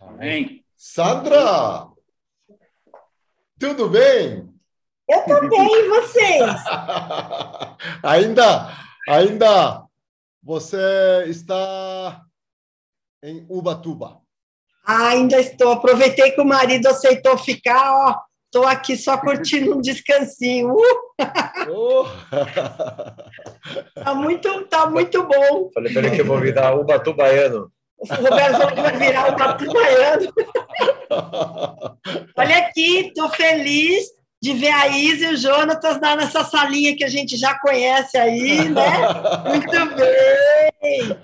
Amém. Sandra, tudo bem? Eu também, e vocês? ainda, ainda você está em Ubatuba. Ah, ainda estou. Aproveitei que o marido aceitou ficar, ó. Estou aqui só curtindo um descansinho. Uh! Oh. Tá muito, tá muito bom. Falei para ele que eu vou virar Ubatubaiano. O Roberto vai virar um batubaiano. Olha aqui, estou feliz de ver a Isa e o Jonatas lá nessa salinha que a gente já conhece aí, né? Muito bem.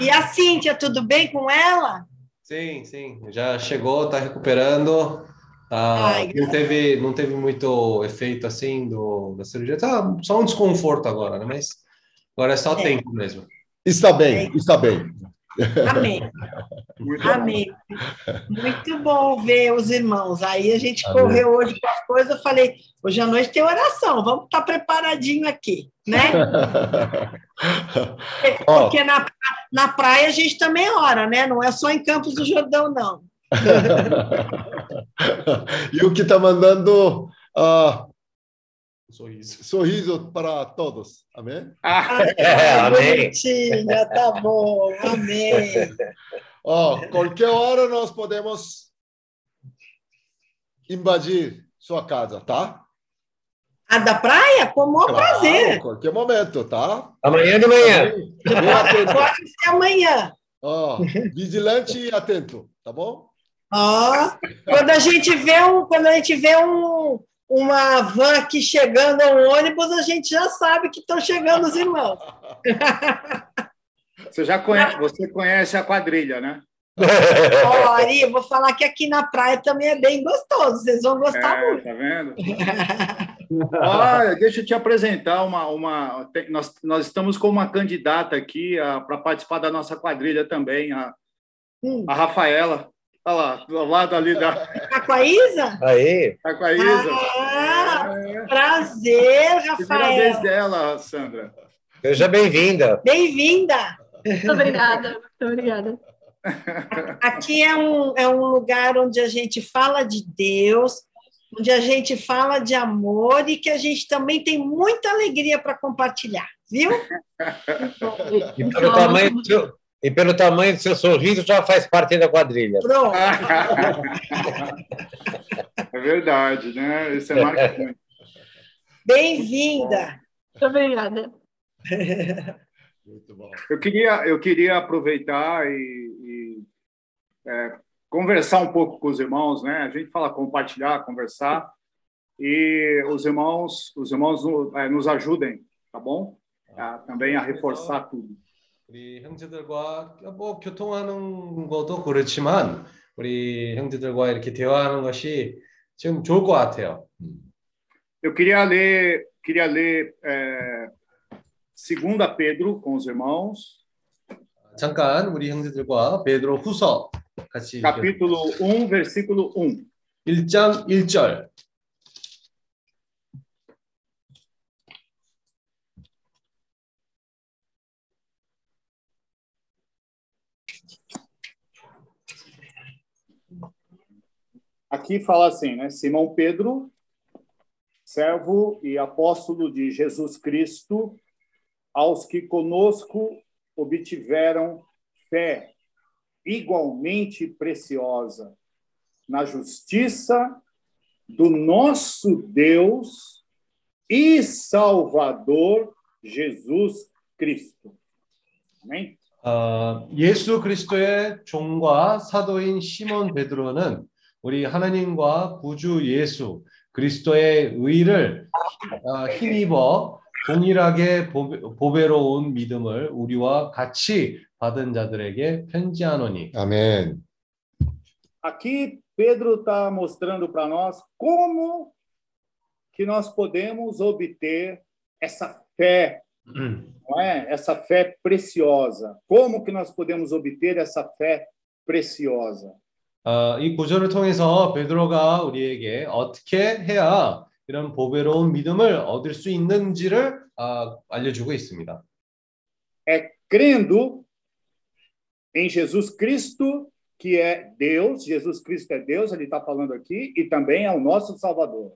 E a Cíntia, tudo bem com ela? Sim, sim. Já chegou, tá recuperando. Tá, Ai, não teve, não teve muito efeito assim do, da cirurgia. Tá só um desconforto agora, né? Mas agora é só É. tempo mesmo. Está bem, está bem. Amém. Muito Amém. Muito bom ver os irmãos. Aí a gente Amém. correu hoje com as coisas. Eu falei, hoje à noite tem oração, vamos estar preparadinho aqui, né? Ó, Porque na, na praia a gente também ora, né? Não é só em Campos do Jordão, não. e o que está mandando ah, Sorriso. sorriso para todos. Amém? Ah, É, amém. Bonitinha, tá bom, amém. Ó, qualquer hora nós podemos invadir sua casa, tá? A da praia? Com o maior Claro, prazer. qualquer momento, tá? Amanhã de manhã. Pode ser amanhã. Ó, vigilante e atento, tá bom? Ó, quando a gente vê um, quando a gente vê um, uma van aqui chegando, um ônibus, a gente já sabe que estão chegando os irmãos. você já conhece, você conhece a quadrilha, né? Ó, Ari, eu vou falar que aqui na praia também é bem gostoso, vocês vão gostar É, muito. tá vendo? Olha, deixa eu te apresentar uma. uma nós, nós estamos com uma candidata aqui para participar da nossa quadrilha também, a, Hum, a Rafaela. Olha lá, do lado ali da tá com a Isa? Aí, tá com a Isa. Ah, É, prazer, primeira vez Rafael. dela, Sandra. seja bem-vinda. Bem-vinda. Muito obrigada, muito obrigada. Aqui é um, é um lugar onde a gente fala de Deus, onde a gente fala de amor e que a gente também tem muita alegria para compartilhar, viu? E pelo, tamanho do seu, e pelo tamanho do seu sorriso já faz parte da quadrilha. Pronto. É verdade, né? Isso é marcante. Bem-vinda. Muito obrigada. Muito bom. Eu queria, eu queria aproveitar e, e, é, conversar um pouco com os irmãos, né? A gente fala compartilhar, conversar, e os irmãos, os irmãos é, nos ajudem, tá bom? A- também a reforçar tudo. 우리 형제들과 뭐 교통하는 것도 그렇지만 우리 형제들과 이렇게 대화하는 것이 지금 좋을 것 같아요. Eu queria ler, queria ler é, 2 Pedro com os irmãos, 잠깐 우리 형제들과 베드로 후서 같이 capítulo 1, versículo 1. 1장 1절. Aqui fala assim, né? Simão Pedro, servo e apóstolo de Jesus Cristo, aos que conosco obtiveram fé igualmente preciosa na justiça do nosso Deus e Salvador Jesus Cristo. Amém? 어, 예수 그리스도의 종과 사도인 시몬 베드로는 우리 하나님과 구주 예수 그리스도의 의를 어, 힘입어 동일하게 보배- 보배로운 믿음을 우리와 같이 받은 자들에게 편지하노니 Amém. Aqui Pedro está mostrando para nós como que nós podemos obter essa fé, não é? Essa fé preciosa. Como que nós podemos obter essa fé preciosa? 어, 이 구절을 통해서 베드로가 우리에게 어떻게 해야 이런 보배로운 믿음을 얻을 수 있는지를 아, 알려주고 있습니다. É crendo em Jesus Cristo que é Deus, Jesus Cristo é Deus, ele está falando aqui, e também é o nosso Salvador.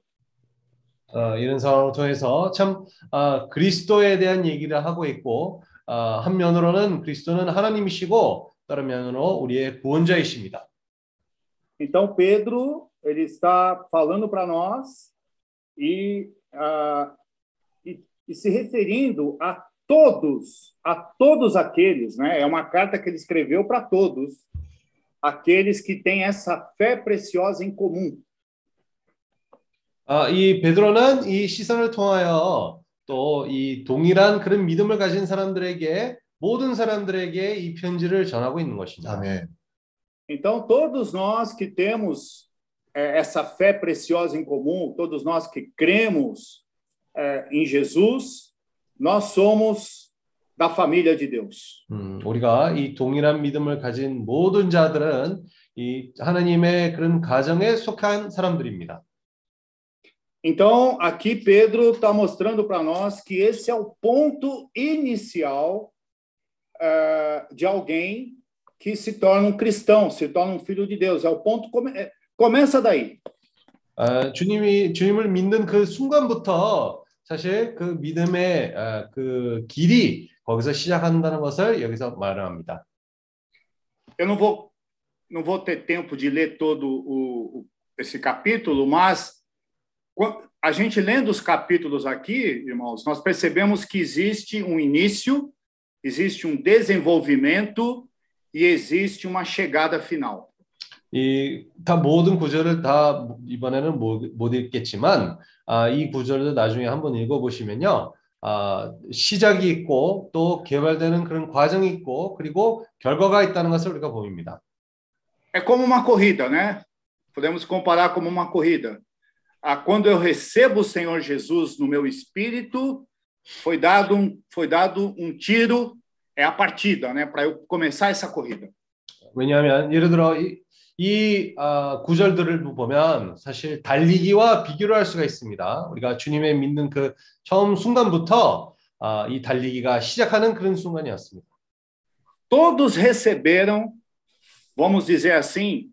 어, 이런 상황을 통해서 참 아, 그리스도에 대한 얘기를 하고 있고 아, 한 면으로는 그리스도는 하나님이시고 다른 면으로 우리의 구원자이십니다. Então, Pedro, ele está falando para nós e, ah, e, e se referindo a todos, a todos aqueles, né? É uma carta que ele escreveu para todos, aqueles que têm essa fé preciosa em comum. 아, 이 베드로는 이 시선을 통하여 또 이 동일한 그런 믿음을 가진 사람들에게 모든 사람들에게 이 편지를 전하고 있는 것입니다. 아멘. Então, todos nós que temos eh, essa fé preciosa em comum, todos nós que cremos eh, em Jesus, nós somos da família de Deus. 음, 우리가 이 동일한 믿음을 가진 모든 자들은 이 하나님의 그런 가정에 속한 사람들입니다. Então, aqui Pedro está mostrando para nós que esse é o ponto inicial eh, de alguém que se torna um cristão, se torna um filho de Deus. É o ponto come, é, começa daí. 아, 주님이 주님을 믿는 그 순간부터 사실 그 믿음의 아, 그 길이 거기서 시작한다는 것을 여기서 말합니다. Eu não vou não vou ter tempo de ler todo o, o, esse capítulo, mas quan- a gente lendo os capítulos aqui, irmãos, nós percebemos que existe um início, existe um desenvolvimento e existe uma chegada final. 이 다 모든 구절을 다 이번에는 못, 못 읽겠지만 아, 이 구절도 나중에 한번 읽어보시면요. 아, 시작이 있고 또 개발되는 그런 과정이 있고 그리고 결과가 있다는 것을 우리가 보입니다. É como uma corrida, né? Podemos comparar como uma corrida. Ah, quando eu recebo o Senhor Jesus no meu espírito, foi dado um, foi dado um tiro, é a partida, né? Para eu começar essa corrida. 왜냐하면 예를 들어 이, 이 아, 구절들을 보면 사실 달리기와 비교를 할 수가 있습니다. 우리가 주님의 믿는 그 처음 순간부터 아, 이 달리기가 시작하는 그런 순간이었습니다. Todos receberam, vamos dizer assim,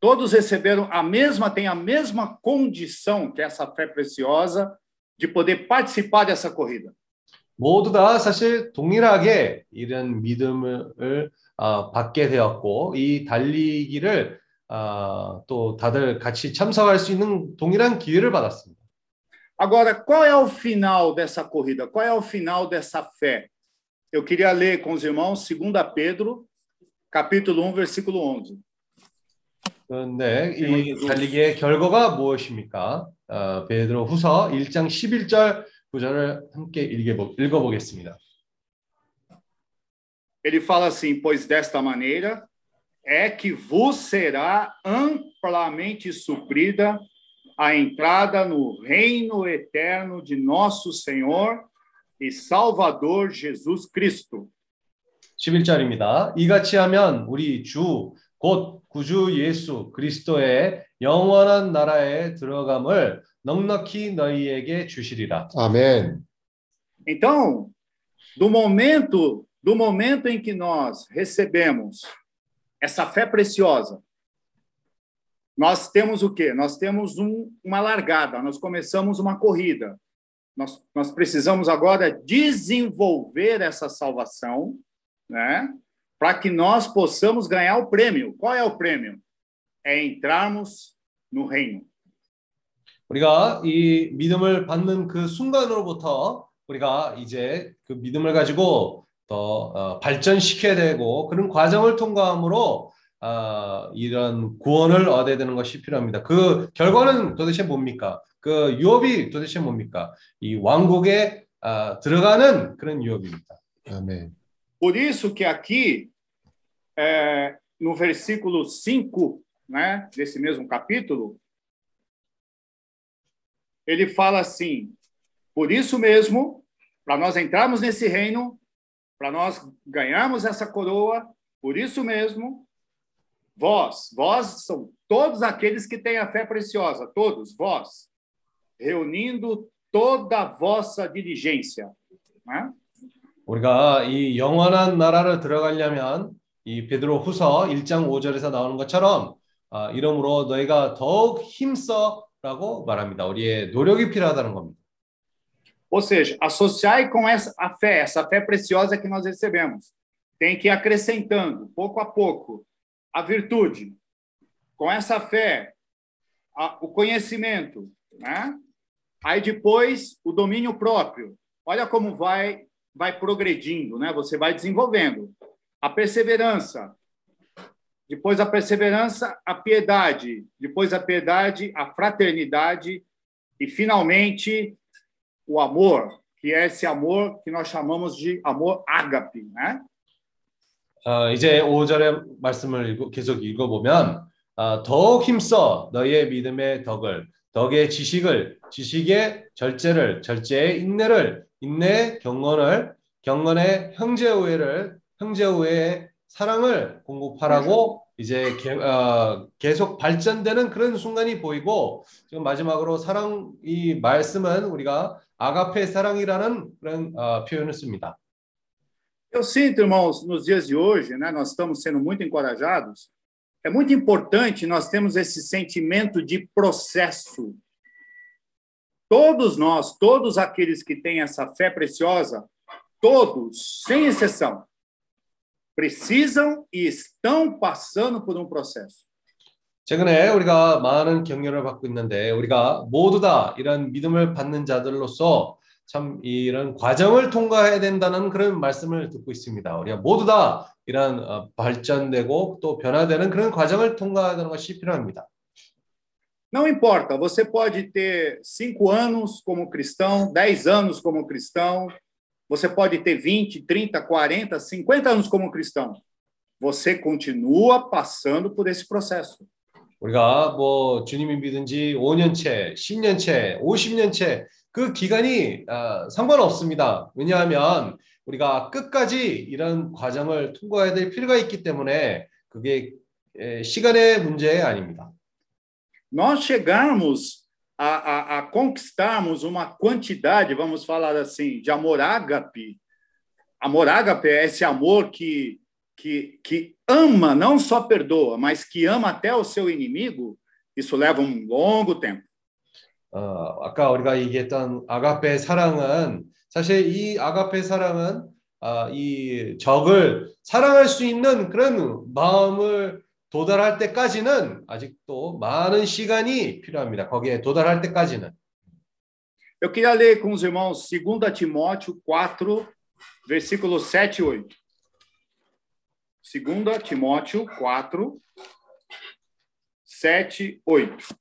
todos receberam a mesma, têm a mesma condição que essa fé preciosa de poder participar dessa corrida. 모두 다 사실 동일하게 이런 믿음을 아, 받게 되었고 이 달리기를 아, 또 다들 같이 참석할 수 있는 동일한 기회를 받았습니다. Agora, qual é o final dessa corrida? Qual é o final dessa fé? Eu queria ler com os irmãos 2 Pedro, capítulo 1, versículo 11. 그런데 이 달리기의 결과가 무엇입니까? 어, 베드로 후서 1장 11절 구절을 함께 읽어보, 읽어보겠습니다. Ele fala assim: Pois desta maneira é que vos será amplamente suprida a entrada no reino eterno de nosso Senhor e Salvador Jesus Cristo. 11절입니다. 이같이 하면 우리 주 곧 구주 예수 그리스도의 영원한 나라에 들어감을 넉넉히 너희에게 주시리라. 아멘. Então, do momento, do momento em que nós recebemos essa fé preciosa, nós temos o quê? Nós temos um, uma largada, nós começamos uma corrida. Nós, nós precisamos agora desenvolver essa salvação, né? Para que nós possamos ganhar o prêmio. Qual é o prêmio? É entrarmos no reino. 우리가 이 믿음을 받는 그 순간으로부터 우리가 이제 그 믿음을 가지고 더 어, 발전시켜야 되고 그런 과정을 통과함으로 어, 이런 구원을 얻어야 되는 것이 필요합니다. 그 결과는 도대체 뭡니까? 그 유업이 도대체 뭡니까? 이 왕국에 어, 들어가는 그런 유업입니다. 아멘. Por isso que aqui, no versículo 5, né, desse mesmo capítulo, ele fala assim: por isso mesmo, para nós entrarmos nesse reino, para nós ganharmos essa coroa, por isso mesmo, vós, vós são todos aqueles que têm a fé preciosa, todos, vós, reunindo toda a vossa diligência. Né? 우리가 이 영원한 나라를 들어가려면 이 베드로 후서 1장 5절에서 나오는 것처럼 아, 이러므로 너희가 더욱 힘써 라고 말합니다. 우리의 노력이 필요하다는 겁니다. Ou seja, associar com essa a fé, essa fé preciosa que nós recebemos. Tem que ir acrescentando, pouco a pouco, a virtude. Com essa fé, a, o conhecimento, né? Aí depois o domínio próprio. Olha como vai vai progredindo, né? Você vai desenvolvendo. A perseverança. Depois a perseverança, a piedade. Depois a piedade, a fraternidade e finalmente o amor, que é esse amor que nós chamamos de amor ágape, né? 어, 이제 5절의 말씀을 읽고, 계속 읽어보면 어, 더욱 힘써 너희의 믿음의 덕을 덕의 지식을 지식의 절제를 절제의 인내를 인내의 경건을 경건의 형제 우애를 형제 우애의 사랑을 공급하라고 이제 개, 어, 계속 발전되는 그런 순간이 보이고 지금 마지막으로 사랑 이 말씀은 우리가 아가페 사랑이라는 그런 어, 표현을 씁니다. Eu sinto, irmãos, nos dias de hoje, né, nós estamos sendo muito encorajados. É muito importante nós termos esse sentimento de processo. Todos nós, todos aqueles que têm essa fé preciosa, todos, sem exceção, precisam e estão passando por um processo. 최근에 우리가 많은 격려를 받고 있는데 우리가 모두 다 이런 믿음을 받는 자들로서 참 이런 과정을 통과해야 된다는 그런 말씀을 듣고 있습니다. 우리가 모두 다 이런 발전되고 또 변화되는 그런 과정을 통과하는 것이 필요합니다. Não importa, você pode ter cinco anos como cristão, dez anos como cristão, você pode ter 20, 30, 40, 50 anos como cristão. Você continua passando por esse processo. 우리가 뭐 주님이 믿은 지 5년째, 10년째, 50년째 그 기간이 어, 상관없습니다. 왜냐하면 우리가 끝까지 이런 과정을 통과해야 될 필요가 있기 때문에 그게 에, 시간의 문제 아닙니다. Nós chegarmos a, a, a conquistarmos uma quantidade, vamos falar assim, de amor ágape. Amor ágape é esse amor que, que, que ama, não só perdoa, mas que ama até o seu inimigo. Isso leva um longo tempo. 어, 아까 우리가 얘기했던 아가페 사랑은 사실 이 아가페 사랑은 어, 이 적을 사랑할 수 있는 그런 마음을 도달할 때까지는 아직도 많은 시간이 필요합니다. 거기에 도달할 때까지는. Eu queria ler com os irmãos 2 Timóteo 4, versículos 7 e 8. 2 Timóteo 4, 7, 8.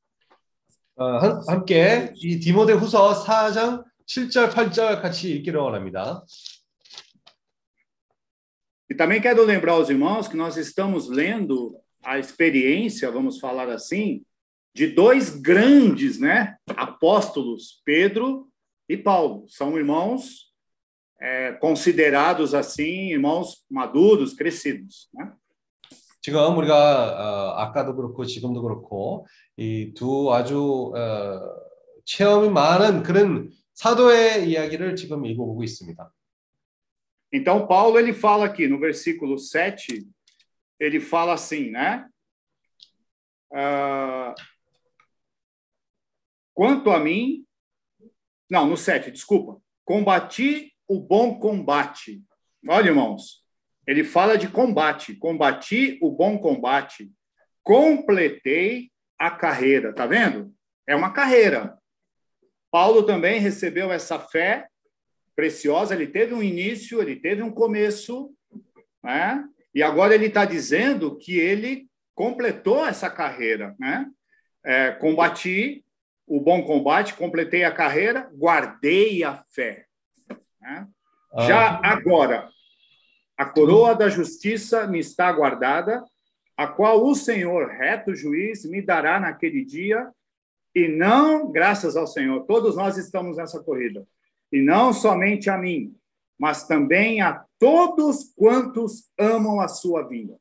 어, 함께 이 디모데 후서 4장 7절, 8절 같이 읽기를 원합니다. E também quero lembrar aos irmãos que nós estamos lendo a experiência, vamos falar assim, de dois grandes, né, apóstolos, Pedro e Paulo. São irmãos é, considerados assim, irmãos maduros, crescidos, né? 지금 우리가 어, 아까도 그렇고 지금도 그렇고 이 두 아주 어, 체험이 많은 그런 사도의 이야기를 지금 읽어보고 있습니다. Então Paulo ele fala aqui no versículo 7, ele fala assim, né? Uh, quanto a mim, não, no 7, desculpa. Combati o bom combate. Olha, irmãos, ele fala de combate. Combati o bom combate. Completei a carreira. Tá vendo? É uma carreira. Paulo também recebeu essa fé preciosa. Ele teve um início, ele teve um começo, né? E agora ele está dizendo que ele completou essa carreira, né? É, combati o bom combate, completei a carreira, guardei a fé. Né? Já agora, a coroa da justiça me está guardada, a qual o Senhor, reto juiz, me dará naquele dia, e não, graças ao Senhor, todos nós estamos nessa corrida, e não somente a mim, mas também a todos quantos amam a sua vinda.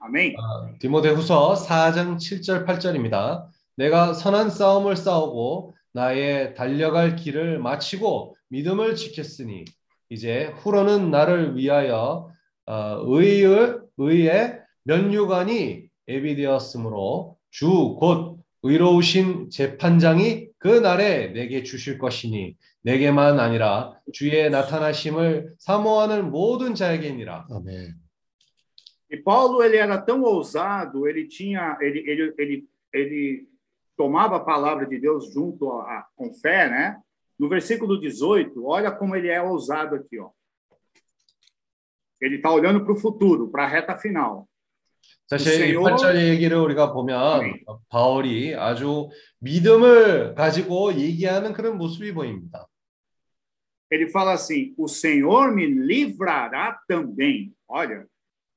아멘. 아, 디모데후서 4장 7절 8절입니다. 내가 선한 싸움을 싸우고 나의 달려갈 길을 마치고 믿음을 지켰으니 이제 후로는 나를 위하여 어, 의의 의의 면류관이 예비되었으므로 주 곧 의로우신 재판장이 그 날에 내게 주실 것이니 내게만 아니라 주의 나타나심을 사모하는 모든 자에게니라. 아멘. E Paulo ele era tão ousado, ele tinha, ele, ele, ele, ele tomava a palavra de Deus junto a, a, com fé, né? No versículo 18, olha como ele é ousado aqui, ó. Ele está olhando para o futuro, para a reta final. 사실 이 글쎄요. 8절 얘기를 우리가 보면 바울이 아주 믿음을 가지고 얘기하는 그런 모습이 보입니다. Ele fala assim: O Senhor me livrará também, olha,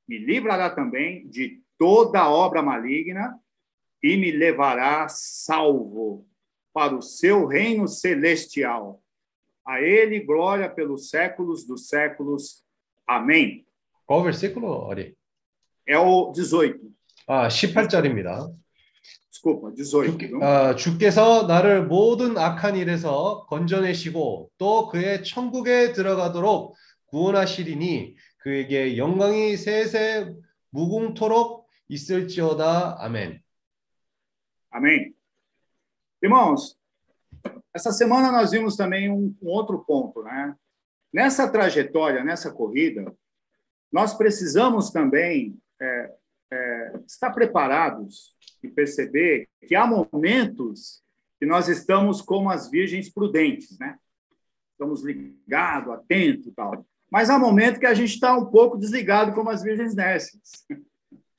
me livrará também de toda obra maligna e me levará salvo para o seu reino celestial. A ele glória pelos séculos dos séculos. Amém. 그 versículo 어디? É o 18. 아, 18절입니다. Desculpa, 18. 주? 아, 주께서 나를 모든 악한 일에서 건져내시고 또 그의 천국에 들어가도록 구원하시리니 그에게 영광이 세세 무궁토록 있을지어다. 아멘. Amém. Irmãos, essa semana nós vimos também um, um outro ponto, né? Nessa trajetória, nessa corrida, nós precisamos também é, é, estar preparados e perceber que há momentos que nós estamos como as virgens prudentes, né? Estamos ligados, atentos e tal. Mas há momentos que a gente está um pouco desligado como as virgens nécias.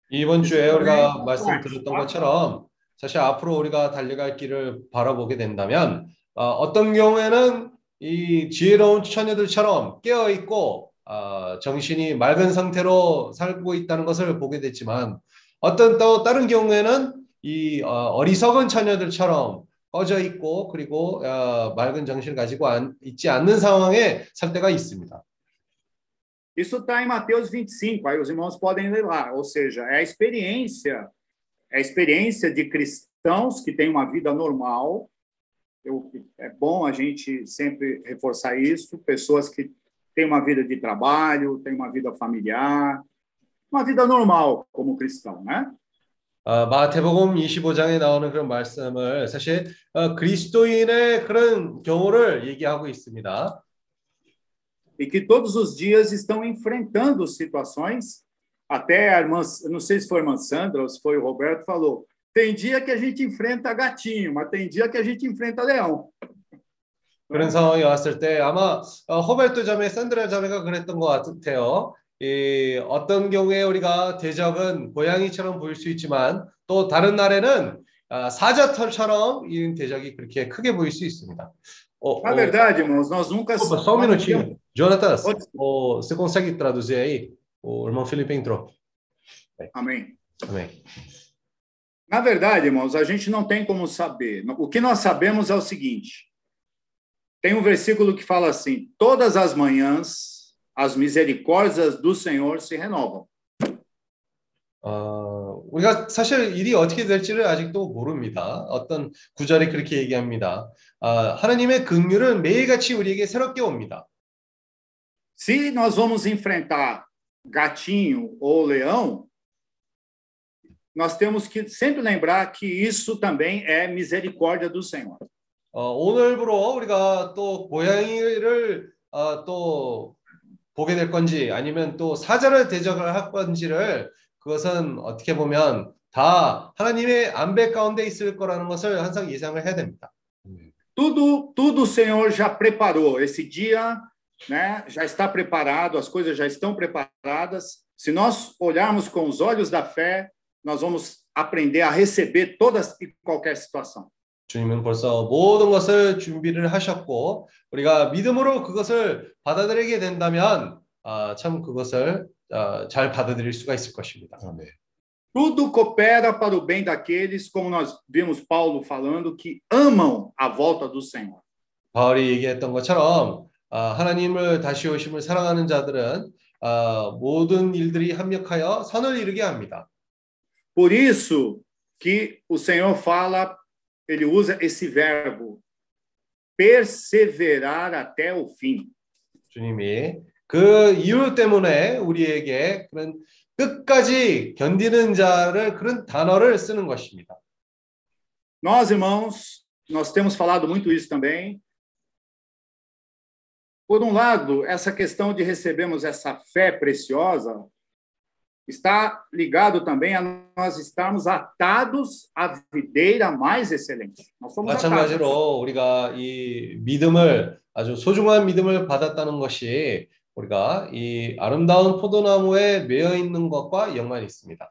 이번 주에 우리가 말씀 들었던 것처럼 사실 앞으로 우리가 달려갈 길을 바라보게 된다면 어, 어떤 경우에는 이 지혜로운 처녀들처럼 깨어 있고 어, 정신이 맑은 상태로 살고 있다는 것을 보게 됐지만 어떤 또 다른 경우에는 이 어, 어리석은 처녀들처럼 꺼져 있고 그리고 어, 맑은 정신을 가지고 안, 있지 않는 상황에 살 때가 있습니다. Isso está em Mateus 25, aí os irmãos podem ler lá. Ou seja, é a experiência, é a experiência de cristãos que têm uma vida normal. Eu, é bom a gente sempre reforçar isso. Pessoas que têm uma vida de trabalho, têm uma vida familiar, uma vida normal como cristão, né? 어, 마태복음 25장에 나오는 그런 말씀을 사실 어, 그리스도인의 그런 경우를 얘기하고 있습니다. E que todos os dias estão enfrentando situações. Até a irmã, eu não sei se foi a irmã Sandra ou se foi o Roberto, falou: tem dia que a gente enfrenta gatinho, mas tem dia que a gente enfrenta leão. 그런 상황이 왔을 때 아마 어, 호벨트 자매, 산드라 자매가 그랬던 것 같아요. 이 어떤 경우에 우리가 대적은 고양이처럼 보일 수 있지만 또 다른 날에는 아, 사자털처럼 이 대적이 그렇게 크게 보일 수 있습니다. 어, Na verdade, irmãos, nós nunca. Opa, só um minutinho. Jonatas, Pode- o, você consegue traduzir aí? O irmão Felipe entrou. Amém. Amém. Na verdade, irmãos, a gente não tem como saber. O que nós sabemos é o seguinte: tem um versículo que fala assim: todas as manhãs as misericórdias do Senhor se renovam. 어, 우리가 사실 일이 어떻게 될지를 아직도 모릅니다. 어떤 구절이 그렇게 얘기합니다. 아, 하나님의 긍휼은 매일같이 우리에게 새롭게 옵니다. Se nós vamos enfrentar gatinho ou leão, nós temos que sempre lembrar que isso também é misericórdia do Senhor. 어, 오늘부로 우리가 또 고양이를 어, 또 보게 될 건지 아니면 또 사자를 대적을 할 건지를 그것은 어떻게 보면 다 하나님의 안배 가운데 있을 거라는 것을 항상 예상을 해야 됩니다. Tudo, tudo o Senhor já preparou. Esse dia, né, já está preparado, as coisas já estão preparadas. Se nós olharmos com os olhos da fé, nós vamos aprender a receber todas e qualquer situação. 주님은 벌써 모든 것을 준비를 하셨고 우리가 믿음으로 그것을 받아들이게 된다면 아, 참 그것을 아, 잘 받아들일 수가 있을 것입니다. 아멘. Tudo coopera para o bem daqueles, como nós vimos Paulo falando, que amam a volta do Senhor. 바울이 얘기했던 것처럼 아, 하나님을 다시 오심을 사랑하는 자들은 아, 모든 일들이 합력하여 선을 이루게 합니다. Por isso que o Senhor fala, ele usa esse verbo, perseverar até o fim. 주님이 그 이유 때문에 우리에게 그런 끝까지 견디는 자를 그런 단어를 쓰는 것입니다. Nós, irmãos, nós temos falado muito isso também. Por um lado, essa questão de recebermos essa fé preciosa está ligado também a nós estarmos atados à videira mais excelente. Nós somos atados. 마찬가지로 우리가 이 믿음을 아주 소중한 믿음을 받았다는 것이 우리가 이 아름다운 포도나무에 매여 있는 것과 연관이 있습니다.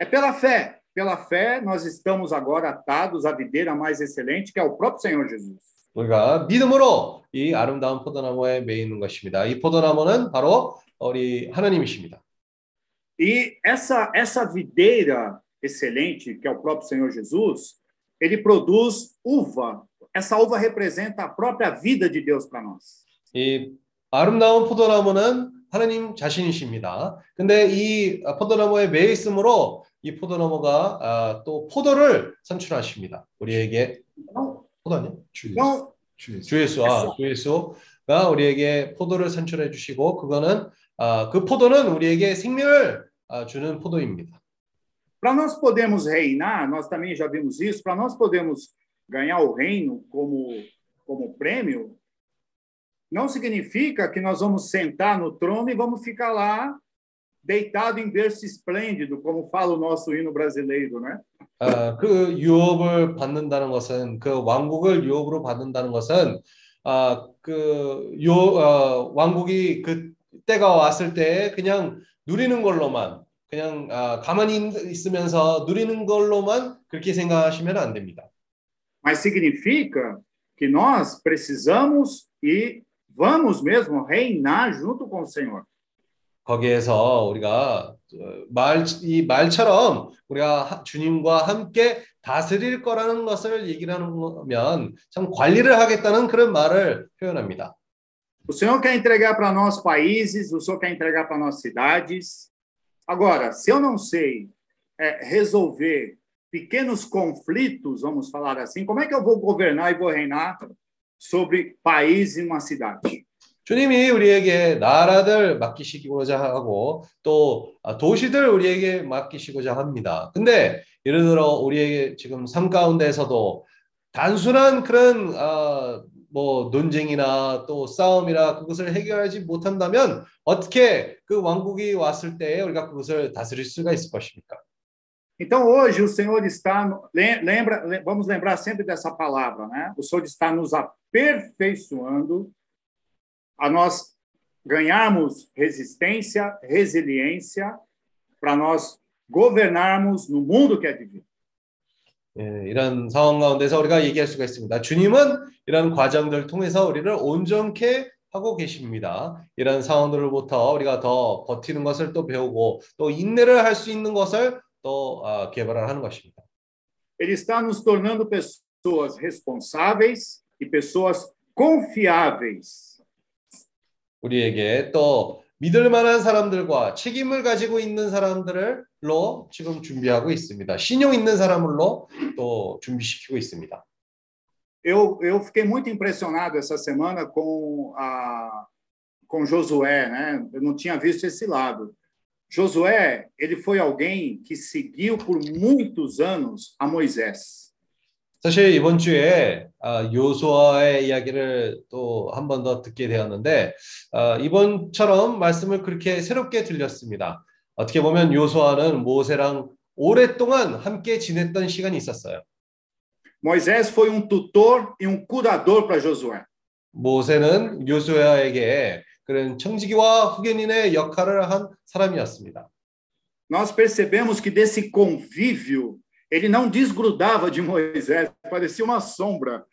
É pela fé. Pela fé, nós estamos agora atados à videira mais excelente, que é o próprio Senhor Jesus. 우리가 믿음으로 이 아름다운 포도나무에 매여 있는 것입니다. 이 포도나무는 바로 우리 하나님이십니다. E essa, essa videira excelente, que é o próprio Senhor Jesus, ele produz uva. Essa uva representa a própria vida de Deus para nós. 이 아름다운 포도나무는 하나님 자신이십니다. 근데 이 포도나무에 매여 있으므로 이 포도나무가 아, 또 포도를 산출하십니다. 우리에게 포도 아니야? então 주 예수, 아, 주 예수가 우리에게 포도를 산출해 주시고 그거는 아, 그 포도는 우리에게 생명을 아, 주는 포도입니다. para nós podermos reinar, nós também já vimos isso, para nós podermos ganhar o reino como, como prêmio, não significa que nós vamos sentar no trono e vamos ficar lá deitado em berço esplêndido, como fala o nosso hino brasileiro, né? 아, 그 유업을 받는다는 것은 그 왕국을 유업으로 받는다는 것은 아, 그 요, 어, 왕국이 그 때가 왔을 때 그냥 누리는 걸로만 그냥 아, 가만히 있- 있으면서 누리는 걸로만 그렇게 생각하시면 안 됩니다. Mas significa que nós precisamos e vamos mesmo reinar junto com o Senhor. 거기에서 우리가 어, 말, 이 말처럼 우리가 하- 주님과 함께 다스릴 거라는 것을 거면 참 관리를 하겠다는 그런 말을 표현합니다. O Senhor quer entregar para nós países, o Senhor quer entregar para nós cidades. Agora, se eu não sei é, resolver pequenos conflitos, vamos falar assim, como é que eu vou governar e vou reinar sobre país e uma cidade? 주님이 우리에게 나라들 맡기시고자 하고 또 아, 도시들 우리에게 맡기시고자 합니다. 근데 예를 들어 우리에게 지금 삶 가운데서도 단순한 그런 아, 뭐 논쟁이나 또 싸움이나 그것을 해결하지 못한다면 어떻게 그 왕국이 왔을 때 우리가 그것을 다스릴 수가 있을 것입니까? Então, hoje, o Senhor está. lem- Lembra, lem- vamos lembrar sempre dessa palavra, né? O Senhor está nos aperfeiçoando a nós ganharmos resistência, resiliência, para nós governarmos no mundo que é divino. 예, 이런 상황 가운데서 우리가 얘기할 수가 있습니다. 주님은 이런 과정들을 통해서 우리를 온전케 하고 계십니다. 이런 상황들로부터 우리가 더 버티는 것을 또 배우고 또 인내를 할 수 있는 것을 또 아, 개발을 하는 것입니다. Ele está nos tornando pessoas responsáveis e pessoas confiáveis. 우리에게 또 믿을 만한 사람들과 책임을 가지고 있는 사람들로 지금 준비하고 있습니다. 신용 있는 사람으로 또 준비시키고 있습니다. Eu, eu fiquei muito impressionado essa semana com, a, com Josué, né? Eu não tinha visto esse lado. Josué, ele foi alguém que seguiu por muitos anos a Moisés. 사실 이번 주에 아, 요수아의 이야기를 또 한 번 더 듣게 되었는데 아, 이번처럼 말씀을 그렇게 새롭게 들렸습니다. 어떻게 보면 요수아는 모세랑 오랫동안 함께 지냈던 시간이 있었어요. Moisés foi um tutor e um curador para Josué. 모세는 요수아에게 그런 청지기와 후견인의 역할을 한 사람이었습니다. Nós percebemos que desse convívio ele não desgrudava de Moisés, parecia uma sombra.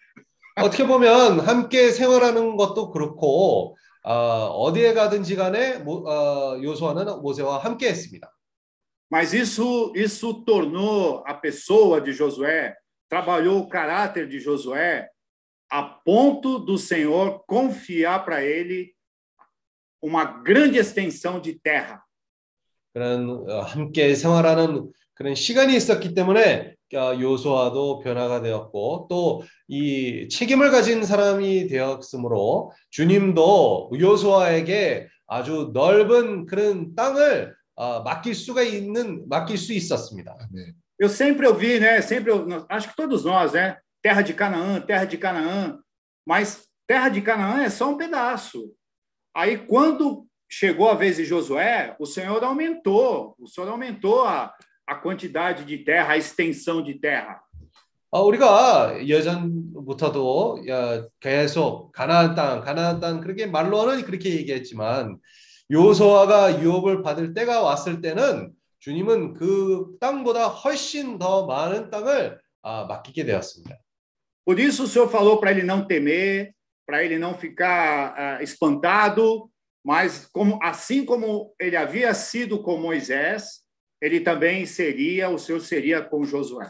어떻게 보면 함께 생활하는 것도 그렇고 아, 어디에 가든지 간에 모, 어, 요수아는 모세와 함께 했습니다. Mas isso, isso tornou a pessoa de Josué, trabalhou o caráter de Josué, a ponto do Senhor confiar para ele uma grande extensão de terra. 그런 어, 함께 생활하는 그런 시간이 있었기 때문에 어, 요소아도 변화가 되었고 또 이 책임을 가진 사람이 되었으므로 주님도 요소아에게 아주 넓은 그런 땅을 어, 맡길 수가 있는 맡길 수 있었습니다. 아멘. Eu sempre ouvi, né? Sempre, eu- acho que todos nós, né? Terra de Canaã, terra de Canaã. Mas terra de Canaã é só um pedaço. Aí, quando chegou a vez de Josué, o Senhor aumentou. O Senhor aumentou a, a quantidade de terra, a extensão de terra. 어, 우리가 예전부터도 야, 계속 가나안 땅, 가나안 땅 그렇게 말로는 그렇게 얘기했지만 요소아가 유업을 받을 때가 왔을 때는 주님은 그 땅보다 훨씬 더 많은 땅을 아, 맡기게 되었습니다. Por isso, o Senhor falou para ele não temer, para ele não ficar ah, espantado, mas como, assim como ele havia sido com Moisés, ele também seria, o Senhor seria com Josué.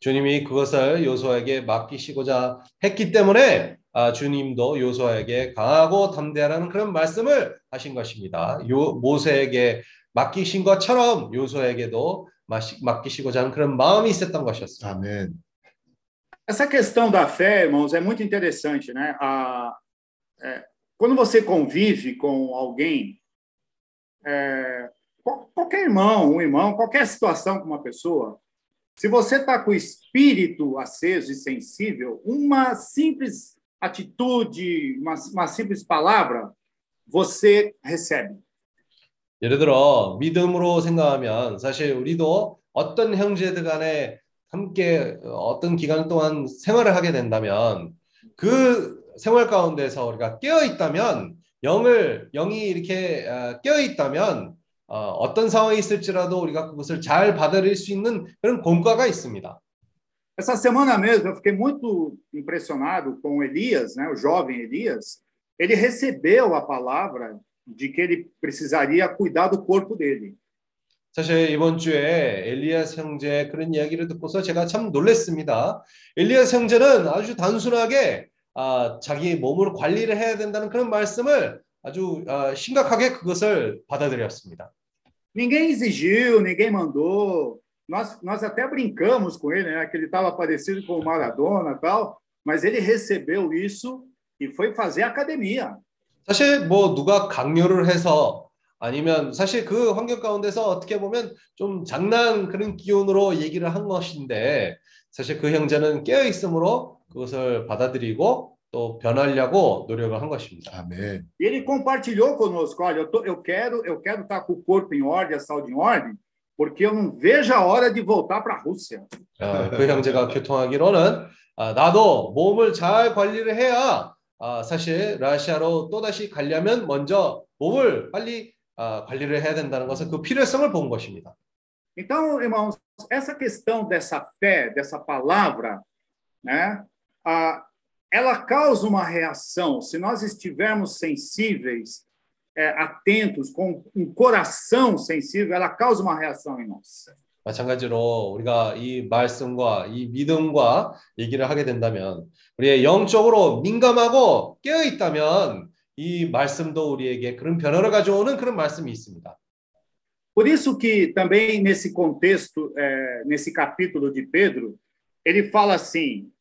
주님이 그것을 요소에게 맡기시고자 했기 때문에 아, 주님도 요소에게 강하고 담대하라는 그런 말씀을 하신 것입니다. 요 모세에게 맡기신 것처럼 요소에게도 마시- 맡기시고자 하는 그런 마음이 있었던 것이었습니다. 아멘. Essa questão da fé, irmãos, é muito interessante, né? A, é, quando você convive com alguém, é, qualquer irmão, um irmão, qualquer situação com uma pessoa, se você está com o espírito aceso e sensível, uma simples atitude, uma, uma simples palavra, você recebe. 예를 들어 믿음으로 생각하면 사실 우리도 어떤 형제들 간에 함께 어떤 기간 동안 생활을 하게 된다면 그 생활 가운데서 우리가 깨어 있다면 영을 영이 이렇게 어, 깨어 있다면 어, 어떤 상황이 있을지라도 우리가 그것을 잘 받아들일 수 있는 그런 공과가 있습니다. Essa semana mesmo, eu fiquei muito impressionado com Elias, né, o jovem Elias. Ele recebeu a palavra de que ele precisaria cuidar do corpo dele. 사실 이번 주에 엘리야스 형제의 그런 이야기를 듣고서 제가 참 놀랐습니다. 엘리야스 형제는 아주 단순하게 아, 자기 몸을 관리를 해야 된다는 그런 말씀을 아주 아, 심각하게 그것을 받아들였습니다. Ninguém exigiu, ninguém mandou. Nós, nós até brincamos com ele, né, que ele estava parecido com o Maradona e tal, mas ele recebeu isso e foi fazer academia. 사실 뭐 누가 강요를 해서 아니면 사실 그 환경 가운데서 어떻게 보면 좀 장난 그런 기운으로 얘기를 한 것인데 사실 그 형제는 깨어 있으므로 그것을 받아들이고 또 변하려고 노력을 한 것입니다. 아멘. E ele compartilhou conosco, olha, eu, tô, eu quero eu quero estar com o corpo em ordem, a saúde em ordem, porque eu não vejo a hora de voltar para a Rússia. 어, 그 형제가 교통하기로는 아, 나도 몸을 잘 관리를 해야 아, 사실 러시아로 또 다시 가려면 먼저 몸을 빨리 아, 관리를 해야 된다는 것은 그 필요성을 본 것입니다. Então, irmãos, essa questão dessa fé, dessa palavra, né, a, ela causa uma reação. Se nós estivermos sensíveis, é, atentos, com um coração sensível, ela causa uma reação em nós. 마찬가지로 우리가 이 말씀과 이 믿음과 얘기를 하게 된다면 우리의 영적으로 민감하고 깨어 있다면 이 말씀도 우리에게 그런 변화를 가져오는 그런 말씀이 있습니다. Por isso que também nesse contexto, é, nesse capítulo de Pedro, ele fala assim: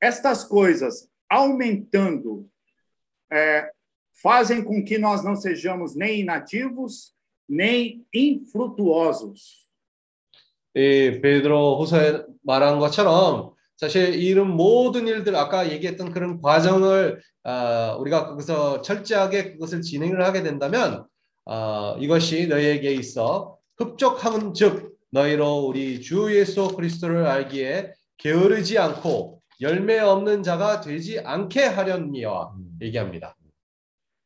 estas coisas aumentando é, fazem com que nós não sejamos nem inativos nem infrutuosos. 이 베드로 후서에 말한 것처럼 사실 이런 모든 일들 아까 얘기했던 그런 과정을 아, 우리가 거기서 철저하게 그것을 진행을 하게 된다면 아, 이것이 너희에게 있어 흡족한즉 너희로 우리 주 예수 그리스도를 알기에 게으르지 않고 열매 없는 자가 되지 않게 하렵니와 얘기합니다.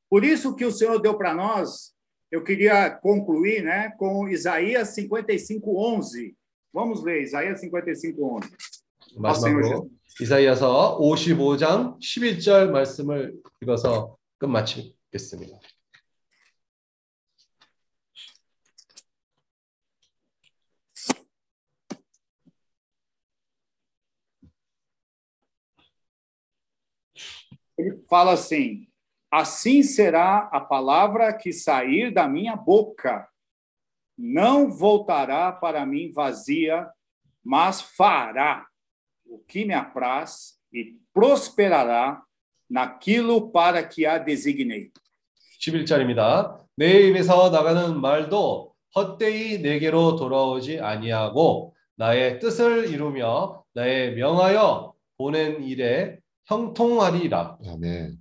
Por isso que o Senhor deu para nós, eu queria concluir né, com Isaías 55:11. Vamos ler Isaías 55:11. 마지막으로 이사이아서 55장 11절 말씀을 읽어서 끝마치겠습니다. Ele fala assim: Assim será a palavra que sair da minha boca, não voltará para mim vazia, mas fará o que me apraz e prosperará naquilo para que a designei. 11절입니다. 내 입에서 나가는 말도 헛되이 내게로 돌아오지 아니하고 나의 뜻을 이루며 나의 명하여 보낸 일에 형통하리라. 아멘.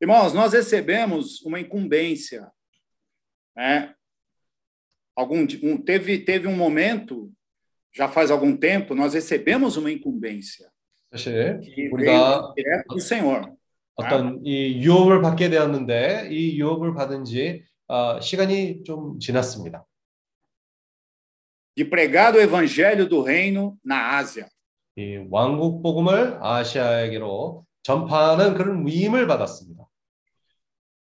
Irmãos, nós recebemos uma incumbência. Né? Algum, um, teve, teve um momento, já faz algum tempo, nós recebemos uma incumbência 사실 que 우리가 veio direto do Senhor. 어떤 이 유업을 받게 되었는데 이 유업을 받은 지 어, 시간이 좀 지났습니다. de pregar o evangelho do reino na Ásia. 이 왕국 복음을 아시아에게로 전파하는 그런 위임을 받았습니다.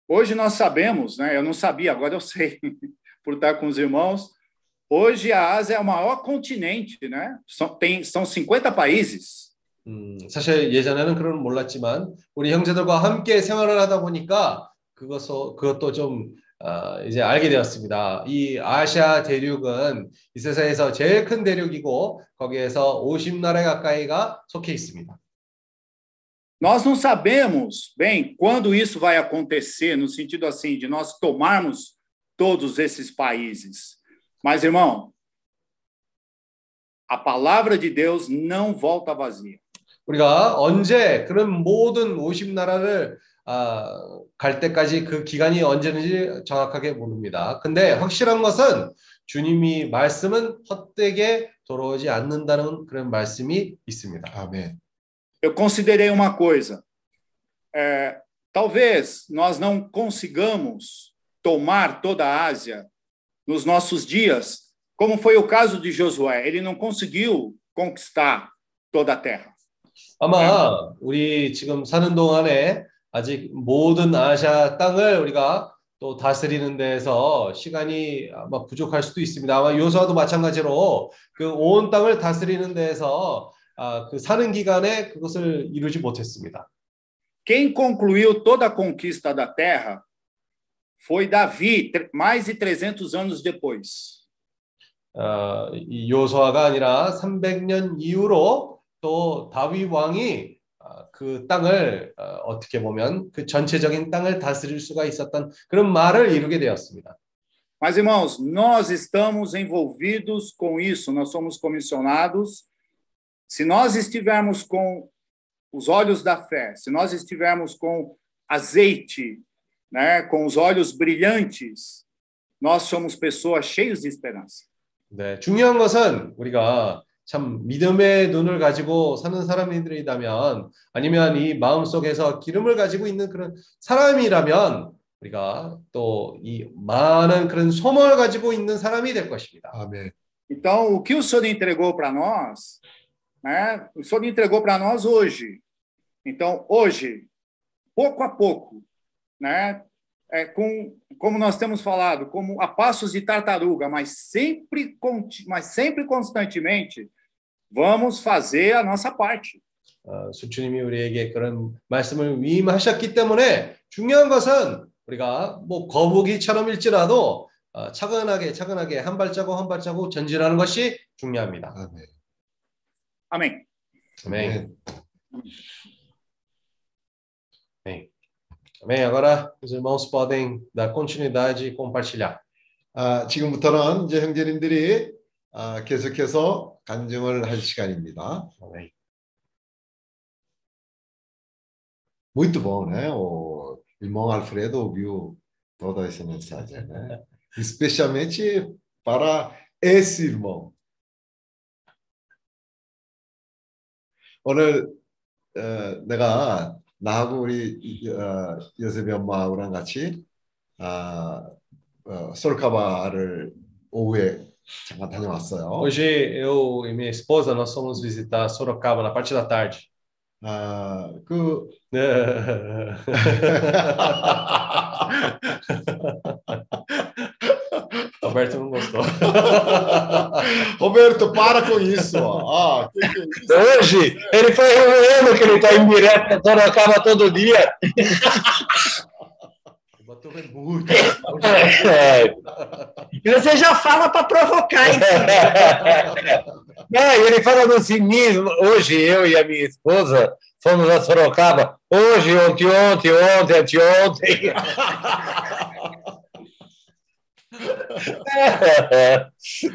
Hoje nós sabemos, né? Eu não sabia, agora eu sei, por estar com os irmãos. Hoje a Ásia é o maior continente, né? São, tem, são 50 países. 음, 사실 예전에는 그런 몰랐지만 우리 형제들과 함께 생활을 하다 보니까 그것도 그것도 좀 어, 이제 알게 되었습니다. 이 아시아 대륙은 이 세상에서 제일 큰 대륙이고 거기에서 50나라 가까이가 속해 있습니다. Nós não sabemos bem quando isso vai acontecer, no sentido assim, de nós tomarmos todos esses países. Mas, irmão, a palavra de Deus não volta vazia. 우리가 언제 그런 모든 50나라를 아, 갈 때까지 그 기간이 언제는지 정확하게 모릅니다. 근데 확실한 것은 주님이 말씀은 헛되게 돌아오지 않는다는 그런 말씀이 있습니다. 아멘. Eu considerei uma coisa. É, talvez nós não consigamos tomar toda a Ásia nos nossos dias, como foi o caso de Josué. Ele não conseguiu conquistar toda a terra. 아마 우리 지금 사는 동안에 아직 모든 아시아 땅을 우리가 또 다스리는 데에서 시간이 아마 부족할 수도 있습니다. 아마 요소와도 마찬가지로 그 온 땅을 다스리는 데에서 아, 그 사는 기간에 그것을 이루지 못했습니다. Quem concluiu toda a conquista da terra foi Davi, mais de 300 anos depois. 어, 이 요소아가 아니라 300년 이후로 또 다윗 왕이 어, 그 땅을 어, 어떻게 보면 그 전체적인 땅을 다스릴 수가 있었던 그런 말을 이루게 되었습니다. Mas, irmãos, nós estamos envolvidos com isso, nós somos comissionados. Se nós estivermos com os olhos da fé, se nós estivermos com azeite, né, com os olhos brilhantes, nós somos pessoas cheias de esperança. 네, 중요한 것은 우리가 참 믿음의 눈을 가지고 사는 사람들이라면 아니면 이 마음 속에서 기름을 가지고 있는 그런 사람이라면 우리가 또 이 많은 그런 소망을 가지고 있는 사람이 될 것입니다. 아멘. Então, o que o Senhor entregou para nós, né, o Senhor entregou para nós hoje. Então, hoje, pouco a pouco, né, é, com, como nós temos falado, como a passos de tartaruga, mas sempre, mas sempre constantemente, vamos fazer a nossa parte. 어, 수주님이 우리에게 그런 말씀을 위임하셨기 때문에 중요한 것은 우리가 뭐 거북이처럼일지라도 어, 차근하게 차근하게 한 발자국 한 발자국 전진하는 것이 중요합니다. 아멘. Amém. 아멘. Amém. Amém. Agora os irmãos podem dar continuidade e compartilhar. 아, 지금부터는 이제 형제님들이 아, 계속해서 간증을 할 시간입니다. Muito bom, né? O irmão Alfredo ouviu toda essa mensagem, né? Especialmente para esse irmão. 오늘 어, 내가 나하고 우리 어, 요셉이 엄마랑 같이 아, 어, 솔카바를 오후에. Hoje eu e minha esposa nós fomos visitar Sorocaba na parte da tarde. Roberto não gostou. Roberto, para com isso. ó. Ah, que que é isso? Hoje, ele foi remoendo que ele está em direto para Sorocaba todo dia. Botou bem muito. É. E você já fala para provocar, então. Não, ele fala do cinismo. Hoje, eu e a minha esposa fomos a Sorocaba. Hoje, ontem, ontem, ontem, anteontem.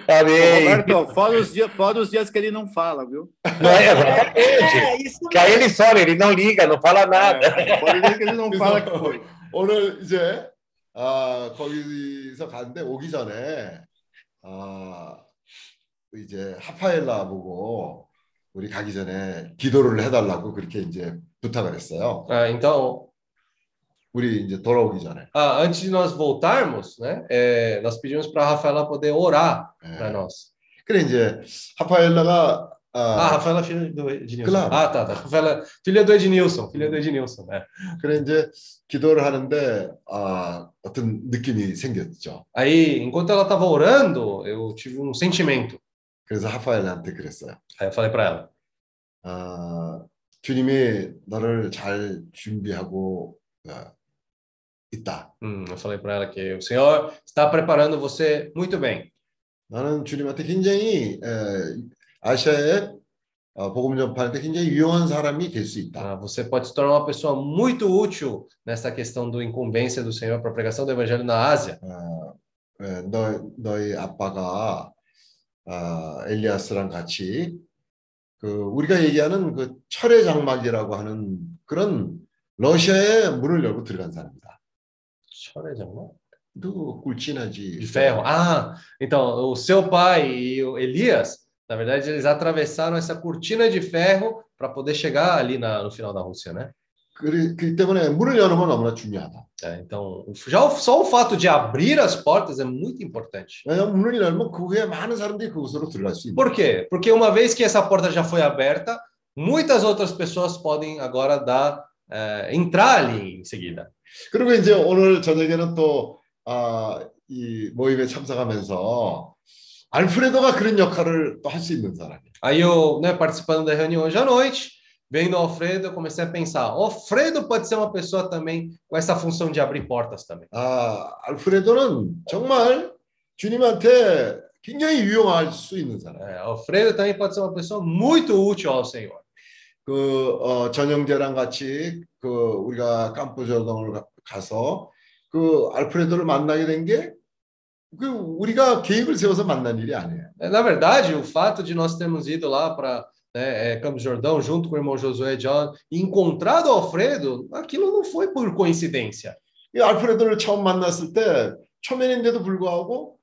Amém. Roberto, fora os, dias, fora os dias que ele não fala, viu? Não é exatamente. É, isso Que aí ele some, ele não liga, não fala nada. É, fora os dias que ele não fala que foi. 오늘 이제 아, 거기서 갔는데 오기 전에 아, 이제 하파엘라 보고 우리 가기 전에 기도를 해달라고 그렇게 이제 부탁을 했어요. Ah, então, 우리 이제 돌아오기 전에. ah, antes de nós voltarmos, né, é, nós pedimos para Rafaela poder orar para 예. nós. 그래 이제 하파엘라가 Ah, 아, Rafaela, filha do Ednilson. Claro. Ah, tá, tá. Rafaela, filha do Ednilson, filha do Ednilson, né? 그래 이제 기도를 하는데 아, 어떤 느낌이 생겼죠. Aí, enquanto ela estava orando, eu tive um sentimento. 그래서 하파엘라한테 그랬어요. Aí eu falei para ela: 아, 주님이 너를 잘 준비하고 어, 있다. hum, eu falei para ela que o Senhor está preparando você muito bem. 나는 주님한테 굉장히 에, 아시아에 어, 복음 전파할 때 굉장히 유용한 사람이 될 수 있다. Ah, você pode se tornar uma pessoa muito útil nessa questão do incumbência do Senhor para a pregação do Evangelho na Ásia. 어, 에, 너 너희 아빠가 아, 엘리아스랑 같이 그 우리가 얘기하는 그 철의 장막이라고 하는 그런 러시아에 문을 열고 들어간 사람이다. De amor. 또 꿀진하지. De ferro. Ah, então o seu pai e o Elias, na verdade, eles atravessaram essa cortina de ferro para poder chegar ali na, no final da Rússia, né? 그리, 그렇기 때문에 문을 여는 건 너무나 중요하다. É, então, já o- só o fato de abrir as portas é muito importante. 왜냐하면 문을 열면 그 후에 많은 사람들이 그곳으로 들어갈 수 있는. Por quê? Porque uma vez que essa porta já foi aberta, muitas outras pessoas podem agora dar eh, entrar ali em seguida. 그리고 이제 오늘 저녁에는 또 아, 이 모임에 참석하면서 알프레도가 그런 역할을 또 할 수 있는 사람이에요. Aí eu, né, participando da reunião hoje à noite, vendo o Alfredo, eu comecei a pensar: o Alfredo pode ser uma pessoa também com essa função de abrir portas também. 아, 알프레도는 정말 주님한테 굉장히 유용할 수 있는 사람. É, Alfredo também pode ser uma pessoa muito útil ao Senhor. 그 어, 전영재랑 같이 그 우리가 깜부저동을 가- 가서 그 알프레도를 만나게 된 게 그 우리가 계획을 세워서 만난 일이 아니에요. É, Na verdade, o fato de nós termos ido lá para né, é, Campos Jordão junto com o irmão Josué John e encontrado o Alfredo, aquilo não foi por coincidência. 이 알프레도를 처음 만났을 때 초면인데도 불구하고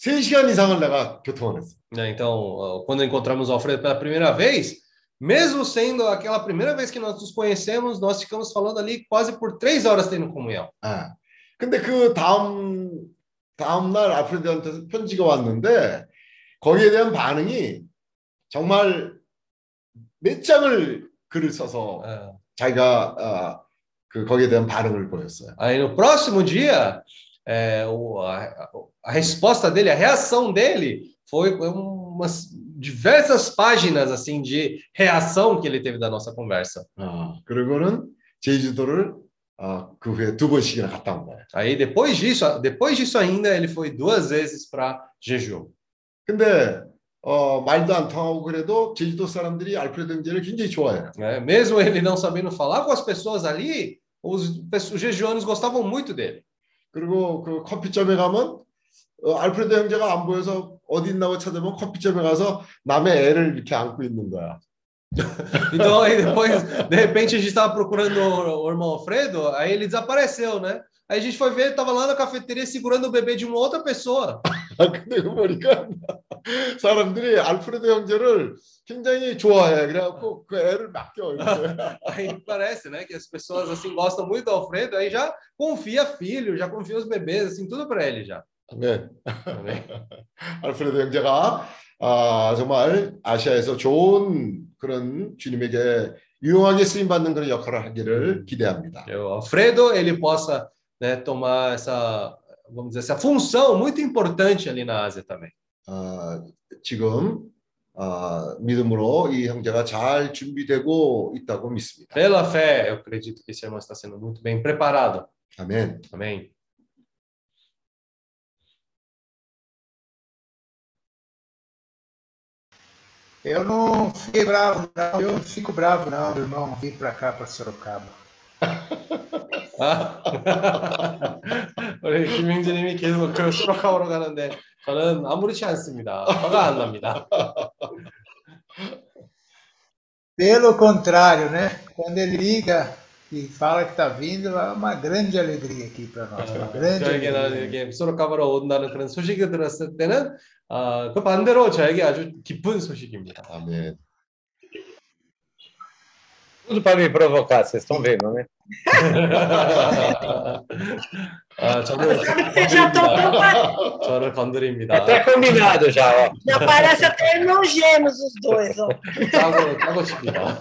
3시간 이상을 내가 교통을 했어. né? Então, ó, quando encontramos o Alfredo pela primeira vez, mesmo sendo aquela primeira vez que nós nos conhecemos, nós ficamos falando ali quase por três horas tendo comunhão. 아. 근데 그 다음 다음 날 알프레도한테 편지가 왔는데 거기에 대한 반응이 정말 몇 장을 글을 써서 É. 자기가 어, 그 거기에 대한 반응을 보였어요. Aí no próximo dia, é, o- a, a resposta dele, a reação dele foi umas diversas páginas assim de reação que ele teve da nossa conversa. 어, 그리고는 제주도를 어, 그 후에 두 번씩이나 갔다 온 거예요. Aí depois disso, depois disso ainda ele foi duas vezes para Jeju. 근데 어, 말도 안 통하고 그래도 제주도 사람들이 알프레도 형제를 굉장히 좋아해요. né? Mesmo ele não sabendo falar com as pessoas ali, os, os jejuanos gostavam muito dele. 그리고 그 커피점에 가면 어, 알프레도 형제가 안 보여서 어디 있나고 찾아보면 커피점에 가서 남의 애를 이렇게 안고 있는 거야. Então aí depois, de repente a gente estava procurando o, o irmão Alfredo, aí ele desapareceu, né? Aí a gente foi ver, ele estava lá na cafeteria segurando o bebê de uma outra pessoa. 아, 근데 그 보니까 사람들이 알프레도 형제를 굉장히 좋아해. 그래갖고 그 애를 맡겨. 이렇게. Aí parece, né, que as pessoas assim gostam muito do Alfredo, aí já confia filho, já confia os bebês, assim, tudo para ele já. 네. Amém? 알프레도 형제가 아, 정말 아시아에서 좋은 그런 주님에게 유용하게 쓰임 받는 그런 역할을 하기를 기대합니다. O Alfredo, ele possa né, tomar essa, vamos dizer, essa função muito importante ali na Ásia também. 아, 지금 아, 믿음으로 이 형제가 잘 준비되고 있다고 믿습니다. Pela fé, eu acredito que esse irmão está sendo muito bem preparado. 아멘. Amém? Eu não fiquei bravo, não. Eu não fico bravo, não, meu irmão, vir para cá, para Sorocaba. 아, 우리 김영진님이 계속 그 수락하러 가는데 저는 아무렇지 않습니다. 화가 안 납니다. Pelo contrário, né? Quando ele liga e fala que está vindo, é uma grande alegria aqui para nós. Uma grande 저에게는 alegria. 이렇게 수락하러 온다는 그런 소식을 들었을 때는 아, 그 반대로 저에게 아주 기쁜 소식입니다. 아멘. Tudo para me provocar, vocês estão vendo, né? 아, 저를 Sabe que vocês já estão 건드립니다. tão 저를 건드립니다. Até combinado já, ó. Já parece até irmãos gêmeos os dois, ó. 짜고 짜고 칩니다.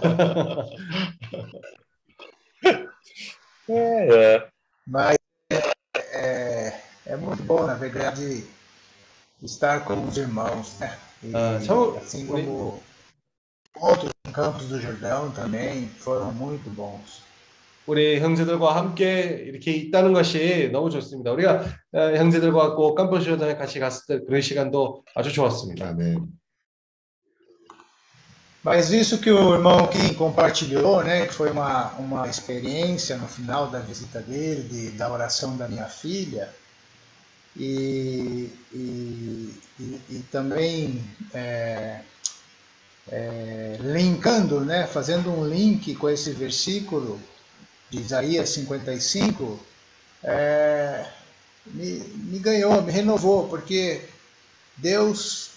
É, é. Mas é, é muito bom, na verdade, estar com os irmãos, né? E, Ah, tchau. assim como outros campos do Jordão também foram muito bons. 우리 형제들과 함께 이렇게 있다는 것이 너무 좋습니다. 우리가 어, 형제들과 꼭 깜포시오단에 같이 갔을 때 그런 시간도 아주 좋았습니다. 아멘. Mas isso que o irmão Kim compartilhou, né, que foi uma, uma experiência no final da visita dele, de, da oração da minha filha, e, e, e, e também é, é, linkando, né, fazendo um link com esse versículo de Isaías 55, é, me, me ganhou, me renovou, porque Deus,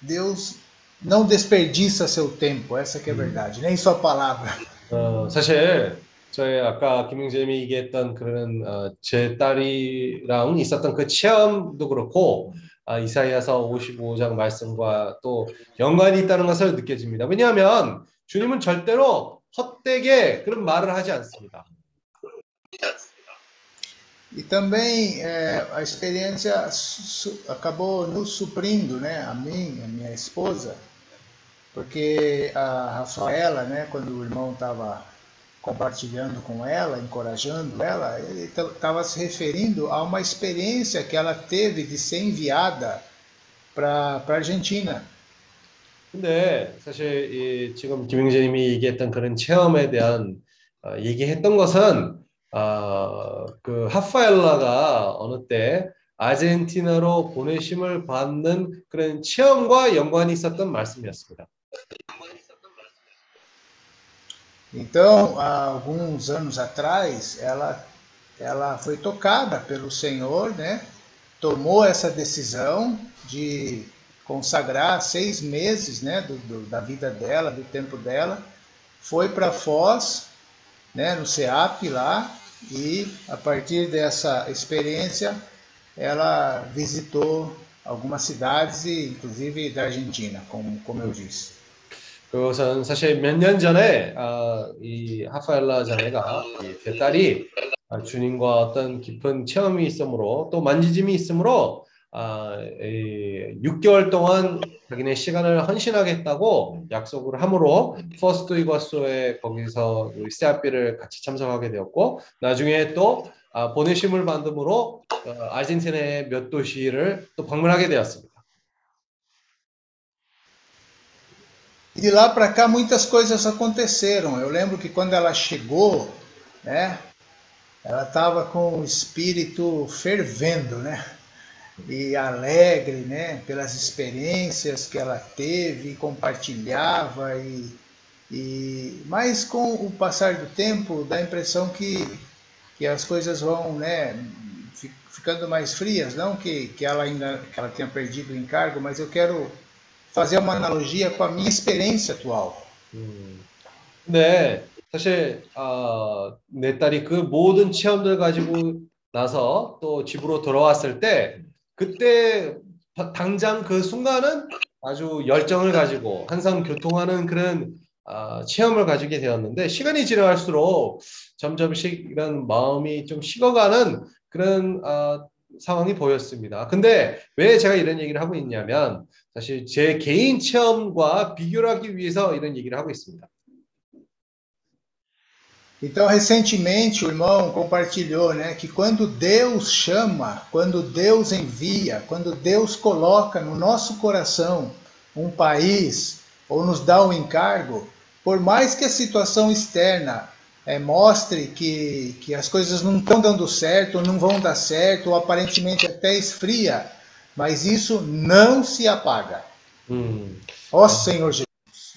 Deus não desperdiça seu tempo, essa que é verdade, nem sua palavra. 어, 사실 저희 아까 김영재님이 얘기했던 그런 어, 제 딸이랑 있었던 그 체험도 그렇고 아, 이사야서 55장 말씀과 또 연관이 있다는 것을 느껴집니다. 왜냐하면 주님은 절대로 헛되게 그런 말을 하지 않습니다. E também é, a experiência su- acabou nos suprindo, né, a mim, a minha esposa, porque a Rafaela, né, quando o irmão estava compartilhando com ela, encorajando ela, ele estava se referindo a uma experiência que ela teve de ser enviada para a Argentina. 근데 사실 이 지금 김영재님이 얘기했던 그런 체험에 대한 어, 얘기했던 것은 어, 그 하파엘라가 어느 때 아르헨티나로 보내심을 받는 그런 체험과 연관이 있었던 말씀이었습니다. Então, há alguns anos atrás, ela, ela foi tocada pelo Senhor, né? tomou essa decisão de consagrar seis meses né? do, do, da vida dela, do tempo dela, foi para Foz, né? no CEAP lá, e a partir dessa experiência, ela visitou algumas cidades, e inclusive da Argentina, como, como eu disse. 그것은 사실 몇 년 전에 아, 이 하파엘라 자매가 이 제 딸이 아, 주님과 어떤 깊은 체험이 있으므로 또 만지짐이 있으므로 아, 이 6개월 동안 자기네 시간을 헌신하겠다고 약속을 함으로 포스두 이과수에 거기서 우리 세아비를 같이 참석하게 되었고 나중에 또 아, 보내심을 받음으로 어, 아르헨티나의 몇 도시를 또 방문하게 되었습니다. E de lá para cá muitas coisas aconteceram. Eu lembro que quando ela chegou, né, ela estava com o espírito fervendo, né? E alegre, né, pelas experiências que ela teve, e compartilhava e, e mas com o passar do tempo dá a impressão que que as coisas vão, né, fi- ficando mais frias, não que que ela ainda que ela tenha perdido o encargo, mas eu quero fazer uma analogia com a minha experiência atual. 음. 근데 사실 아, 내 딸이 그 모든 체험들 가지고 나서 또 집으로 돌아왔을 때 그때 바- 당장 그 순간은 아주 열정을 가지고 항상 교통하는 그런 아, 체험을 가지게 되었는데 시간이 지나갈수록 점점씩 이런 마음이 좀 식어가는 그런 아, 상황이 보였습니다. 근데 왜 제가 이런 얘기를 하고 있냐면 사실 제 개인 체험과 비교를 하기 위해서 이런 얘기를 하고 있습니다. Então, recentemente, o irmão compartilhou né, que quando Deus chama, quando Deus envia, quando Deus coloca no nosso coração um país ou nos dá um encargo, por mais que a situação externa é, mostre que, que as coisas não estão dando certo, ou não vão dar certo, ou aparentemente até esfria, mas isso não se apaga. 음, Ó Senhor Jesus.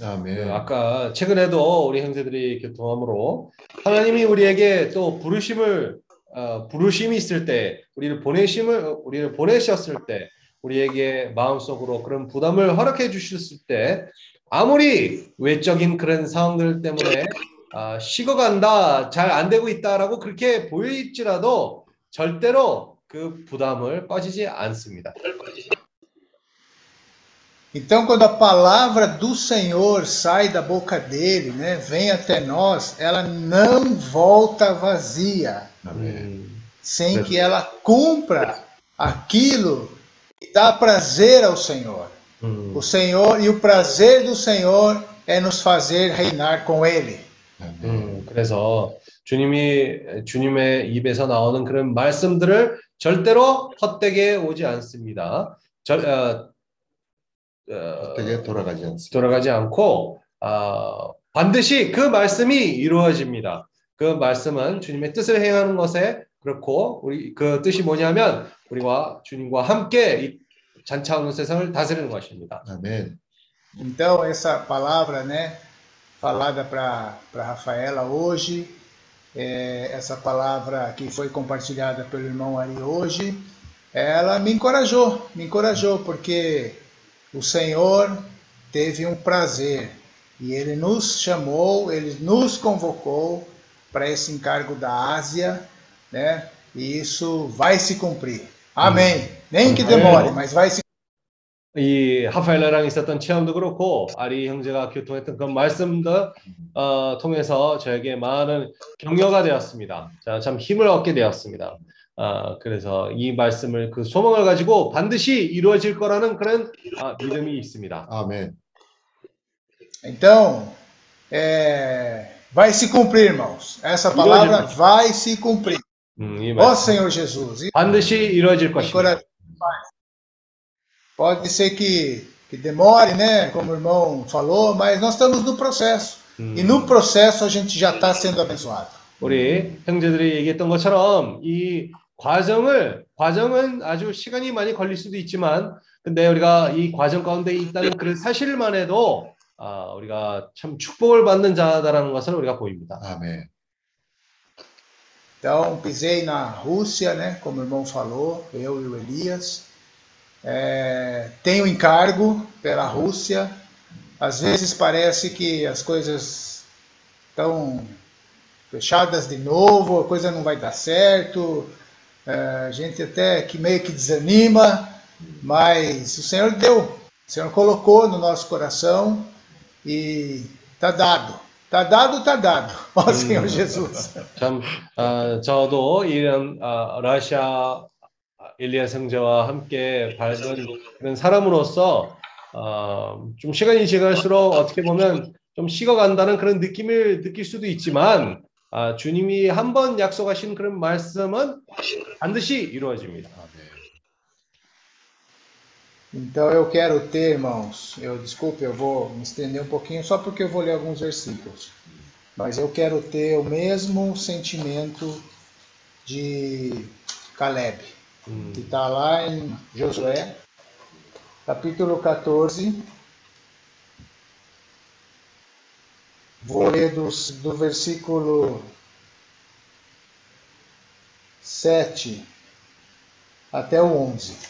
아멘. 아까 최근에도 우리 형제들이 교통함으로 하나님이 우리에게 또 부르심을 어, 부르심이 있을 때 우리를 보내심을 우리를 보내셨을 때 우리에게 마음속으로 그런 부담을 허락해 주셨을 때 아무리 외적인 그런 상황들 때문에 아, 식어간다 잘 안 되고 있다라고 그렇게 보일지라도 절대로 그 부담을 빠지지 않습니다. Então, quando a palavra do Senhor sai da boca dele, né, vem até nós, ela não volta vazia, 아멘. 음, sem que ela cumpra aquilo que dá prazer ao Senhor. 음, O Senhor e o prazer do Senhor é nos fazer reinar com Ele. 아멘. 음, 그래서 주님이 주님의 입에서 나오는 그런 말씀들을 절대로 헛되게 오지 않습니다. 절, 어, 어, 어떻게 돌아가지 않습니다. 돌아가지 않고 어, 반드시 그 말씀이 이루어집니다. 그 말씀은 주님의 뜻을 행하는 것에 그렇고 우리 그 뜻이 뭐냐면 우리와 주님과 함께 이 잔차없는 세상을 다스리는 것입니다. 아멘. Então, essa palavra, né, falada para Rafaela hoje, é, essa palavra que foi compartilhada pelo irmão Ari hoje, ela me encorajou, me encorajou, porque o Senhor teve um prazer e Ele nos chamou, Ele nos convocou para esse encargo da Ásia, né, e isso vai se cumprir. Amém. Nem que demore, mas vai se 이 하파엘라랑 있었던 체험도 그렇고 아리 형제가 교통했던 그 말씀도 어, 통해서 저에게 많은 격려가 되었습니다. 자, 참 힘을 얻게 되었습니다. 아, 그래서 이 말씀을 그 소망을 가지고 반드시 이루어질 거라는 그런 아, 믿음이 있습니다. 아멘. Então, é, vai se cumprir, irmãos. Essa palavra vai se cumprir. 음, 이 Ó 말씀 Senhor Jesus. E 반드시 이루어질 것입니다. encoraja- Pode ser que, que demore, né? Como o irmão falou, mas nós estamos no processo. 음, E no processo a gente já está sendo abençoado. 우리 형제들이 얘기했던 것처럼 이 과정을 과정은 아주 시간이 많이 걸릴 수도 있지만 근데 우리가 이 과정 가운데 있다는 그런 사실만 해도 아, 우리가 참 축복을 받는 자다라는 것을 우리가 보입니다. 아멘. Então, pisei na Rússia, né? Como o irmão falou, eu e o Elias. É, tenho encargo pela Rússia. Às vezes parece que as coisas estão fechadas de novo, a coisa não vai dar certo. A gente até que meio que desanima, mas o Senhor deu, o Senhor colocou no nosso coração e tá dado. Tá dado, tá dado. Ó Senhor Jesus. 참 아, 저도 이런 아, 러시아 엘리야 성제와 함께 밝은 그런 사람으로서 어, 좀 시간이 지날수록 어떻게 보면 좀 식어간다는 그런 느낌을 느낄 수도 있지만 아, 주님이 한 번 약속하신 그런 말씀은 반드시 이루어집니다. Então eu quero ter, irmãos, eu desculpe, eu vou me estender um pouquinho só porque eu vou ler alguns versículos. Mas eu quero ter o mesmo sentimento de Caleb, 음, que está lá em Josué, capítulo 14. Vou ler do, do versículo 7 até o 11.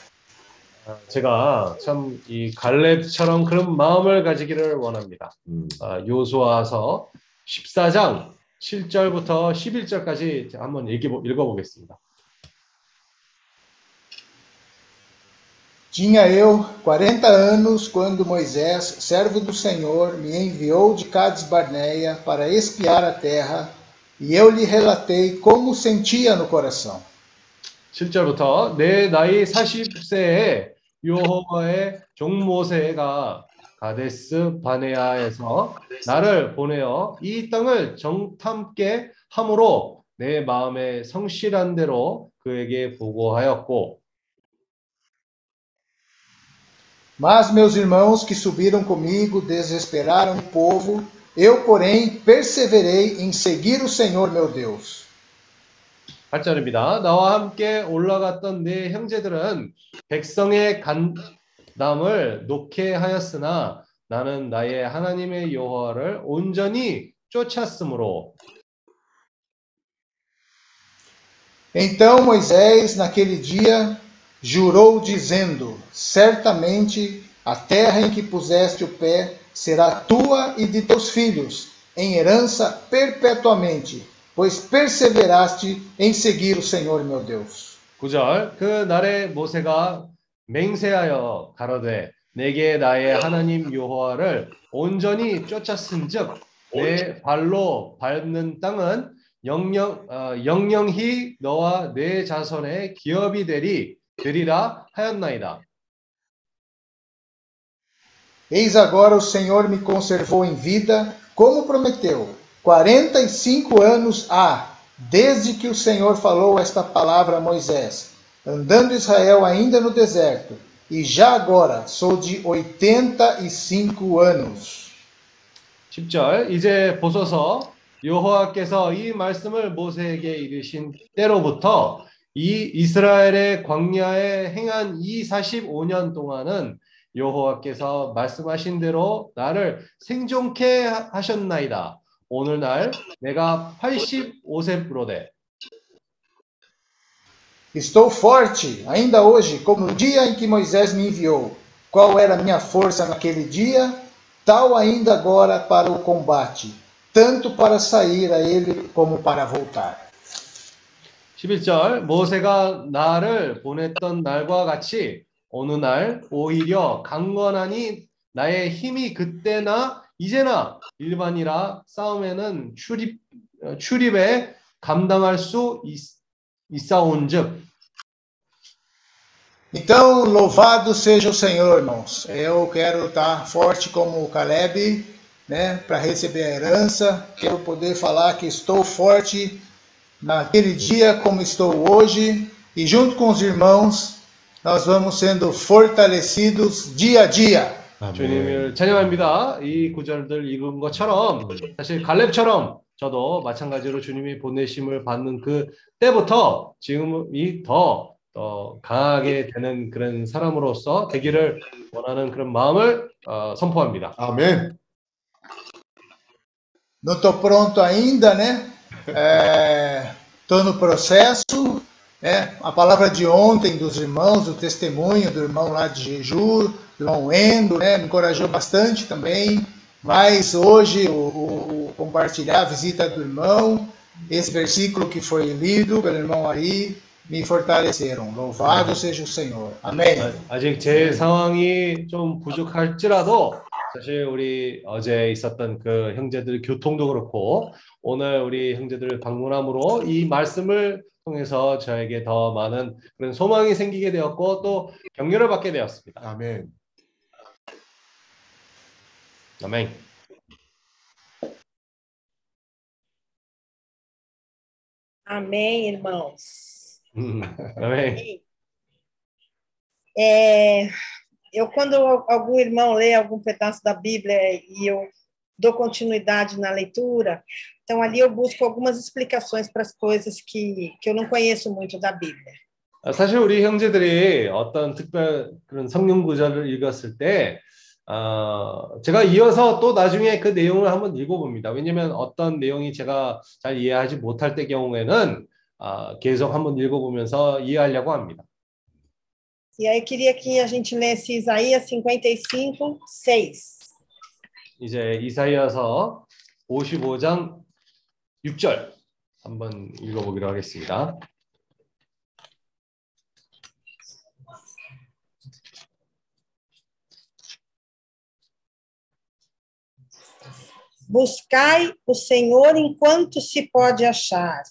제가 참 이 갈렙처럼 그런 마음을 가지기를 원합니다. 음. 아, 요수아서 14장 7절부터 11절까지 한번 읽어, 읽어보겠습니다. Tinha eu 40 anos quando Moisés, servo do Senhor, me enviou de Cades Barneia para espiar a terra, e eu lhe relatei como sentia no coração. 7절부터 내 나이 40세에 여호와의 종모세가 가데스 바네아에서 나를 보내어 이 땅을 정탐게 함으로 내 마음에 성실한 대로 그에게 보고하였고 Mas meus irmãos que subiram comigo desesperaram o povo Eu, porém, perseverei em seguir o Senhor meu Deus. 8절입니다. 나와 함께 올라갔던 네 형제들은 백성의 간담을 놓게 하였으나 나는 나의 하나님의 여호와를 온전히 쫓았으므로 Então Moisés, naquele dia, jurou, dizendo: Certamente a terra em que puseste o pé será tua e de teus filhos, em herança perpetuamente, pois perseveraste em seguir o Senhor meu Deus. 9절 그 날에 모세가 맹세하여 가로되 내게 나의 하나님 여호와를 온전히 쫓았은즉 내 발로 밟는 땅은 영영 어, 영영히 너와 내 자손의 기업이 되리 되리라 하였나이다. Eis agora o Senhor me conservou em vida, como prometeu. Quarenta e cinco anos há, desde que o Senhor falou esta palavra a Moisés, andando Israel ainda no deserto, e já agora sou de oitenta e cinco anos. 10절 이제 보소서 여호와께서 이 말씀을 모세에게 이르신 때로부터 이 이스라엘의 광야에 행한 이 45년 동안은 여호와께서 말씀하신 대로 나를 생존케 하셨나이다. 오늘날 내가 85세 부로되 Estou forte, ainda hoje, como no dia em que Moisés me enviou. Qual era a minha força naquele dia? Tal ainda agora para o combate, tanto para sair a ele como para voltar. 11절 모세가 나를 보냈던 날과 같이 어느 날 오히려 강건하니 나의 힘이 그때나 이제나 일반이라 싸움에는 출입 출입에 감당할 수 있, 있사온즉 Então, louvado seja o Senhor, irmãos. Eu quero estar forte como o Caleb, né, para receber a herança. Quero poder falar que estou forte naquele dia como estou hoje. E junto com os irmãos, nós vamos sendo fortalecidos dia a dia. 주님을 찬양합니다. 이 구절들 읽은 것처럼 사실 갈렙처럼 저도 마찬가지로 주님이 보내심을 받는 그 때부터 지금이 더, 더 강하게 되는 그런 사람으로서 되기를 원하는 그런 마음을 어, 선포합니다. 아멘. Não estou pronto ainda, né? Estou no processo. Né? A palavra de ontem dos irmãos, o testemunho do irmão lá de Jeju, do irmão Endo, né? me encorajou bastante também. Mas hoje, o, o, o compartilhar a visita do irmão, esse versículo que foi lido pelo irmão Ari, me fortaleceram. Louvado seja o Senhor. Amém. 아직 제 상황이 좀 부족할지라도 사실 우리 어제 있었던 그 형제들 교통도 그렇고 오늘 우리 형제들 방문함으로 이 말씀을 통해서 저에게 더 많은 그런 소망이 생기게 되었고 또 격려를 받게 되었습니다. 아멘. 아멘. Amém, irmãos. 음, 아멘. É, eu, quando algum irmão lê algum pedaço da Bíblia e eu dou continuidade na leitura, então ali eu busco algumas explicações para as coisas que, que eu não conheço muito da Bíblia. 아, 사실 우리 형제들이 어떤 특별 그런 성경 구절을 읽었을 때 어, 제가 이어서 또 나중에 그 내용을 한번 읽어봅니다. 왜냐하면 어떤 내용이 제가 잘 이해하지 못할 때 경우에는 어, 계속 한번 읽어보면서 이해하려고 합니다. E aí eu queria que a gente lesse Isaías 55, 6. 이제 이사이아서 55장 6절 한번 읽어보기로 하겠습니다. Buscai o Senhor enquanto se pode achar,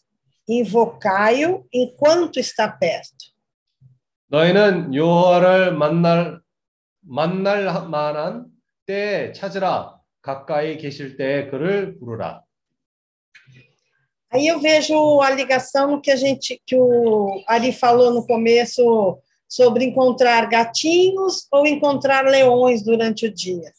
invocai-o enquanto está perto. 너희는 여호와를 만날 만날 만한 때에 찾으라 가까이 계실 때에 그를 부르라. Aí eu vejo a ligação no que a gente que o Ari falou no começo sobre encontrar gatinhos ou encontrar leões durante o dia.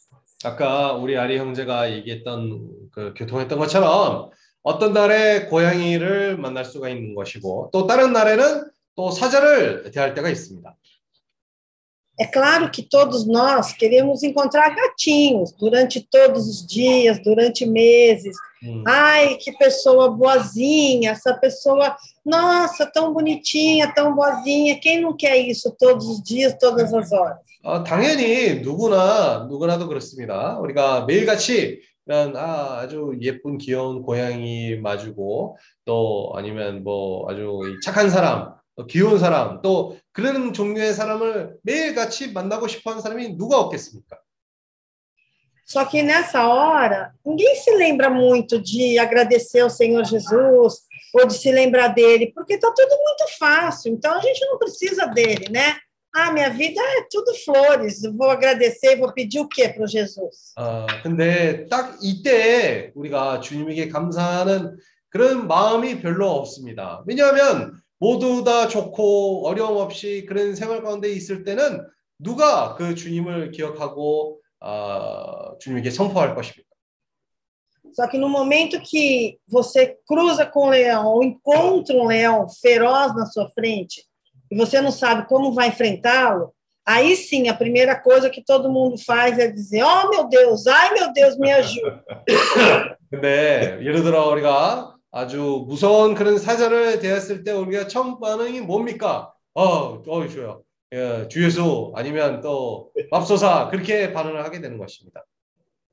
아까 우리 아리 형제가 얘기했던 그 교통했던 것처럼 어떤 날에 고양이를 만날 수가 있는 것이고 또 다른 날에는 또 사자를 대할 때가 있습니다. É claro que todos nós queremos encontrar gatinhos durante todos os dias, durante meses. 음, Ai, que pessoa boazinha, essa pessoa, nossa, tão bonitinha, tão boazinha. Quem não quer isso todos os dias, todas as horas? 어, 당연히 누구나 누구나도 그렇습니다. 우리가 매일같이 이런 아, 아주 예쁜 귀여운 고양이 마주고 또 아니면 뭐 아주 착한 사람, 또 귀여운 사람, 또 그런 종류의 사람을 매일같이 만나고 싶어하는 사람이 누가 없겠습니까? Só que nessa hora, ninguém se lembra muito de agradecer ao Senhor Jesus ou de se lembrar dele, porque está tudo muito fácil. Então a gente não precisa dele, né? Ah, minha vida é tudo flores. Vou agradecer, vou pedir o quê para Jesus? 아, 근데 딱 이때 우리가 주님에게 감사하는 그런 마음이 별로 없습니다. 왜냐하면 모두 다 좋고 어려움 없이 그런 생활 가운데 있을 때는 누가 그 주님을 기억하고 아, 주님에게 선포할 것입니까? Só que no momento que você cruza com um leão ou encontra um leão feroz na sua frente e você não sabe como vai enfrentá-lo, aí sim a primeira coisa que todo mundo faz é dizer: Oh meu Deus, ai meu Deus, me ajuda. 근데 예를 들어 우리가 아주 무서운 그런 사자를 대했을 때 우리가 처음 반응이 뭡니까? 어, 어, 주여, 예, 주 예수 아니면 또 맙소사 그렇게 반응을 하게 되는 것입니다.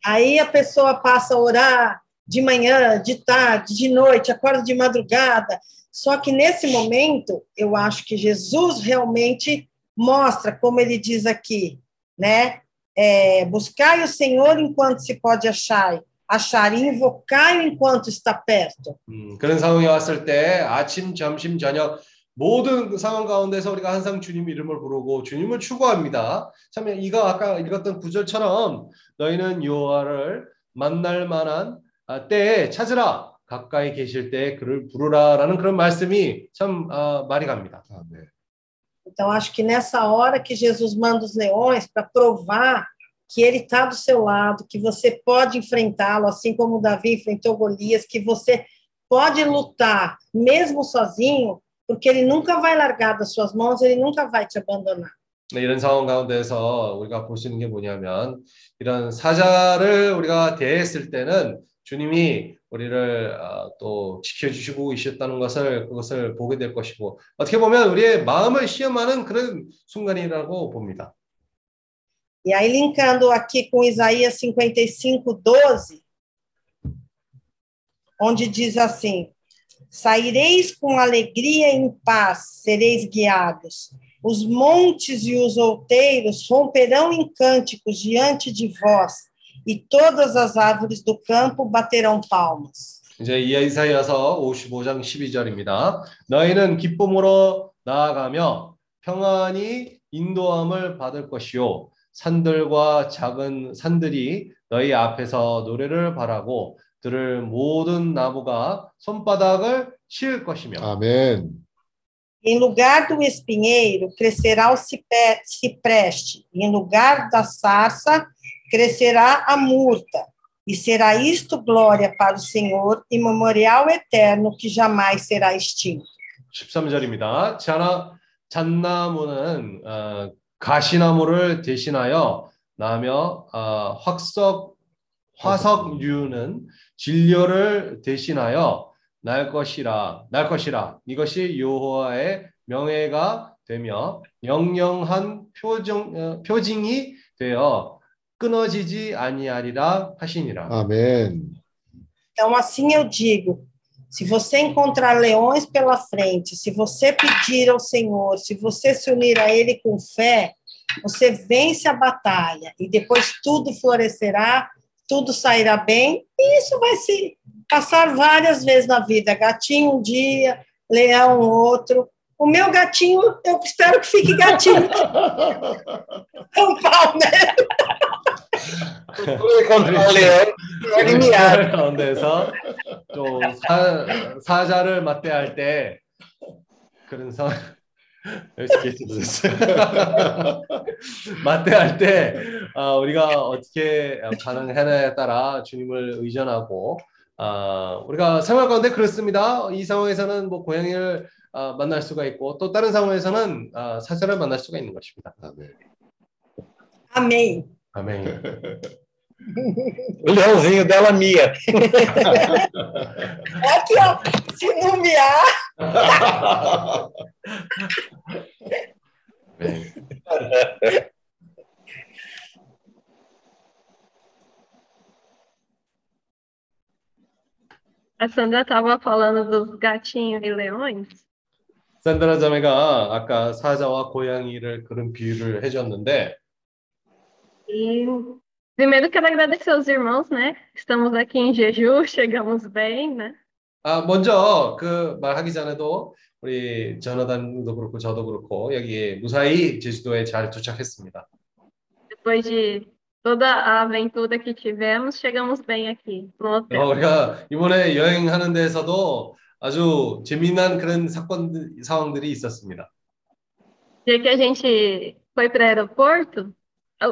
Aí a pessoa passa a orar de manhã, de tarde, de noite, acorda de madrugada. Só que nesse momento, eu acho que Jesus realmente mostra, como ele diz aqui, né? É, buscai o Senhor enquanto se pode achar, achar e invocai-o enquanto está perto. 음, 그런 상황이 왔을 때 아침, 점심, 저녁 모든 그 상황 가운데서 우리가 항상 주님 이름을 부르고 주님을 추구합니다. 참 이거 아까 읽었던 구절처럼 너희는 여호와를 만날 만한 아, 때에 찾으라 가까이 계실 때 그를 부르라라는 그런 말씀이 참 아, 말이 갑니다. 아, 네. Então, acho que nessa hora que Jesus manda os leões para provar que ele está do seu lado, que você pode enfrentá-lo, assim como Davi enfrentou Golias, que você pode lutar mesmo sozinho, porque ele nunca vai largar das suas mãos, ele nunca vai te abandonar. 네, 이런 상황 가운데서 우리가 볼 수 있는 게 뭐냐면 이런 사자를 우리가 대했을 때는 주님이 우리를 아, 또 지켜주시고 계셨다는 것을 그것을 보게 될 것이고 어떻게 보면 우리의 마음을 시험하는 그런 순간이라고 봅니다. E aí, linkando aqui com Isaías 55, 12, onde diz assim: Saireis com alegria e em paz, sereis guiados. Os montes e os outeiros romperão em cânticos diante de vós, e todas as árvores do campo baterão palmas. 이제 이사야서 55장 12절입니다. 너희는 기쁨으로 나아가며 평안히 인도함을 받을 것이요 산들과 작은 산들이 너희 앞에서 노래를 바라고 들을 모든 나무가 손바닥을 씌울 것이며 아멘. Em lugar do espinheiro crescerá o cipreste, e em lugar da sarça crescerá a murta. E será isto glória para o Senhor e memorial eterno que jamais será extinto. 13절입니다. 자나, 잣나무는 어, 가시나무를 대신하여 나며 어, 확석 화석류는 진료를 대신하여 날 것이라 날 것이라 이것이 여호와의 명예가 되며 영영한 표정 어, 표징이 되어 끊어지지 아니하리라 하시니라. 아멘. Então, assim eu digo: se você encontrar leões pela frente, se você pedir ao Senhor, se você se unir a Ele com fé, você vence a batalha e depois tudo florescerá, tudo sairá bem, e isso vai se passar várias vezes na vida. Gatinho um dia, leão outro. O meu gatinho, eu espero que fique gatinho. São Paulo, né? Alineado. 가운데서 또 사, 사자를 맞대할 때 그런 상. 맞대할 때 어, 우리가 어떻게 반응하느냐에 따라 주님을 의존하고 어, 우리가 생활 가운데 그렇습니다. 이 상황에서는 뭐 고양이를 어, 만날 수가 있고 또 다른 상황에서는 어, 사자를 만날 수가 있는 것입니다. 아, 네. Amém. 아멘. O leãozinho dela mia. Aqui, ó. Se não miar, 네. A Sandra estava falando dos gatinhos e leões. 산드라 자매가 아까 사자와 고양이를 그런 비유를 해줬는데 E primeiro quero agradecer aos irmãos, né? Estamos aqui em Jeju, chegamos bem, né? 아 먼저 그 말하기 전에도 우리 전화단도 그렇고 저도 그렇고 여기 무사히 제주도에 잘 도착했습니다. Depois de toda a aventura que tivemos, chegamos bem aqui no hotel. 어, 우리가 이번에 여행하는 데에서도 아주 재미난 그런 사건 상황들이 있었습니다. O dia que a gente foi para o aeroporto,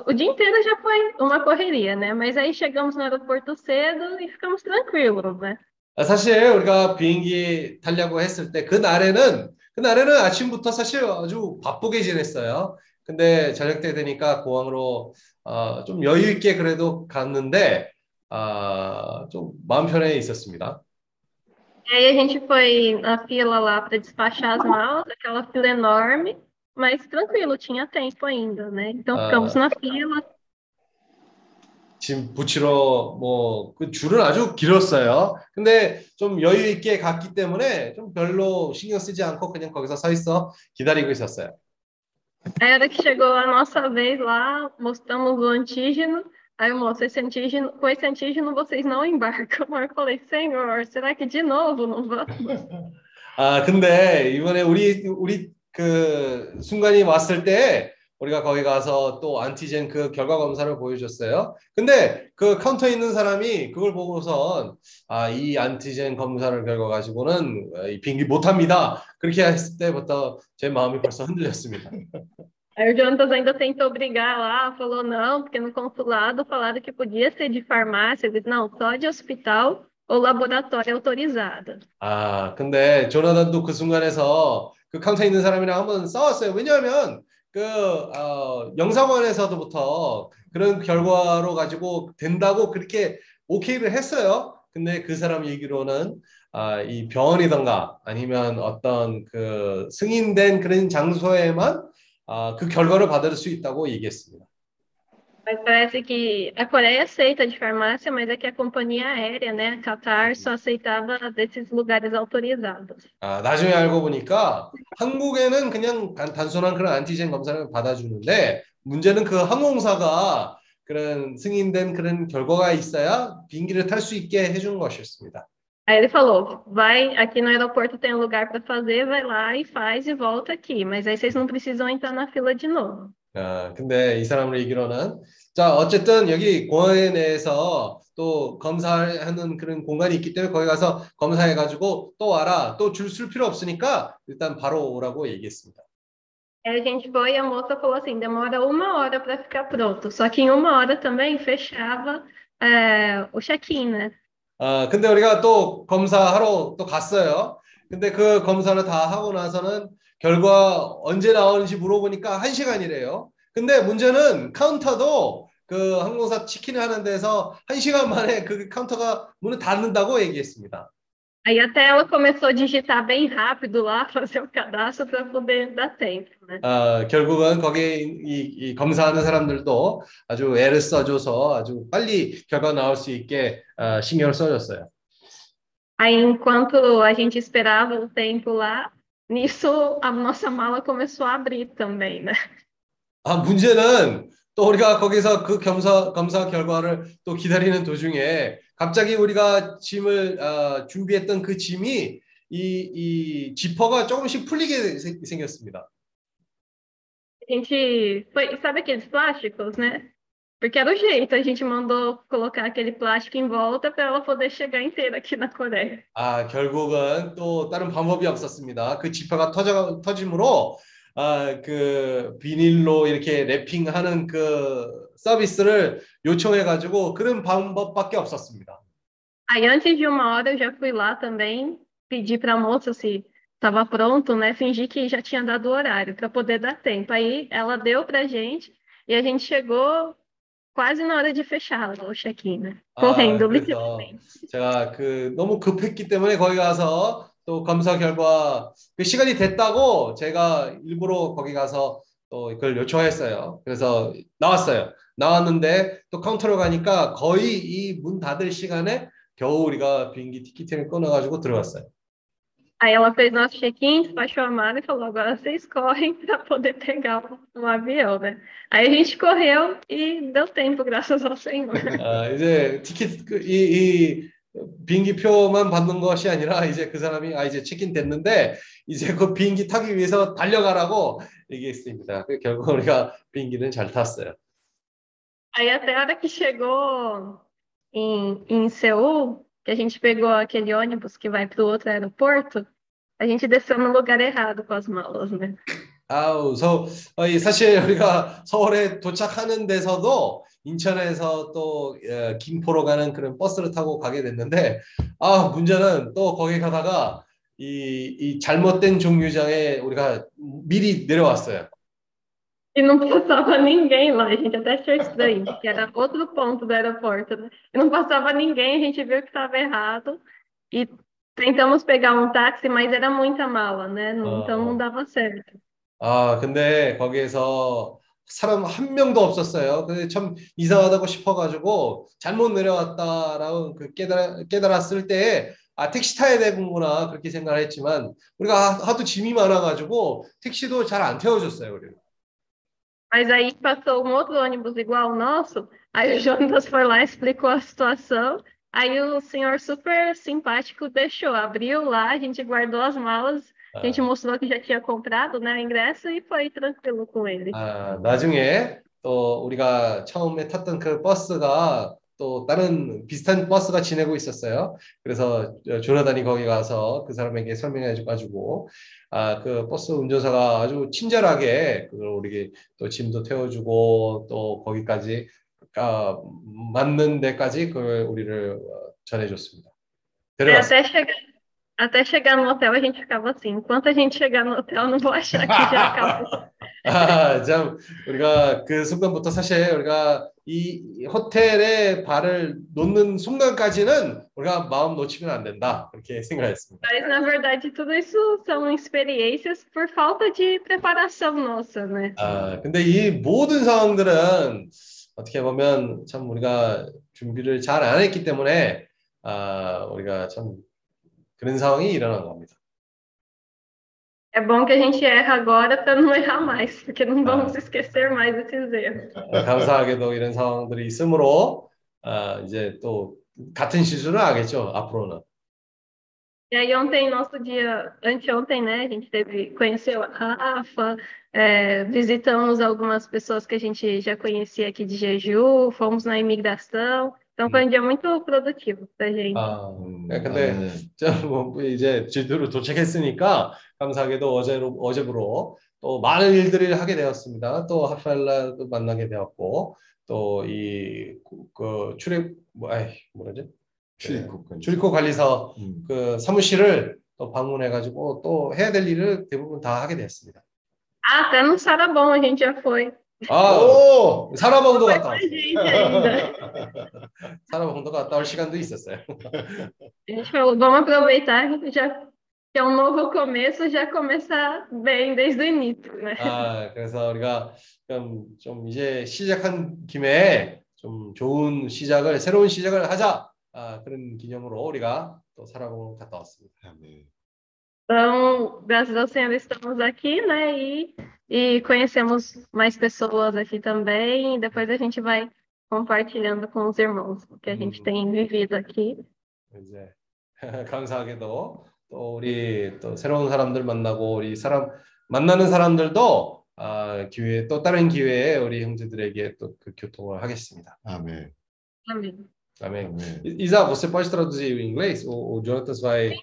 o dia inteiro já foi uma correria, né? Mas aí chegamos no aeroporto cedo e ficamos tranquilos, né? 아, 사실 우리가 비행기 타려고 했을 때 그 날에는 그 날에는 아침부터 사실 아주 바쁘게 지냈어요. 근데 저녁 때 되니까 공항으로 어, 좀 여유 있게 그래도 갔는데 아, 좀 마음 편해 있었습니다. E aí a gente foi na fila lá para despachar as malas, aquela fila enorme, mas tranquilo, tinha tempo ainda, né? Então Ah. ficamos na fila. 짐 붙이러 뭐 그 줄은 아주 길었어요. 근데 좀 여유 있게 갔기 때문에 좀 별로 신경 쓰지 않고 그냥 거기서 서 있어 기다리고 있었어요. Aí a hora que chegou a nossa vez lá, mostramos o antígeno. Aí o moço, esse antígeno, com esse antígeno vocês não embarcam. Aí eu falei, Senhor, será que de novo não vamos? 아 근데 이번에 우리 우리 그 순간이 왔을 때 우리가 거기 가서 또 안티젠 그 결과 검사를 보여줬어요. 근데 그 카운터에 있는 사람이 그걸 보고선 아 이 안티젠 검사를 결과 가지고는 이 비행기 못 합니다. 그렇게 했을 때부터 제 마음이 벌써 흔들렸습니다. Aí o Jonatas ainda tentou brigar lá, falou não, porque no consulado falaram que podia ser de farmácia. Eu disse, não, só de hospital ou laboratório autorizado. 아, 근데 조나단도 그 순간에서 그 카운터에 있는 사람이랑 한번 싸웠어요. 왜냐하면 그 어, 영상원에서부터 그런 결과로 가지고 된다고 그렇게 오케이를 했어요. 근데 그 사람 얘기로는 아, 이 병원이던가 아니면 어떤 그 승인된 그런 장소에만 아, 그 결과를 받을 수 있다고 얘기했습니다. Mas parece que a Coreia aceita de farmácia, mas é que a companhia aérea, né, a Qatar, só aceitava desses lugares autorizados. 아, 나중에 알고 보니까 한국에는 그냥 단, 단순한 그런 안티젠 검사를 받아주는데 문제는 그 항공사가 그런 승인된 그런 결과가 있어야 비행기를 탈 수 있게 해주는 것이었습니다. Aí ele falou: vai, aqui no aeroporto tem um lugar para fazer, vai lá e faz e volta aqui. Mas aí vocês não precisam entrar na fila de novo. 아, 근데 이 사람을 얘기로는 자 어쨌든 여기 공항에 내에서 또 검사하는 그런 공간이 있기 때문에 거기 가서 검사해가지고 또 와라 또 줄 쓸 필요 없으니까 일단 바로 오라고 얘기했습니다. A gente foi e a moça falou assim: demora uma hora para ficar pronto. Só que em uma hora também fechava é, o check-in, né? 아, 근데 우리가 또 검사하러 또 갔어요. 근데 그 검사를 다 하고 나서는 결과 언제 나오는지 물어보니까 한 시간이래요. 근데 문제는 카운터도 그 항공사 치킨을 하는 데서 한 시간 만에 그 카운터가 문을 닫는다고 얘기했습니다. Aí até ela começou a digitar bem rápido lá, fazer o cadastro para poder dar tempo, né? 아, 결국은 거기 이, 이 검사하는 사람들도 아주 애를 써줘서 아주 빨리 결과 나올 수 있게 아, 신경을 써줬어요. Aí enquanto a gente esperava o tempo lá, nisso a nossa mala começou a abrir também, né? 아, 문제는 또 우리가 거기서 그 검사, 검사 결과를 또 기다리는 도중에 갑자기 우리가 짐을 아, 준비했던 그 짐이 이, 이 지퍼가 조금씩 풀리게 생- 생겼습니다. A gente foi, sabe aqueles plásticos, né? Porque era o jeito, a gente mandou colocar aquele plástico em volta para ela poder chegar inteira aqui na Coreia. 아, 결국은 또 다른 방법이 없었습니다. 그 지퍼가 터져, 터짐으로 아, 그 비닐로 이렇게 랩핑하는 그 서비스를 요청해가지고 그런 방법밖에 없었습니다. Aí antes de uma hora eu já fui lá também, pedi para a moça se estava pronto, né? Fingi que já tinha dado o horário para poder dar tempo. Aí ela deu para gente e a gente chegou quase na hora de fechar o check-in, né? Correndo, 아, literalmente. 제가 그 너무 급했기 때문에 거기 가서 또 검사 결과 그 시간이 됐다고 제가 일부러 거기 가서 또 그걸 요청했어요. 그래서 나왔어요. 나왔는데 또 카운터로 가니까 거의 이 문 닫을 시간에 겨우 우리가 비행기 티켓을 끊어가지고 들어갔어요. Aí ela fez nosso check-in, despachou a mala e falou: agora vocês correm para poder pegar um, um avião, né? Aí a gente correu e deu tempo, graças ao Senhor. 아, 이제 티켓 그, 이, 이 비행기 표만 받는 것이 아니라 이제 그 사람이 아 이제 체크인 됐는데 이제 그 비행기 타기 위해서 달려가라고 얘기했습니다. 그 결국 우리가 비행기는 잘 탔어요. Aí até a hora que chegou em, em Seul, que a gente pegou aquele ônibus que vai para o outro aeroporto, a gente desceu no lugar errado com as malas, né? 아우, 서, 어, 이 사실 우리가 서울에 도착하는 데서도 인천에서 또 어, 김포로 가는 그런 버스를 타고 가게 됐는데 아 문제는 또 거기 가다가 이, 이 잘못된 종류장에 우리가 미리 내려왔어요. E não passava ninguém lá, a gente até achou estranho, porque era outro ponto do aeroporto, né? E não passava ninguém, a gente viu que estava errado e tentamos pegar um táxi, mas era muita mala, né? Não- Então não dava certo. 아 근데 거기에서 사람 한 명도 없었어요. 근데 참 이상하다고 싶어가지고 잘못 내려왔다라고 그 깨달아, 깨달았을 때에 아 택시 타야 되는구나 그렇게 생각을 했지만 우리가 하- 하도 짐이 많아가지고 택시도 잘 안 태워줬어요 우리는. Mas aí passou um outro ônibus igual ao nosso, aí o Jonas foi lá, explicou a situação, aí o senhor super simpático deixou, abriu lá, a gente guardou as malas, a gente mostrou que já tinha comprado, né, o ingresso e foi tranquilo com ele. 아, 나중에 또 우리가 처음에 탔던 그 버스가 또 다른 비슷한 버스가 지내고 있었어요. 그래서 조나단이 거기 가서 그 사람에게 설명해 가지고 아, 그 버스 운전사가 아주 친절하게 그걸 우리 또 짐도 태워주고 또 거기까지 아, 맞는 데까지 그걸 우리를 어, 전해줬습니다. 데려갔어요. até chegar no hotel a gente ficava assim, enquanto a gente chegar no hotel não vou achar que já acabou. 아, 참 우리가 그 순간부터 사실 우리가 이 호텔에 발을 놓는 순간까지는 우리가 마음 놓치면 안 된다 그렇게 생각했습니다. Mas na verdade tudo isso são experiências por falta de preparação nossa, né? 아, 근데 이 모든 상황들은 어떻게 보면 참 우리가 준비를 잘 안 했기 때문에 아, 우리가 참 그런 상황이 일어난 겁니다. É bom que a gente erra agora para não errar mais, porque não vamos esquecer mais desses erros. 아, 감사하게도 이런 상황들이 있으므로 아, 이제 또 같은 실수를 하겠죠 앞으로는. E aí ontem, nosso dia, anteontem, né, a gente teve, conheceu a Rafa, é, visitamos algumas pessoas que a gente já conhecia aqui de Jeju, fomos na imigração, então foi um dia muito produtivo pra gente. 아, 음, 네, 근데 네. 자, 뭐 이제 제주로 도착했으니까 감사하게도 어제로 어제부로 또 많은 일들을 하게 되었습니다. 또 하팔라도 만나게 되었고 또 이그 출입 뭐 아이 뭐라지 출입국 관리. 출입국 관리서 음. 그 사무실을 또 방문해 가지고 또 해야 될 일을 대부분 다 하게 되었습니다. Ah, até no Sarabão a gente já foi. 아, 오! 사라봉도 Foi 갔다 왔어요. 사라봉도 갔다 올 시간도 있었어요. A gente falou, vamos aproveitar, já que é um novo começo, já começar bem desde o início, né? 아, 그래서 우리가 좀, 좀 이제 시작한 김에 좀 좋은 시작을, 새로운 시작을 하자. 아, 그런 기념으로 우리가 또 사라봉 갔다 왔습니다. 아멘. Então, graças ao Senhor estamos aqui, né? E, e conhecemos mais pessoas aqui também. E depois a gente vai compartilhando com os irmãos o que a gente tem vivido aqui. 이제 감사하게도 또 우리 또 새로운 사람들 만나고 우리 사람 만나는 사람들도 아, 기회 또 다른 기회에 우리 형제들에게 또 그 교통을 하겠습니다. 아멘. Amém. Amém. 아멘. Isa, você pode traduzir em inglês? O, o Jonatas vai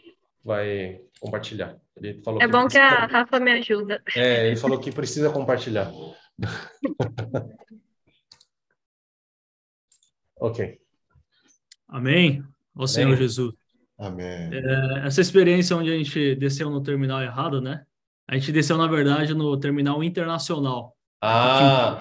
vai compartilhar. Ele falou É que bom que a precisa- Rafa me ajuda. É, ele falou que precisa compartilhar. ok. Amém? Ó Senhor Jesus. 아멘. É, essa experiência onde a gente desceu no terminal errado, né? A gente desceu, na verdade, no terminal internacional. 아,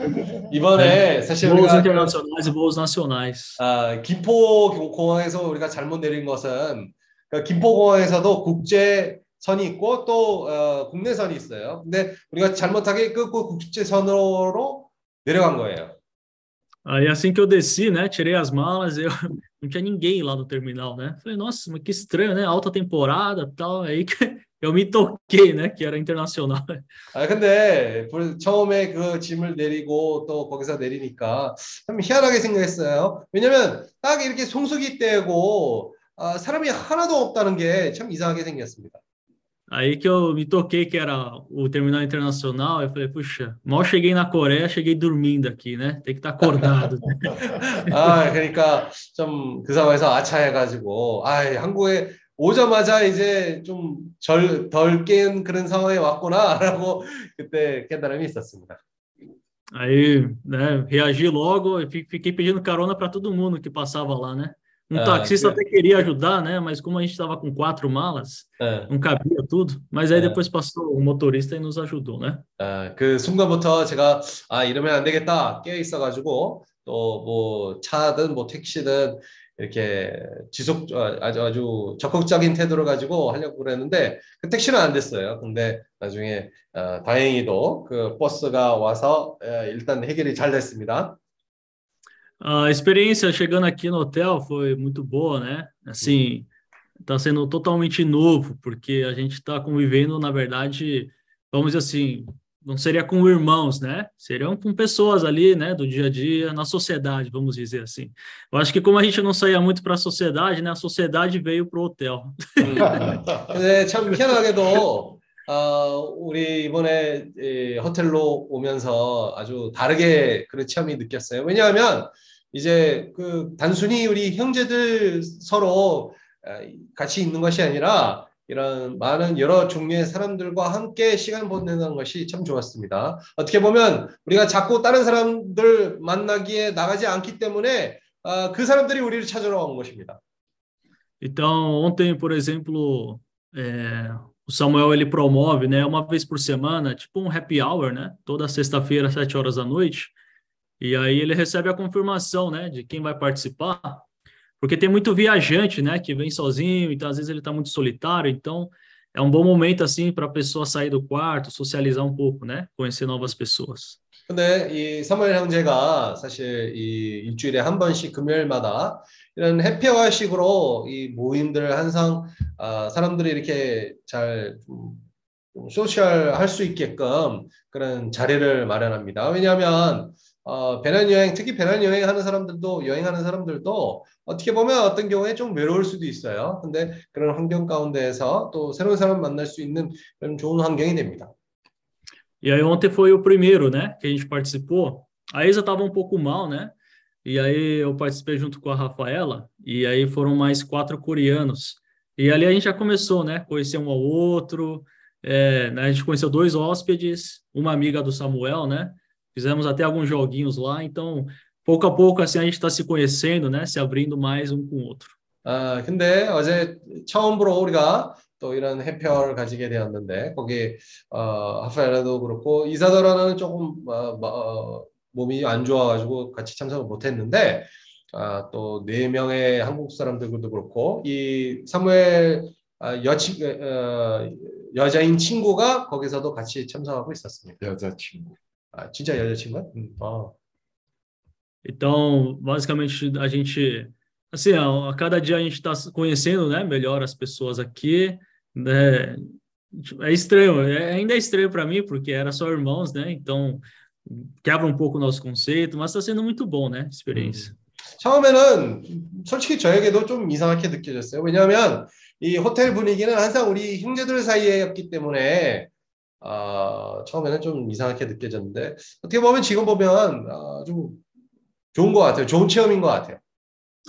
이번에 사실 Voos 우리가 그, internacionais e voos nacionais. 아, 김포 공항에서 우리가 잘못 내린 것은 그 김포공항에서도 국제선이 있고 또 어, 국내선이 있어요. 근데 우리가 잘못하게 끊고 국제선으로 내려간 거예요. Aí assim que eu desci, né? Tirei as malas, eu não tinha ninguém lá no terminal, né? Falei, nossa, mas que estranho, né? Alta temporada, tal. Aí eu me toquei, né? Que era internacional. 아 근데 불- 처음에 그 짐을 내리고 또 거기서 내리니까 참 희한하게 생각했어요. 왜냐면 딱 이렇게 송수기 아, 사람이 하나도 없다는 게 참 이상하게 생겼습니다. Aí que eu me toquei que era o terminal internacional. Eu falei, puxa, mal cheguei na Coreia, cheguei dormindo aqui, né? Tem que estar acordado. 아 그러니까 좀 그 상황에서 아차해 가지고 아 한국에 오자마자 이제 좀덜깬 그런 상황에 왔구나라고 그때 깨달음이 있었습니다. Aí, né? Reagi logo e fi- fiquei pedindo carona para todo mundo que passava lá, né? Um Ah, taxista que- até queria ajudar, né? Mas como a gente estava com quatro malas, 예. não cabia tudo. Mas aí depois passou o motorista e nos ajudou, né? 아, 그 순간부터 제가 아 이러면 안 되겠다 깨어 있어가지고 또 뭐 차든 뭐 택시든 이렇게 지속 어, 아주 아주 적극적인 태도를 가지고 하려고 그랬는데 그 택시는 안 됐어요. 근데 나중에 어, 다행히도 그 버스가 와서 어, 일단 해결이 잘 됐습니다. A experiência chegando aqui no hotel foi muito boa, né? Assim, tá sendo totalmente novo, porque a gente está convivendo, na verdade, vamos dizer assim, não seria com irmãos, né? Seriam com pessoas ali, né, do dia a dia, na sociedade, vamos dizer assim. Eu acho que como a gente não saía muito para a sociedade, né, a sociedade veio para o hotel. 음. 근데 참 희한하게도 어, 우리 이번에 이 호텔로 오면서 아주 다르게 그런 체험이 느꼈어요. 왜냐하면 이제 그 단순히 우리 형제들 서로 어, 같이 있는 것이 아니라 이런 많은 여러 종류의 사람들과 함께 시간 보내는 것이 참 좋았습니다. 어떻게 보면 우리가 자꾸 다른 사람들 만나기에 나가지 않기 때문에 어, 그 사람들이 우리를 찾으러 온 것입니다. Então, ontem, por exemplo, é, o Samuel ele promove, né, uma vez por semana, tipo um happy hour, né, toda sexta-feira, sete horas da noite. E aí ele recebe a confirmação, né, de quem vai participar, porque tem muito viajante, né, que vem sozinho, então às vezes ele está muito solitário, então é um bom momento assim para a pessoa sair do quarto, socializar um pouco, né, conhecer novas pessoas. 근데 이 사무엘 형제가 사실 이 일주일에 한 번씩 금요일마다 이런 해피어식으로 이 모임들을 항상 아, 사람들이 이렇게 잘 좀, 좀 소셜 할 수 있게끔 그런 자리를 마련합니다. 왜냐하면 어, 배낭여행, 특히 배낭여행 하는 사람들도 여행하는 사람들도 어떻게 보면 어떤 경우에 좀 외로울 수도 있어요. 근데 그런 환경 가운데에서 또 새로운 사람 만날 수 있는 그런 좋은 환경이 됩니다. E aí ontem foi o primeiro, né, que a gente participou. A Isa estava um pouco mal, né? E aí eu participei junto com a Rafaela, e aí foram mais quatro coreanos. E ali a gente já começou, né? Conhecer um ao outro. é, né, a gente conheceu dois hóspedes, uma amiga do Samuel, né? Fizemos até alguns joguinhos lá. Então, pouco a pouco, assim, a gente está se conhecendo, né? Se abrindo mais um com o outro. 아, 근데 어제 처음으로 우리가 또 이런 해피어를 가지게 되었는데, 거기, 어, 하파엘라도 그렇고, 이사더라는 조금, 어, 어, 몸이 안 좋아가지고 같이 참석을 못 했는데, 아, 또 네 명의 한국 사람들도 그렇고, 이 사무엘 아, 여친, 어, 여자인 친구가 거기서도 같이 참석하고 있었습니다. 여자 친구. 아, 진짜 여자친구야? 음, 어. Então, basicamente, a gente, assim, a, a cada dia a gente está conhecendo, né, melhor as pessoas aqui, né? É estranho, é, ainda é estranho para mim, porque era só irmãos, né? Então, quebra um pouco o nosso conceito, mas está sendo muito bom, né? a Experiência. 처음에는 솔직히 저에게도 좀 이상하게 느껴졌어요. 왜냐하면 이 호텔 분위기는 항상 우리 형제들 사이에였기 때문에 아, 처음에는 좀 이상하게 느껴졌는데 어떻게 보면 지금 보면 아, 좀 좋은 것 같아요. 좋은 체험인 것 같아요.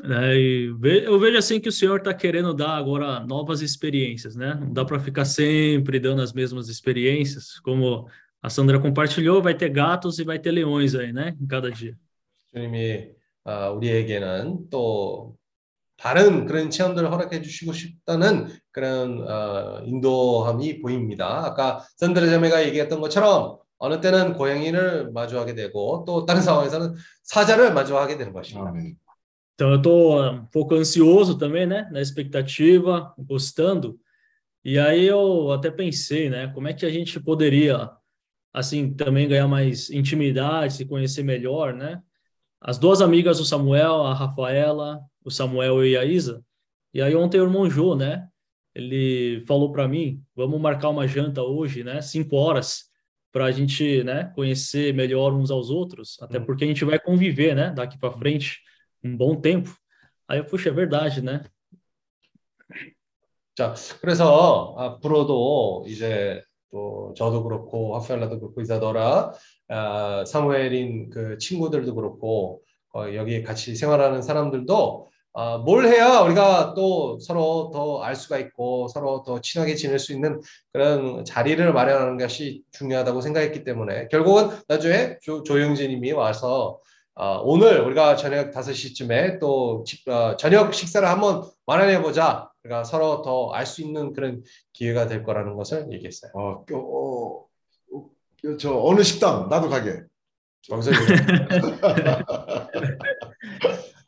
É, eu vejo assim que o senhor está querendo dar agora novas experiências, né? Não dá para ficar sempre dando as mesmas experiências, como a Sandra compartilhou, vai ter gatos e vai ter leões aí, né? Em cada dia. 주님이 아, 우리에게는 또 다른 그런 체험들을 허락해 주시고 싶다는 그런 어, 인도함이 보입니다. 아까 산드라 자매가 얘기했던 것처럼 어느 때는 고양이를 machu하게 되고 또 다른 상황에서는 사자를 마주하게 되는 것입니다. 아멘. Então eu estou um pouco ansioso também, né? Na expectativa, gostando. E aí eu até pensei, né? Como é que a gente poderia, assim, também ganhar mais intimidade, se conhecer melhor, né? As duas amigas do Samuel, a Rafaela, o Samuel e a Isa. E aí ontem o irmão Jô, né? Ele falou para mim, vamos marcar uma janta hoje, né? Cinco horas para a gente, né? Conhecer melhor uns aos outros, até hum. porque a gente vai conviver, né? Daqui para frente um bom tempo. Aí eu, puxa, é verdade, né? 자, 그래서 앞으로도 이제 또 저도 그렇고 하펠라도 그렇고 이사더라, 아, 사무엘인 그 친구들도 그렇고 어, 여기 같이 생활하는 사람들도 아, 뭘 해야 우리가 또 서로 더 알 수가 있고 서로 더 친하게 지낼 수 있는 그런 자리를 마련하는 것이 중요하다고 생각했기 때문에 결국은 나중에 조, 조영진님이 와서 어, 오늘 우리가 저녁 5시쯤에 또 집, 어, 저녁 식사를 한번 마련해 보자. 그러니까 서로 더 알 수 있는 그런 기회가 될 거라는 것을 얘기했어요. 어, 어, 어, 저 어느 식당 나도 가게. 방송이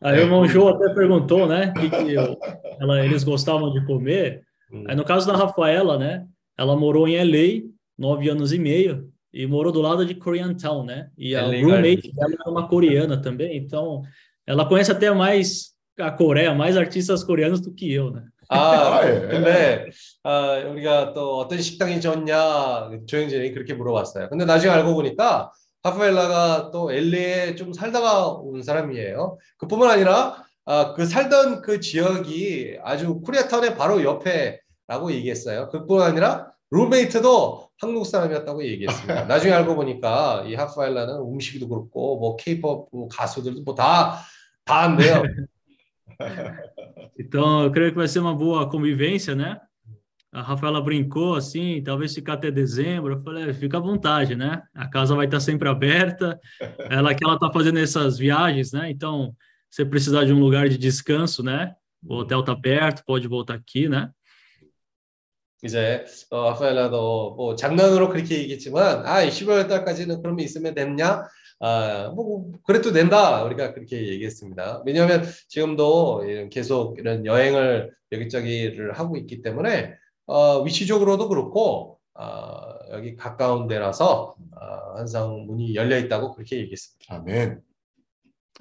Aí o irmão João até perguntou, né, que, que eu, ela, eles gostavam de comer. Hum. Aí no caso da Rafaela, né, ela morou em LA nove anos e meio e morou do lado de Koreatown, né? E a é roommate dela é uma coreana também, então ela conhece até mais a Coreia, mais artistas coreanos do que eu, né? 아, 근데 아, 우리가 또 어떤 식당이 좋냐 조영진이 그렇게 물어봤어요. 근데 나중에 알고 보니까 하프엘라가 또 LA에 좀 살다가 온 사람이에요. 그뿐만 아니라 아, 그 살던 그 지역이 아주 코리아타운의 바로 옆에라고 얘기했어요. 그뿐만 아니라 룸메이트도 한국 사람이었다고 얘기했습니다. 나중에 알고 보니까 이 하프아일라는 음식도 그렇고 뭐 케이팝 가수들도 뭐 다 다 한대요. então, eu creio que vai ser uma boa convivência, né? A Rafaela brincou assim, talvez ficar até dezembro. Eu falei, fica à vontade, né? A casa vai estar sempre aberta. Ela que ela está fazendo essas viagens, né? Então, se precisar de um lugar de descanso, né? O hotel está perto, pode voltar aqui, né? 이제 어, 라파엘라도 뭐 장난으로 그렇게 얘기했지만 아 12월 달까지는 그러면 있으면 됐냐? 아, 뭐 그래도 된다. 우리가 그렇게 얘기했습니다. 왜냐하면 지금도 계속 이런 여행을 여기저기를 하고 있기 때문에 어, 위치적으로도 그렇고 어, 여기 가까운 데라서 어, 항상 문이 열려 있다고 그렇게 얘기했습니다. 아멘.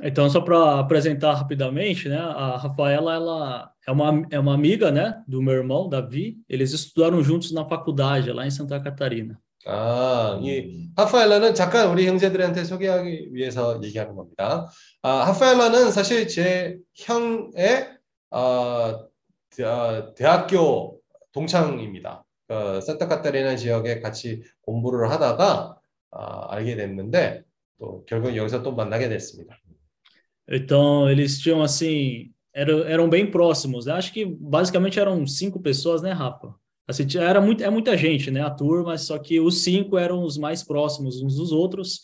Então, só para apresentar rapidamente, né? A Rafaela, ela é uma, é uma amiga, né? Do meu irmão, Davi. Eles estudaram juntos na faculdade, lá em Santa Catarina. 아, 이 하파엘라는 잠깐 우리 형제들한테 소개하기 위해서 얘기하는 겁니다. 아, 하파엘라는 사실 제 형의 어, 대학교 동창입니다. 그 산타카타리나 지역에 같이 공부를 하다가 아, 알게 됐는데 또 결국 여기서 또 만나게 됐습니다. Então, eles tinham assim, eram, eram bem próximos. Né? Acho que basicamente eram cinco pessoas, né, Rafa? Assim, era muito, é muita gente, né, a turma, só que os cinco eram os mais próximos uns dos outros.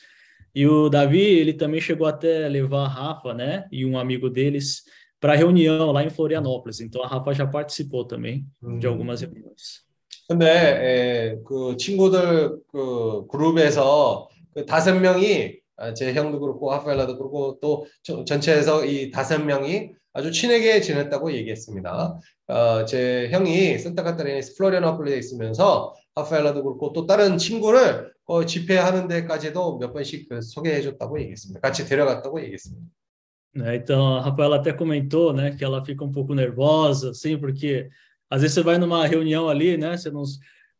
E o Davi, ele também chegou até levar a Rafa, né, e um amigo deles para reunião lá em Florianópolis. Então a Rafa já participou também de algumas reuniões. 근데 에, 그 친구들 그 그룹에서 그 다섯 명이 제 형도 그렇고 하펠라도 그렇고 또 전체에서 이 다섯 명이 아주 친하게 지냈다고 얘기했습니다. 어, 제 형이 산타카타리나에서 플로리아나폴리에 있으면서 하펠라도 그렇고 또 다른 친구를 어, 집회하는 데까지도 몇 번씩 그 소개해줬다고 얘기했습니다. 같이 데려갔다고 얘기했습니다. Né, então, a Rafaela até comentou, né, que ela fica um pouco nervosa, assim, porque às vezes você vai numa reunião ali, né, você não,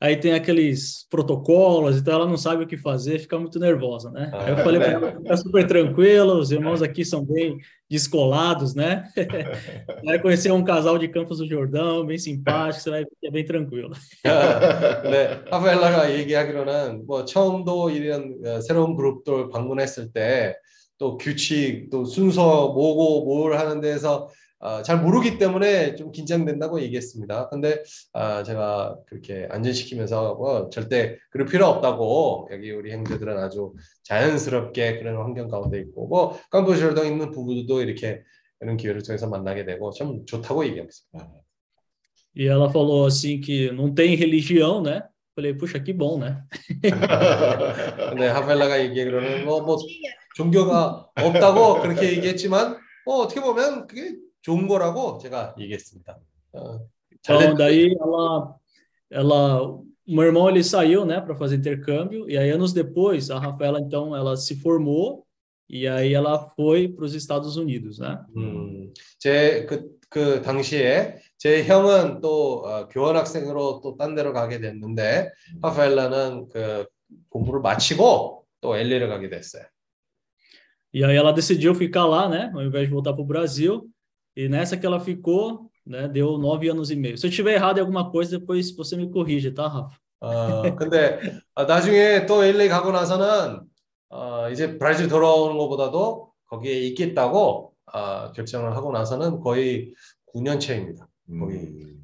aí tem aqueles protocolos, então ela não sabe o que fazer, fica muito nervosa, né? Ah, aí eu falei para ela, fica super tranquila, os irmãos aqui são bem descolados, né? vai conhecer um casal de Campos do Jordão, bem simpático, você vai é bem tranquilo. 네, 하벨라가 얘기하기로는 뭐 처음도 이런 새로운 그룹들 방문했을 때 또 규칙, 또 순서 뭐고 뭘 하는 데서 어, 잘 모르기 때문에 좀 긴장된다고 얘기했습니다. 근데 아, 제가 그렇게 안전시키면서 뭐 절대 그럴 필요 없다고 여기 우리 형제들은 아주 자연스럽게 그런 환경 가운데 있고 뭐 캄보디아에 있는 부부들도 이렇게 이런 기회를 통해서 만나게 되고 참 좋다고 얘기했습니다. E ela falou assim que não tem religião, né? Falei, puxa, que bom, né? 네, 하펠라가 얘기하기로는 뭐, 뭐 종교가 없다고 그렇게 얘기했지만 뭐 어떻게 보면 그게 좋은 거라고 제가 얘기했습니다. 어, então daí ela, ela, meu irmão ele saiu, né, para fazer intercâmbio e aí anos depois a Rafaela então ela se formou e aí ela foi para os Estados Unidos, né? 음, 제그 그 당시에 제 형은 또 어, 교환 학생으로 또 딴 데로 가게 됐는데 하파엘라는 그 공부를 마치고 또 LA를 가게 됐어요. E aí ela decidiu ficar lá, né, ao invés de voltar para o Brasil. E nessa que ela ficou, né, deu nove anos e meio. Se eu tiver errado em alguma coisa, depois você me corrige, tá, Rafa? 어, 근데 나중에 또 LA 가고 나서는 어, 이제 브라질 돌아오는 것보다도 거기에 있겠다고 어, 결정을 하고 나서는 거의 9년 차입니다. 거의.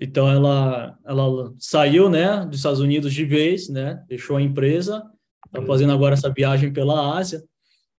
Então ela ela saiu, né, dos Estados Unidos de vez, né, deixou a empresa, está fazendo agora essa viagem pela Ásia.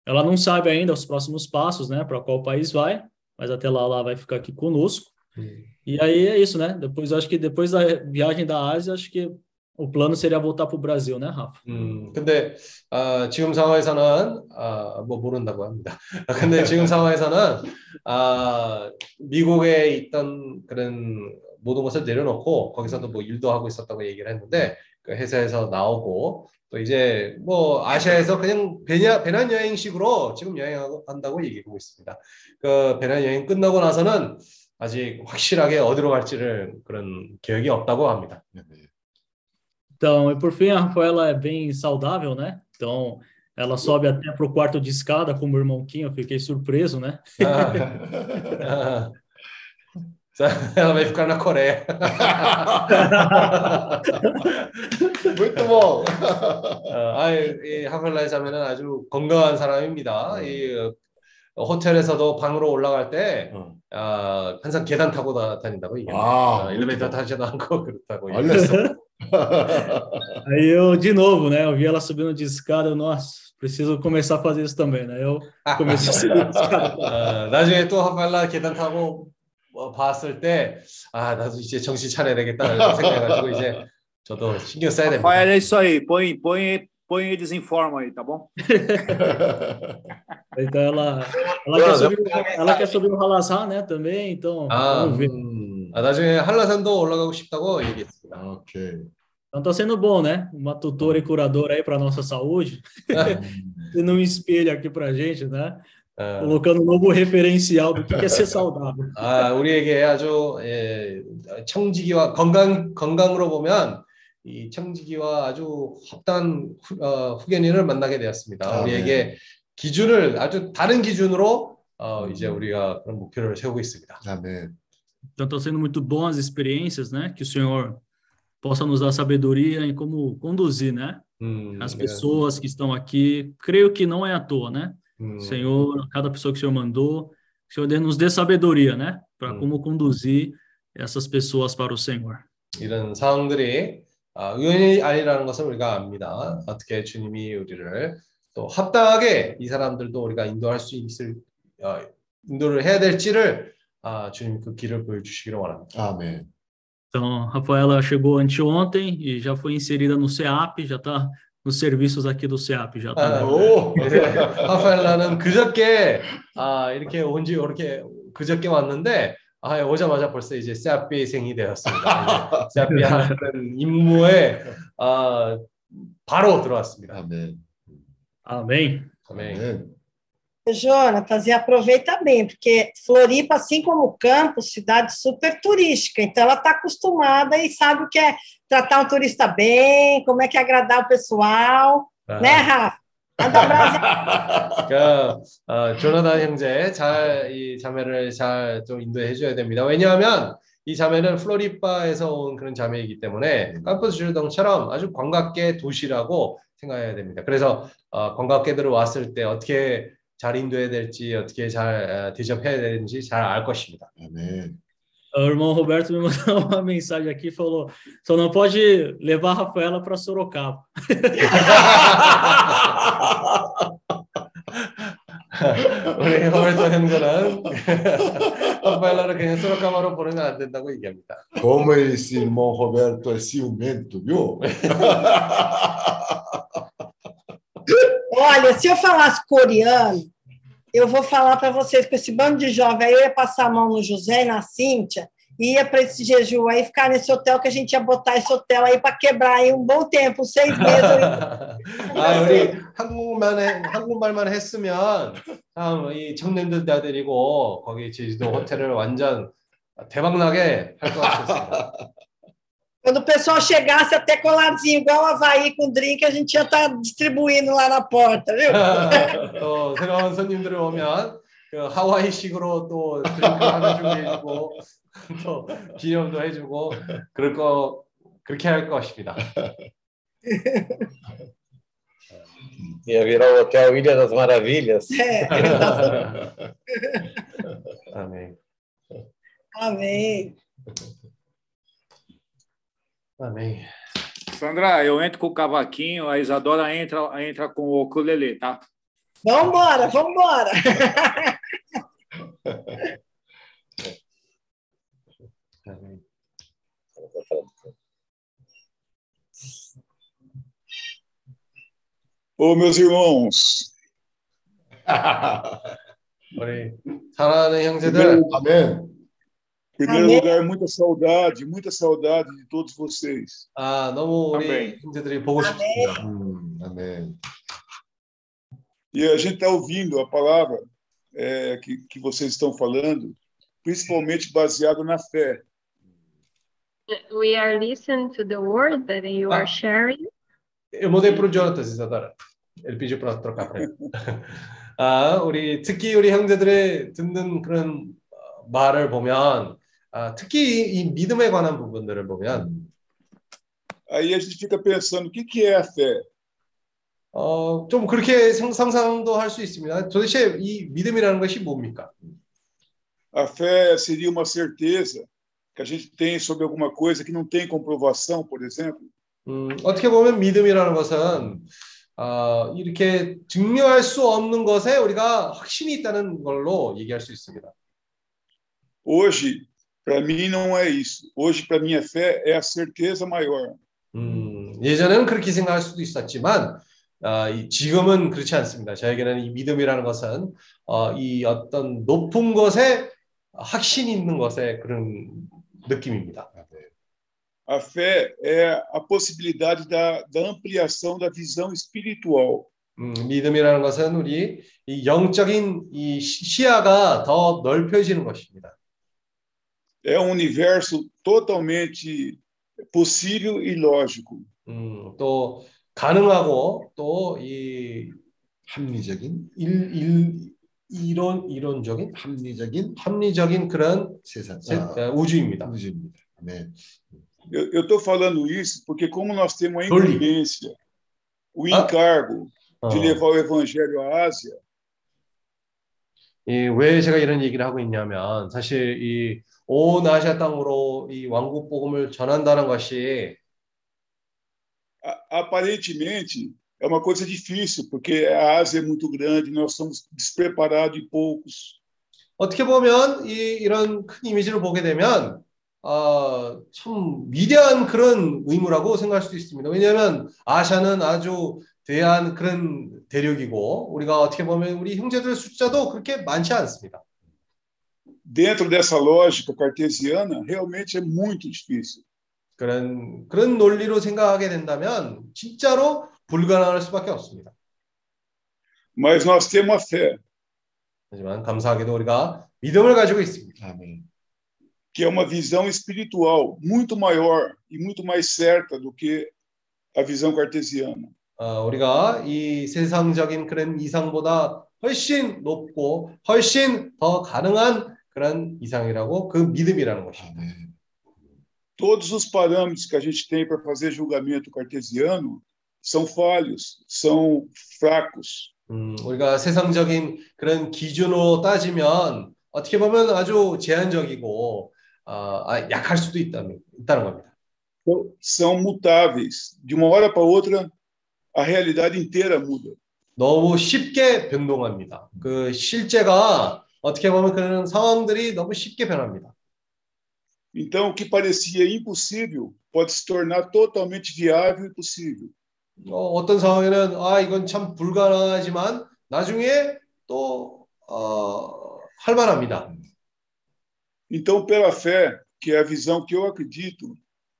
Ela não sabe ainda os próximos passos, né, para qual país vai, Mas até lá ela vai ficar aqui conosco. 음. E aí é isso, né? Depois acho que depois da viagem da Ásia, acho que o plano seria voltar para o Brasil, né, Rafa? 음, 근데 어, 지금 상황에서는 어, 뭐 모른다고 합니다. 근데 지금 상황에서는 어, 미국에 있던 그런 모든 것을 내려놓고 거기서도 뭐 일도 하고 있었다고 얘기를 했는데 그 회사에서 나오고 또 이제 뭐 아시아에서 그냥 배냐, 배낭 여행식으로 지금 여행한다고 얘기하고 있습니다. 그 배낭 여행 끝나고 나서는 아직 확실하게 어디로 갈지를 그런 계획이 없다고 합니다. Então, e por fim, a Rafaela é bem saudável, né? Então, ela sobe até para o quarto de escada como o irmão Kim, eu fiquei surpreso, né? 아, ela vai ficar na Coreia. Muito bom. 어, 아, 이 하펠라의 자매는 아주 건강한 사람입니다. 이 어, 호텔에서도 방으로 올라갈 때 어. 아, 항상 계단 타고 다, 다닌다고 얘기해요. 아, 어, 엘리베이터 타지도 않고 그렇다고. 알렸어. Aí eu, de novo, né? Eu vi ela subindo de escada, nossa, preciso começar a fazer isso também, né? Eu comecei a subir escada. 어, 나중에 또 하펠라 계단 타고 어, 봤을 때, 아, 나도 이제 정신 차려야 되겠다 이렇게 생각해가지고 이제 저도 신경 써야 됩니다. Rafael, é isso aí. Põe, põe, põe e desinforma aí, tá bom? Então ela, ela, quer, subir, ela quer subir o Halazá, né? Também, então 아, vamos ver. 음, 아, 나중에 한라산도 올라가고 싶다고 얘기했습니다. 오케이. Então tá sendo bom, né? Uma tutora e curadora aí para nossa saúde, sendo um espelho aqui pra gente, né? 어, Colocando um novo referencial do que é ser saudável. 아, 우리에게 아주 예, 청지기와 건강 건강으로 보면 이 청지기와 아주 합당한 후, 어, 후견인을 만나게 되었습니다. 아, 우리에게 기준을 아주 다른 기준으로 어, 이제 우리가 그런 목표를 세우고 있습니다. 아멘. Então está sendo muito bom as experiências, né? Que o Senhor possa nos dar sabedoria em como conduzir, né? 음, As 예, pessoas que estão aqui. Creio que não é à toa, né? 음, Senhor, cada pessoa que o Senhor mandou, que o Senhor nos dê sabedoria, né? Para Hum. como conduzir essas pessoas para o Senhor. 이런 상황들이 아, 우연이 아니라는 것을 우리가 압니다. 어떻게 주님이 우리를 또 합당하게 이 사람들도 우리가 인도할 수 있을 어, 인도를 해야 될지를 아, 주님 그 길을 보여주시기를 원합니다. 아멘. Então, a Rafaela chegou anteontem e já foi inserida no CEAP, já está nos serviços aqui do CEAP, já tá. 아, 오. 이제 하파엘라는 그저께 아, 이렇게 온지 이렇게 그저께 왔는데 아, 오자마자 벌써 이제 세아비 생이 되었습니다. 세아비 하는 임무에 아, 바로 들어왔습니다. 아멘. Amém. 아멘. 아멘. Jonatas, e aproveita bem, porque Floripa, assim como o Campos, cidade super turística, então ela está acostumada e sabe o que é tratar um turista bem, como é que é agradar o pessoal, 아, né, Rafa? Um. 그러니까 어, 조나단 형제 잘 이 자매를 잘 좀 인도해 줘야 됩니다. 왜냐하면 이 자매는 플로리바에서 온 그런 자매이기 때문에 캄퍼스 주동처럼 아주 관광계 도시라고 생각해야 됩니다. 그래서 어, 관광객들을 왔을 때 어떻게 잘 인도해야 될지 어떻게 잘 대접해야 되는지 잘 알 것입니다. 아멘. O irmão Roberto me mandou uma mensagem aqui e falou: só não pode levar a Rafaela para Sorocaba. 우리 로berto 형들은 라파엘라를 그냥 소로카마로 보내면 안 된다고 얘기합니다. Como esse irmão Roberto é ciumento, viu? Olha, se eu falasse coreano, eu vou falar para vocês com esse bando de jovem aí, eu ia passar a mão no José e na Cíntia, ia para esse jejum aí, ficar nesse hotel que a gente ia botar esse hotel aí para quebrar aí um bom tempo, seis meses. 아, 우리 한국만 해, 한국말만 했으면 참 이 청년들 다 데리고 거기 제주도 호텔을 완전 대박 나게 할 것 같습니다. Quando o pessoal chegasse até coladinho, igual o Havaí com drink, a gente ia estar distribuindo lá na porta, viu? 또 새로운 손님들이 오면 그 하와이식으로 또 드링크 하나 준비해주고 또 기념도 해주고 그럴 거 그렇게 할 것입니다. Ia virar o hotel Ilha das Maravilhas. É. 아멘. Amém. 아멘. Sandra, eu entro com o cavaquinho, a Isadora entra, entra com o ukulele, tá? Vambora, vambora. 아멘. Ô, meus irmãos, 우리 사랑하는 형제들 아멘. em primeiro Amém. lugar, muita saudade, muita saudade de todos vocês. 아 너무 우리 아멘. 형제들이 보고 싶습니다. 음, 아멘. E a gente está ouvindo a palavra é, que, que vocês estão falando, principalmente baseado na fé. We are listening to the word that you are Ah. sharing. Eu mudei para o Jonathan, Isadora. Ele pediu para trocar para ele. 아, 우리 특히 우리 형제들의 듣는 그런 어, 말을 보면 아, 특히 이, 이 믿음에 관한 부분들을 보면 Aí a gente fica pensando, o que, que é a fé? 어, 좀 그렇게 상- 상상도 할 수 있습니다. 도대체 이 믿음이라는 것이 뭡니까? A fé seria uma certeza que a gente tem sobre alguma coisa que não tem comprovação, por exemplo. 음, 어떻게 보면 믿음이라는 것은 어, 이렇게 증명할 수 없는 것에 우리가 확신이 있다는 걸로 얘기할 수 있습니다. Hoje, para mim, não é isso. Hoje, para mim, a fé é a certeza maior. 음, 예전에는 그렇게 생각할 수도 있었지만 아, 이- 지금은 그렇지 않습니다. 저에게는 이 믿음이라는 것은 어, 이 어떤 높은 것에 확신이 있는 것에 그런 느낌입니다. A fé é a possibilidade da, da ampliação da visão espiritual. 음, 믿음이라는 것은 우리 이 영적인 이 시- 시야가 더 넓혀지는 것입니다. É um universo totalmente possível e lógico. 음, 또 가능하고 또 이 합리적인 일, 일, 이론 이론적인 합리적인 합리적인 그런 세상 세- 아, 어, 우주입니다. 우주입니다. 아멘. Eu estou falando isso porque, como nós temos a incumbência, o Ah. encargo 어, de levar o evangelho à Ásia, 이, 왜 제가 이런 얘기를 하고 있냐면 사실 이 온 아시아 땅으로 이 왕국 복음을 전한다는 것이 a- aparentemente é uma coisa difícil, porque a Ásia é muito grande, nós somos despreparados e poucos. 어떻게 보면 이, 이런 큰 이미지를 보게 되면 어, 참 위대한 그런 의무라고 생각할 수도 있습니다. 왜냐하면 아시아는 아주 대한 그런 대륙이고 우리가 어떻게 보면 우리 형제들 숫자도 그렇게 많지 않습니다. Dentro dessa lógica cartesiana, realmente é muito difícil. 그런 그런 논리로 생각하게 된다면 진짜로 불가능할 수밖에 없습니다. Mas nós temos a fé, 하지만 감사하게도 우리가 믿음을 가지고 있습니다. 아멘. que é uma visão espiritual muito maior e muito mais certa do que a visão cartesiana. 어, 우리가 이 세상적인 그런 이상보다 훨씬 높고 훨씬 더 가능한 그런 이상이라고 그 믿음이라는 것입니다. todos os parâmetros que a gente tem para fazer julgamento cartesiano são falhos, são fracos. 음, 우리가 세상적인 그런 기준으로 따지면 어떻게 보면 아주 제한적이고 어, 아, 약할 수도 있다는, 있다는 겁니다. São mutáveis. De uma hora para outra, a realidade inteira muda. 너무 쉽게 변동합니다. 그 실제가 어떻게 보면 그런 상황들이 너무 쉽게 변합니다. Então, o que parecia impossível pode se tornar totalmente viável e possível. 어, 어떤 상황에는 아 이건 참 불가능하지만 나중에 또 어, 할만합니다. Então, pela fé, que é a visão que eu acredito,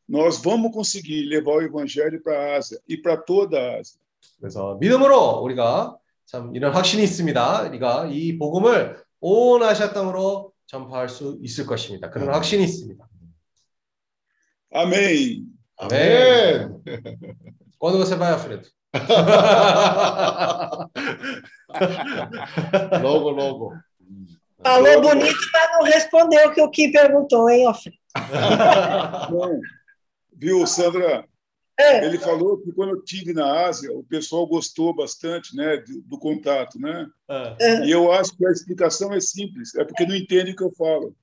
nós vamos conseguir levar o evangelho para a Ásia e para toda a Ásia. 그래서 믿음으로 우리가 참 이런 확신이 있습니다. 우리가 이 복음을 온 아시아 땅으로 전파할 수 있을 것입니다. 그런 확신이 있습니다. Amém. 아멘. Quando você vai, Alfredo? logo, logo. Falou bonito, mas não respondeu o que o Kim perguntou, hein, Alfredo? Não. Viu, Sandra? É. Ele falou que quando eu tive na Ásia, o pessoal gostou bastante, né, do, do contato, né? 예. E eu acho que a explicação é simples, é porque não entende o que eu falo.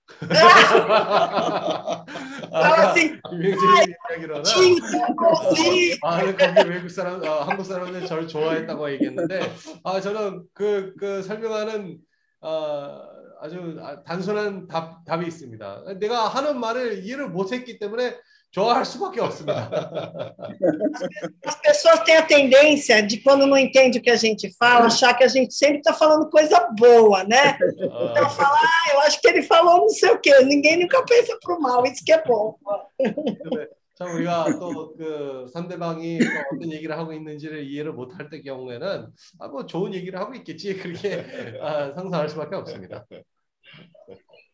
Fala assim, 김영진이 이야기로는 Tim, assim. 아, 외국 사람, 아, 한국 사람들이 저를 좋아했다고 얘기했는데, 아, 저는 그, 그 설명하는, 아, 아주 아, 단순한 답, 답이 있습니다. 내가 하는 말을 이해를 못했기 때문에 좋아할 수밖에 없습니다. As pessoas têm a tendência de, quando não entende o que a gente fala, achar que a gente sempre está falando coisa boa, né? Então, fala, ah, eu acho que ele falou não sei o quê. Ninguém nunca pensa para o mal, isso que é bom. 근데 참 우리가 또 그 상대방이 또 어떤 얘기를 하고 있는지를 이해를 못할 때 경우에는 아, 뭐 좋은 얘기를 하고 있겠지 그렇게 아, 상상할 수밖에 없습니다.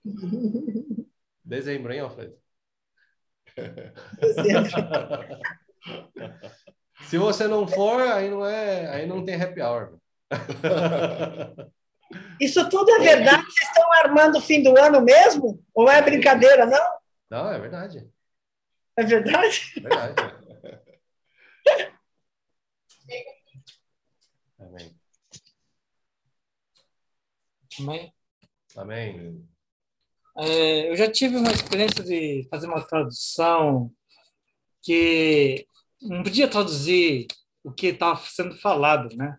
Dezembro, hein, Alfredo? Se você não for, aí não é, aí não tem happy hour. Isso tudo é verdade? Vocês estão armando o fim do ano mesmo? Ou é brincadeira, não? Não, é verdade. É verdade? É verdade. Amém. Amém? Amém. É, eu já tive uma experiência de fazer uma tradução que não podia traduzir o que estava sendo falado, né?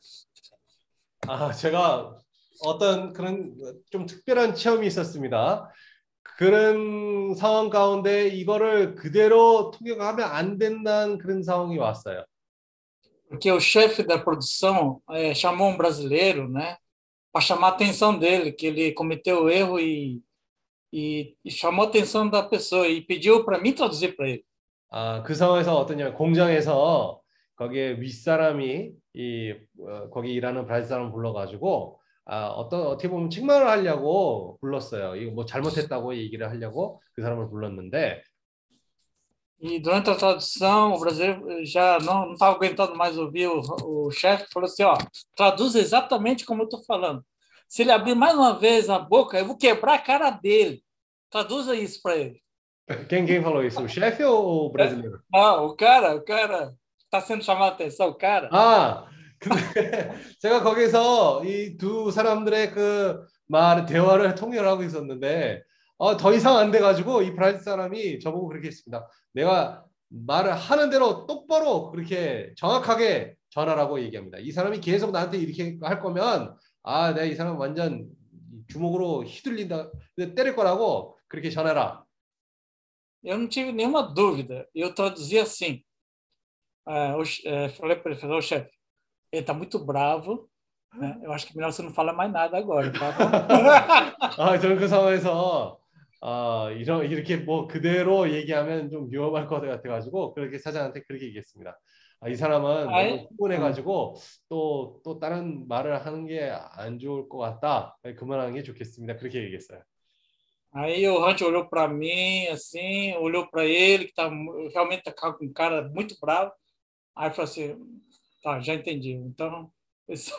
아, 제가 어떤 그런 좀 특별한 체험이 있었습니다. 그런 상황 가운데 이거를 그대로 통역하면 안 된다는 그런 상황이 왔어요. Porque o chefe da produção é, chamou um brasileiro, né? Para chamar a atenção dele, que ele cometeu o erro e, e, e chamou a atenção da pessoa e pediu para mim traduzir para ele. 아, 그 상황에서 어떠냐면 공장에서 거기에 윗사람이 이 어, 거기 일하는 브라질 사람 불러 가지고 아, 어떤 어떻게 보면 책망을 하려고 불렀어요. 이거 뭐 잘못했다고 얘기를 하려고 그 사람을 불렀는데 E durante a tradução, o brasileiro já não estava aguentando mais ouvir o, o chefe, falou assim, ó, traduz exatamente como eu estou falando. Se ele abrir mais uma vez a boca, eu vou quebrar a cara dele. Traduza isso para ele. quem quem falou isso? O chefe ou o brasileiro? Não, o cara, o cara está sendo chamado a atenção, o cara. 아, 근데 제가 거기서 이 두 사람들의 그 말, 대화를 통역하고 있었는데, 어, 더 이상 안 돼가지고 이 브라질 사람이 저보고 그렇게 했습니다. 내가 말을 하는 대로 똑바로 그렇게 정확하게 전하라고 얘기합니다. 이 사람이 계속 나한테 이렇게 할 거면, 아, 내가 이 사람 완전 주먹으로 휘둘린다, 때릴 거라고 그렇게 전해라. Eu não tive nenhuma dúvida. Eu traduzi assim. É, o, é, falei para ele, falei, "Ô, chefe, ele está muito bravo. Né? Eu acho que melhor você não falar mais nada agora. Tá? 아, 저는 그 상황에서 아, 이런 이렇게 뭐 그대로 얘기하면 좀 위험할 것 같아가지고 그렇게 사장한테 그렇게 얘기했습니다. 아, 이 사람은 아이, 너무 흥분해가지고 또또 다른 말을 하는 게 안 좋을 것 같다. 그만하는 게 좋겠습니다. 그렇게 얘기했어요. Aí o Hunt olhou para mim, assim, olhou para ele, que tá, realmente estava com um cara muito bravo. Aí falou assim: tá, já entendi. Então, esse,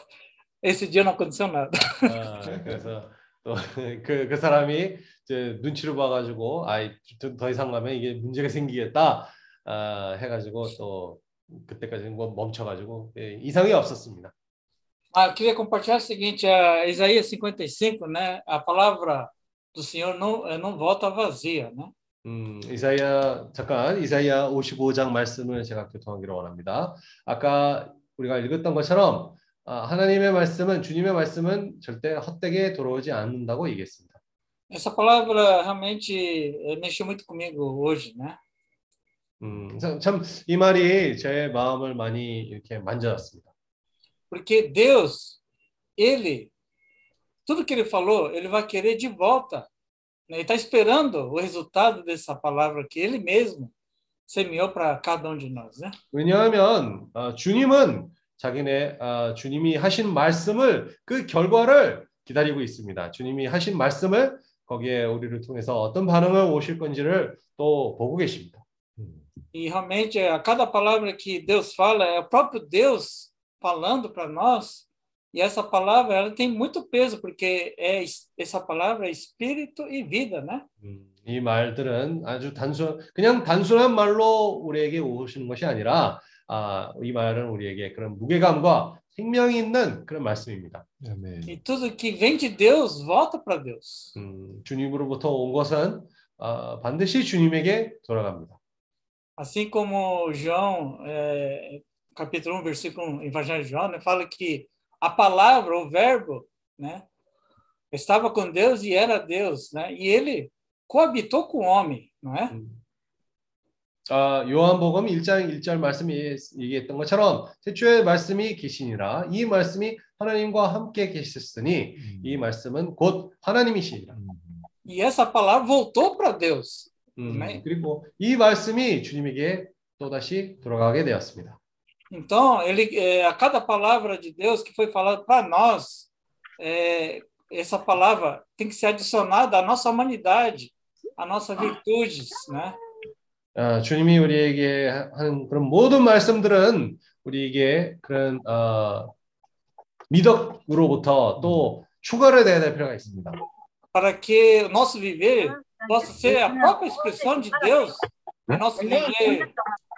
esse dia não aconteceu nada. 아, 그래서 또그 그 사람이 이제 눈치를 봐가지고 아이 더 이상 가면 이게 문제가 생기겠다 아, 해가지고 또 그때까지 뭐 멈춰가지고 예, 이상이 없었습니다. Ah, queria compartilhar o seguinte, a Isaías 55, né? A palavra do Senhor não, não volta vazia, né? 음, 이사야 잠깐 이사야 55장 말씀을 제가 교통하기로 원합니다. 아까 우리가 읽었던 것처럼 아, 하나님의 말씀은 주님의 말씀은 절대 헛되게 돌아오지 않는다고 얘기했습니다. Essa palavra realmente mexeu muito comigo hoje, né? 음, 참이 말이 제 마음을 많이 이렇게 만져왔습니다. Porque Deus, ele tudo que ele falou, ele vai querer de volta. Ele está esperando o resultado dessa palavra que ele mesmo semeou para cada um de nós, né? 왜냐하면 어, 주님은 자기네 어, 주님이 하신 말씀을 그 결과를 기다리고 있습니다. 주님이 하신 말씀을 거기에 우리를 통해서 어떤 반응을 오실 건지를 또 보고 계십니다. E realmente a cada palavra que Deus fala é o próprio Deus falando para nós. E essa palavra ela tem muito peso porque é essa palavra é espírito e vida, né? 이 말들은 아주 단순 그냥 단순한 말로 우리에게 오시는 것이 아니라 아, 이 말은 우리에게 그런 무게감과 생명이 있는 그런 말씀입니다. 아멘. E tudo que vem de Deus volta para Deus. 음, 주님으로부터 온 것은 아, 반드시 주님에게 돌아갑니다. Assim como João, é, capítulo 1, versículo 1, Evangelho de João, né, fala que a palavra, o verbo, né, estava com Deus e era Deus, né? E ele coabitou com o homem, não é? 아, 요한복음 1장 1절 말씀이 얘기했던 것처럼 태초에 말씀이 계시니라 이 말씀이 하나님과 함께 계셨으니 이 말씀은 곧 하나님이시니라. E essa palavra voltou para Deus. 음, 네. 그리고 이 말씀이 주님에게 또다시 돌아가게 되었습니다. Então, ele, é, a cada palavra de Deus que foi falada para nós, é, essa palavra tem que ser adicionada à nossa humanidade, à nossas virtudes, né? 아, 주님이 우리에게 하는 그런 모든 말씀들은 우리에게 그런 어, 미덕으로부터 또 추가를 돼야 될 필요가 있습니다. Para que o nosso viver possa ser a própria expressão de Deus, o nosso viver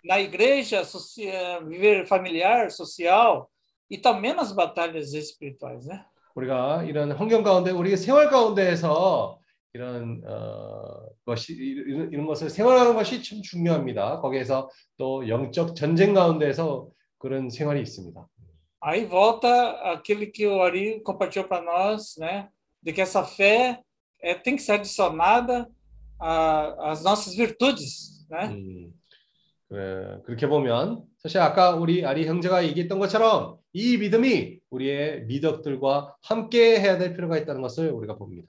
na igreja, social, viver familiar, social e também nas batalhas espirituais, né? 우리가 이런 환경 가운데 우리의 생활 가운데에서 이런 어, 것이 이런, 이런 것을 생활하는 것이 참 중요합니다. 거기에서 또 영적 전쟁 가운데에서 그런 생활이 있습니다. Aí volta aquele que o Ari compartilhou para nós, né? De que essa fé é, tem que ser adicionada a- às nossas virtudes, né? 음, 그래, 그렇게 보면 사실 아까 우리 아리 형제가 얘기했던 것처럼 이 믿음이 우리의 미덕들과 함께 해야 될 필요가 있다는 것을 우리가 봅니다.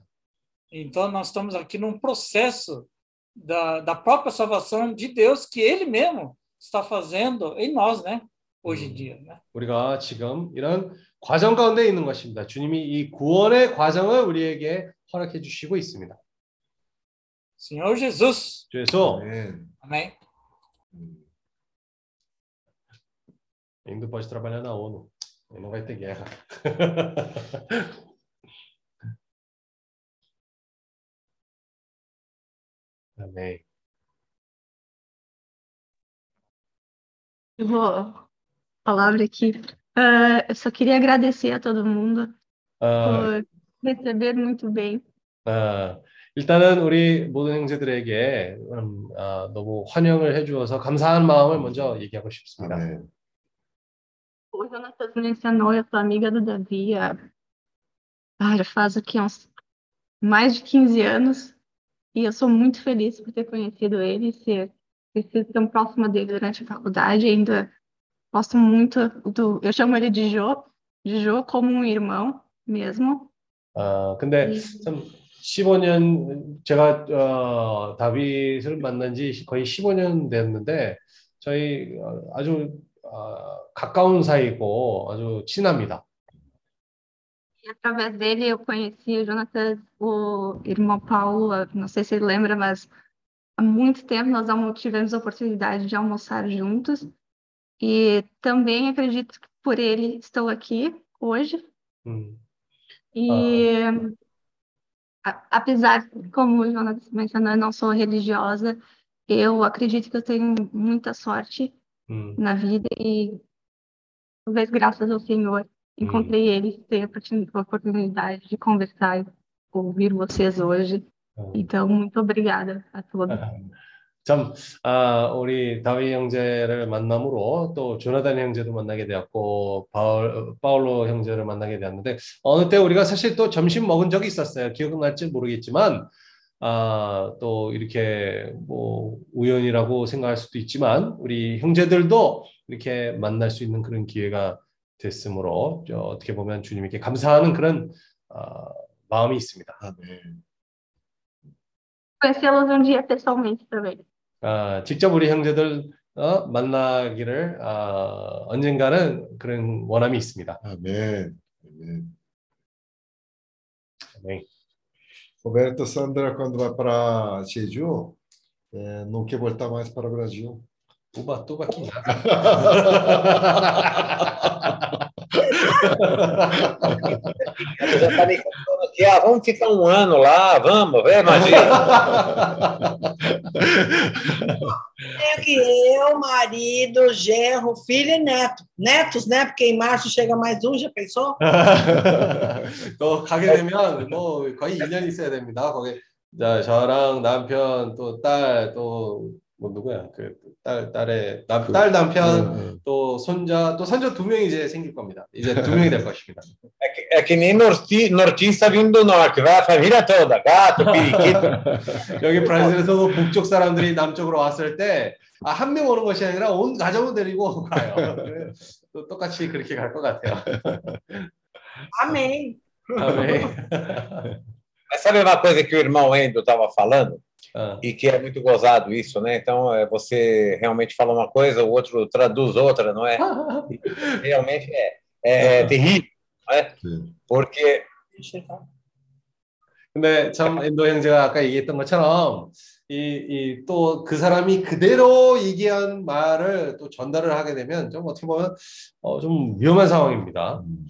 Então, nós estamos aqui num processo da, da própria salvação de Deus que Ele mesmo está fazendo em nós, né? Hoje em dia, né? 우리가 지금 이런 과정 가운데 있는 것입니다. 주님이 이 구원의 과정을 우리에게 허락해 주시고 있습니다. Senhor Jesus. Jesus. Amém. Amém. Ainda pode trabalhar na ONU. Não vai ter guerra. Amém. Eu vou palavra aqui. Uh, eu só queria agradecer a todo mundo uh, por receber muito bem. Uh, 일단은 우리 모든 형제들에게 음, 아, 너무 환영을 해주어서 감사한 마음을 먼저 얘기하고 싶습니다. 아멘. O Jonatas me ensinou, eu sou amiga do Davi há, ah, já faz aqui uns mais de 15 anos, e eu sou muito feliz por ter conhecido ele, ser, ter sido tão próxima dele durante a faculdade, ainda gosto muito do, eu chamo ele de Jô, de Jô como um irmão mesmo. 아, 근데 참 15년 제가 어, 다윗을 만난 지 거의 15년 됐는데 저희 어, 아주 어, 가까운 사이고 아주 친합니다. E através dele eu conheci o Jonatas, o irmão Paulo, não sei se ele lembra, mas há muito tempo nós tivemos a oportunidade de almoçar juntos. E também acredito que por ele estou aqui hoje. 음, E apesar, como o Jonas mencionou, eu não sou religiosa, eu acredito que eu tenho muita sorte hum. na vida e talvez graças ao Senhor encontrei hum. ele, tenho a oportunidade de conversar e ouvir vocês hoje. Hum. Então, muito obrigada a todos. 참, 아, 우리 다윗 형제를 만남으로 또 조나단 형제도 만나게 되었고, 바울, 파울로 형제를 만나게 되었는데, 어느 때 우리가 사실 또 점심 먹은 적이 있었어요. 기억날지 모르겠지만, 아, 또 이렇게 뭐 우연이라고 생각할 수도 있지만, 우리 형제들도 이렇게 만날 수 있는 그런 기회가 됐으므로, 어떻게 보면 주님께 감사하는 그런 아, 마음이 있습니다. 아, 네. Conhecê-los um dia pessoalmente também. 아, 직접 우리 형제들 어, 만나기를 아, 언젠가는 그런 원함이 있습니다. 아멘. 아멘. Amém. Roberto Sandra, quando vai para Jeju, é, não quer voltar mais para o Brasil. Tuba, tuba aqui. já tá me aqui, ah, vamos ficar um ano lá, vamos, vem, imagina. Tenho que eu, marido, genro, filho e neto. Netos, né? Porque em março chega mais um, já pensou? 또 가게 되면 뭐 거의 1년 있어야 됩니다. 거기 저랑 남편 또딸또 뭐 누구야 그 딸 딸의 남, 그, 딸 남편 네, 네. 또 손자 또 손자 두 명이 이제 생길 겁니다. 이제 두 명이 될 것입니다. É que, nem norti, nortista vindo do norte, vai a família toda, gato, periquito. 여기 브라질에서도 북쪽 사람들이 남쪽으로 왔을 때한 명 오는 것이 아니라 온 가족을 데리고 가요. 또 똑같이 그렇게 갈 것 같아요. Amém. Mas sabe uma coisa que o irmão Endo estava falando? Ah. E que é muito gozado isso, né? Então, é, você realmente fala uma coisa, o outro traduz outra, não é? realmente é, é, é terrível, não é? Porque. 근데 참 엔도 형제가 아까 얘기했던 것처럼 이 또 그 사람이 그대로 얘기한 말을 또 전달을 하게 되면 좀 어떻게 보면 어, 좀 위험한 상황입니다. 음.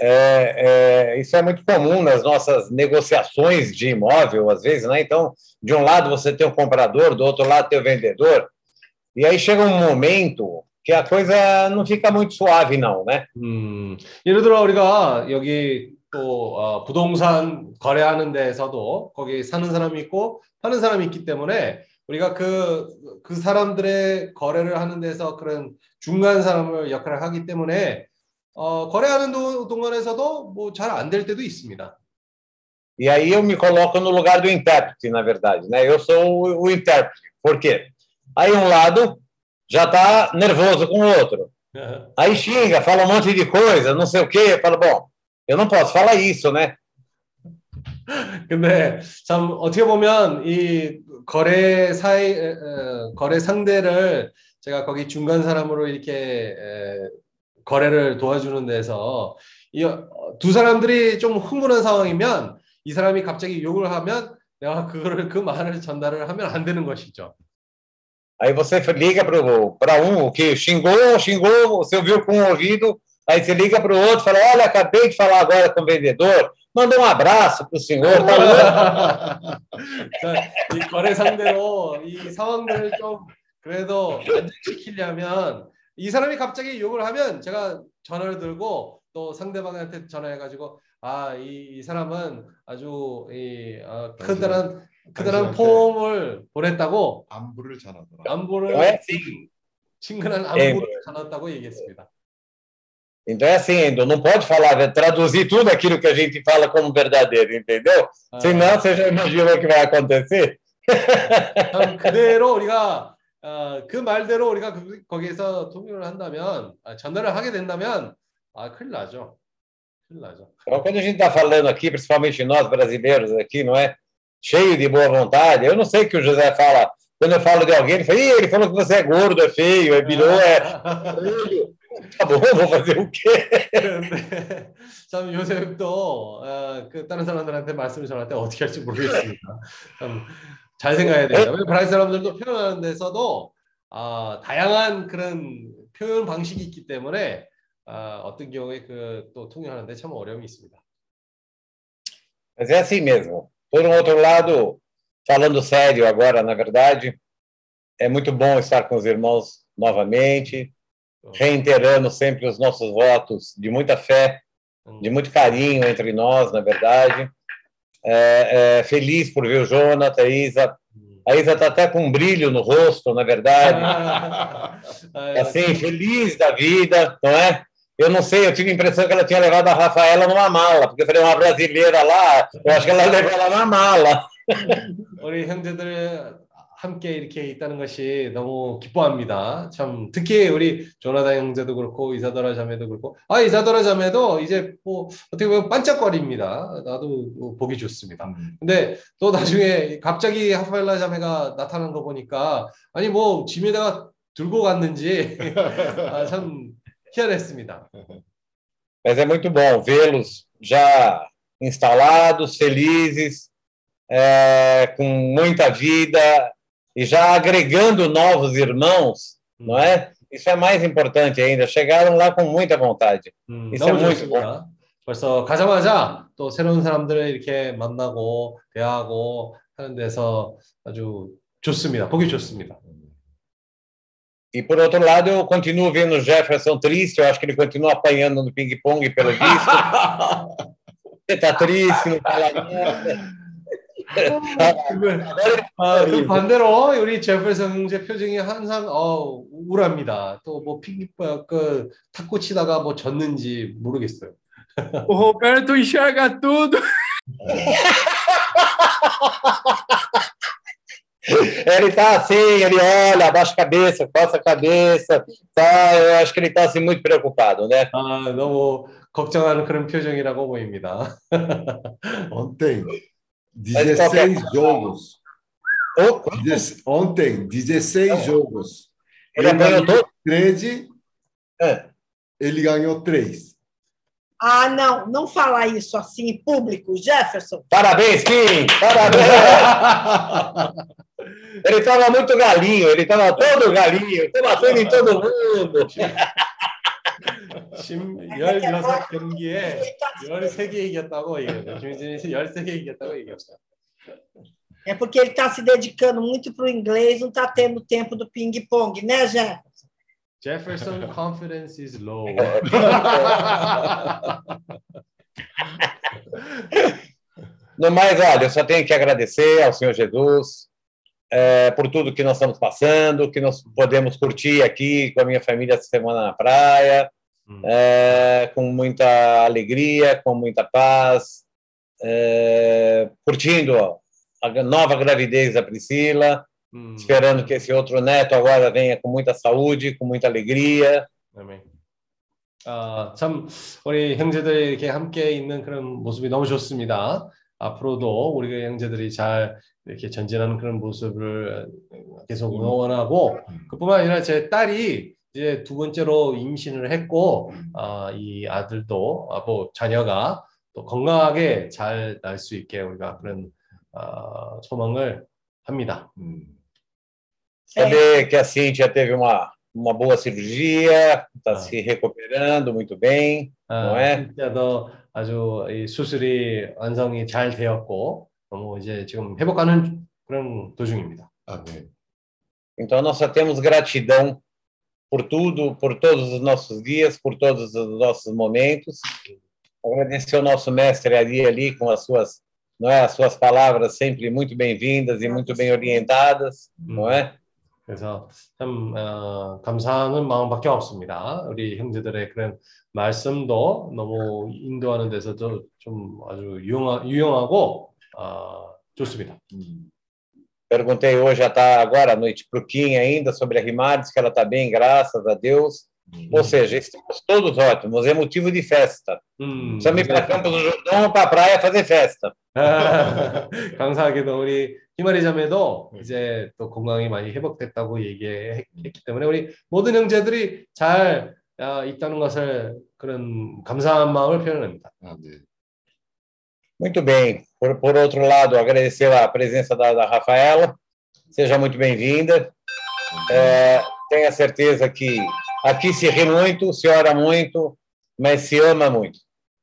É, é, isso é muito comum nas nossas negociações de imóvel, às vezes, né? Então, de um lado você tem o comprador, do outro lado tem o vendedor, e aí chega um momento que a coisa não fica muito suave, não, né? 음, 예를 들어 우리가 여기 또 어, 부동산 거래하는 데에서도 거기 사는 사람이 있고 파는 사람이 있기 때문에 우리가 그, 그 사람들의 거래를 하는 데서 그런 중간 사람을 역할을 하기 때문에 어, 거래하는 동안에서도 뭐 잘 안 될 때도 있습니다. E aí eu me coloco no lugar do intérprete, na verdade, né? Eu sou o, o intérprete. Por quê? Aí um lado já está nervoso com o outro. Uhum. Aí xinga, fala um monte de coisa, não sei o quê. Eu falo, bom, eu não posso falar isso, né? 근데 참 어떻게 보면 이 거래 사이 거래 상대를 제가 거기 중간 사람으로 이렇게 거래를 도와주는 데서 이 두 사람들이 좀 흥분한 상황이면 이 사람이 갑자기 욕을 하면 내가 그거를 그 말을 전달을 하면 안 되는 것이죠. Aí você liga para um que xingou, xingou, você ouviu com um ouvido, aí você liga para o outro, fala, olha, acabei de falar agora com o vendedor, manda um abraço para o senhor. Tá 이 거래 상대로 이 상황들을 좀 그래도 안정시키려면 이 사람이 갑자기 욕을 하면 제가 전화를 들고 또 상대방한테 전화해가지고 아 이 이 사람은 아주 이 어, 크다란 크다란 폼을 보냈다고 안부를 전하더라. 안부를 네. 친근한 안부를 전했다고 얘기했습니다. Então é assim, Endo, não pode falar, traduzir tudo aquilo que a gente fala como verdadeiro, entendeu? 아, Senão você já imagina o que vai acontecer. 그대로 우리가 어, 그 말대로 우리가 그, 거기에서 통일을 한다면 아, 전달을 하게 된다면 아 큰일 나죠. Então, quando a gente está falando aqui, principalmente nós brasileiros aqui, não é? Cheio de boa vontade. Eu não sei o que o José fala. Quando eu falo de alguém, ele fala, ele falou que você é gordo, é feio, é bilhão, é. tá bom, vou fazer o quê? 참 요새 또그 다른 사람들한테 말씀을 전할 때 어떻게 할지 모르겠습니다. 참, 잘 생각해야 됩니다. 왜냐면 브라질 사람들도 표현하는 데서도 아, 다양한 그런 표현 방식이 있기 때문에 아, 어떤 경우에 그 또 통역하는데 참 어려움이 있습니다. Mas é assim mesmo. Por um outro lado, falando sério agora, na verdade, é muito bom estar com os irmãos novamente, reiterando sempre os nossos votos de muita fé, de muito carinho entre nós, na verdade. É, é, feliz por ver o Jonathan, a Isa. A Isa está até com um brilho no rosto, na verdade. assim, feliz da vida, não é? Eu não sei, eu tive a impressão que ela tinha levado a Rafaela numa mala, porque eu falei, uma brasileira lá, eu acho que ela levou ela na mala. 우리 형제들 함께 이렇게 있다는 것이 너무 기뻐합니다. 참 특히 우리 조나단 형제도 그렇고 이사더라 자매도 그렇고 아 이사더라 자매도 이제 뭐 어떻게 보면 반짝거립니다. 나도 보기 좋습니다. 근데 또 나중에 갑자기 하파엘라 자매가 나타난 거 보니까 아니 뭐 짐에다가 들고 갔는지 아, 참 희한했습니다. Mas é muito bom vê-los já instalados, felizes, é, com muita vida, e já agregando novos irmãos, não é? Isso é mais importante ainda. Chegaram lá com muita vontade. 음, Isso é 너무 muito bom. 좋습니다. 벌써 가자마자 또 새로운 사람들을 이렇게 만나고 대하고 하는 데서 아주 좋습니다. 보기 좋습니다. E por outro lado, eu continuo vendo o Jefferson triste. Eu acho que ele continua apanhando no ping-pong, pelo visto. Você está triste, não fala nada. 아, 그 반대로 우리 제ferson 형제 표정이 항상 어, 우울합니다. 또뭐 핑, 그 탁구 치다가 뭐 졌는지 모르겠어요. O Roberto enxerga tudo. Ele está assim, ele olha, abaixa a cabeça, coça a cabeça, tá? Eu acho que ele está assim muito preocupado, né? 아, 너무 걱정하는 그런 표정이라고 보입니다. Ontem, 16 jogos. Oh, Deze- Ontem, 16 jogos. Ele ganhou todo? 13, É. ele ganhou 3. Ah, não, não falar isso assim em público, Jefferson. Parabéns, Kim! Parabéns! Ele estava muito galinho, ele estava todo galinho, estava batendo em todo mundo. 16 경기에 13개 이겼다고 얘기해요. 김진희 씨 13개 이겼다고 얘기했어요. É porque ele está se dedicando muito para o inglês, não está tendo tempo do ping-pong, né, Jefferson? Jefferson confidence is low. No mais, olha, eu só tenho que agradecer ao Senhor Jesus é, por tudo que nós estamos passando, que nós podemos curtir aqui com a minha família essa semana na praia, é, com muita alegria, com muita paz, é, curtindo ó, a nova gravidez da Priscila, esperando que esse outro neto agora venha com muita saúde, com muita alegria. 아멘. 아, 참 우리 형제들이 이렇게 함께 있는 그런 모습이 너무 좋습니다. 앞으로도 우리 형제들이 잘 이렇게 전진하는 그런 모습을 계속 응원하고 그뿐만 아니라 제 딸이 이제 두 번째로 임신을 했고 아, 이 아들도 아, 뭐 자녀가 또 건강하게 잘 날 수 있게 우리가 그런 아, 소망을 합니다. Saber que a Cíntia teve uma, uma boa cirurgia, está se recuperando muito bem, não 아, é? 아주 이 수술이 완성이 잘 되었고 너무 이제 지금 회복하는 그런 도중입니다. 아멘. Então, nós só temos gratidão por tudo, por todos os nossos dias, por todos os nossos momentos. Agradecer ao nosso mestre ali, ali com as suas, não é, as suas palavras sempre muito bem-vindas e muito bem orientadas, não é? 그래서 참 어, 감사하는 마음밖에 없습니다. 우리 형제들의 그런 말씀도 너무 인도하는 데서도 좀 아주 유용하, 유용하고 어, 좋습니다. Perguntei hoje, já está agora à noite para o Kim ainda, sobre a Rimardes, que ela está bem, graças a Deus. Ou seja, estamos todos ótimos, é motivo de festa. 음, Precisamos ir para Campos do Jordão, para a praia fazer festa. 감사하게도 우리 희마리 자매도 이제 또 건강이 많이 회복됐다고 얘기했기 때문에 우리 모든 형제들이 잘 아, 있다는 것을 그런 감사한 마음을 표현합니다. 아멘. Muito bem. Por, por outro lado, agradecer a presença da, da Rafaela. Seja muito bem-vinda. É, tenha certeza que aqui se ri muito, se ora muito, mas se ama muito.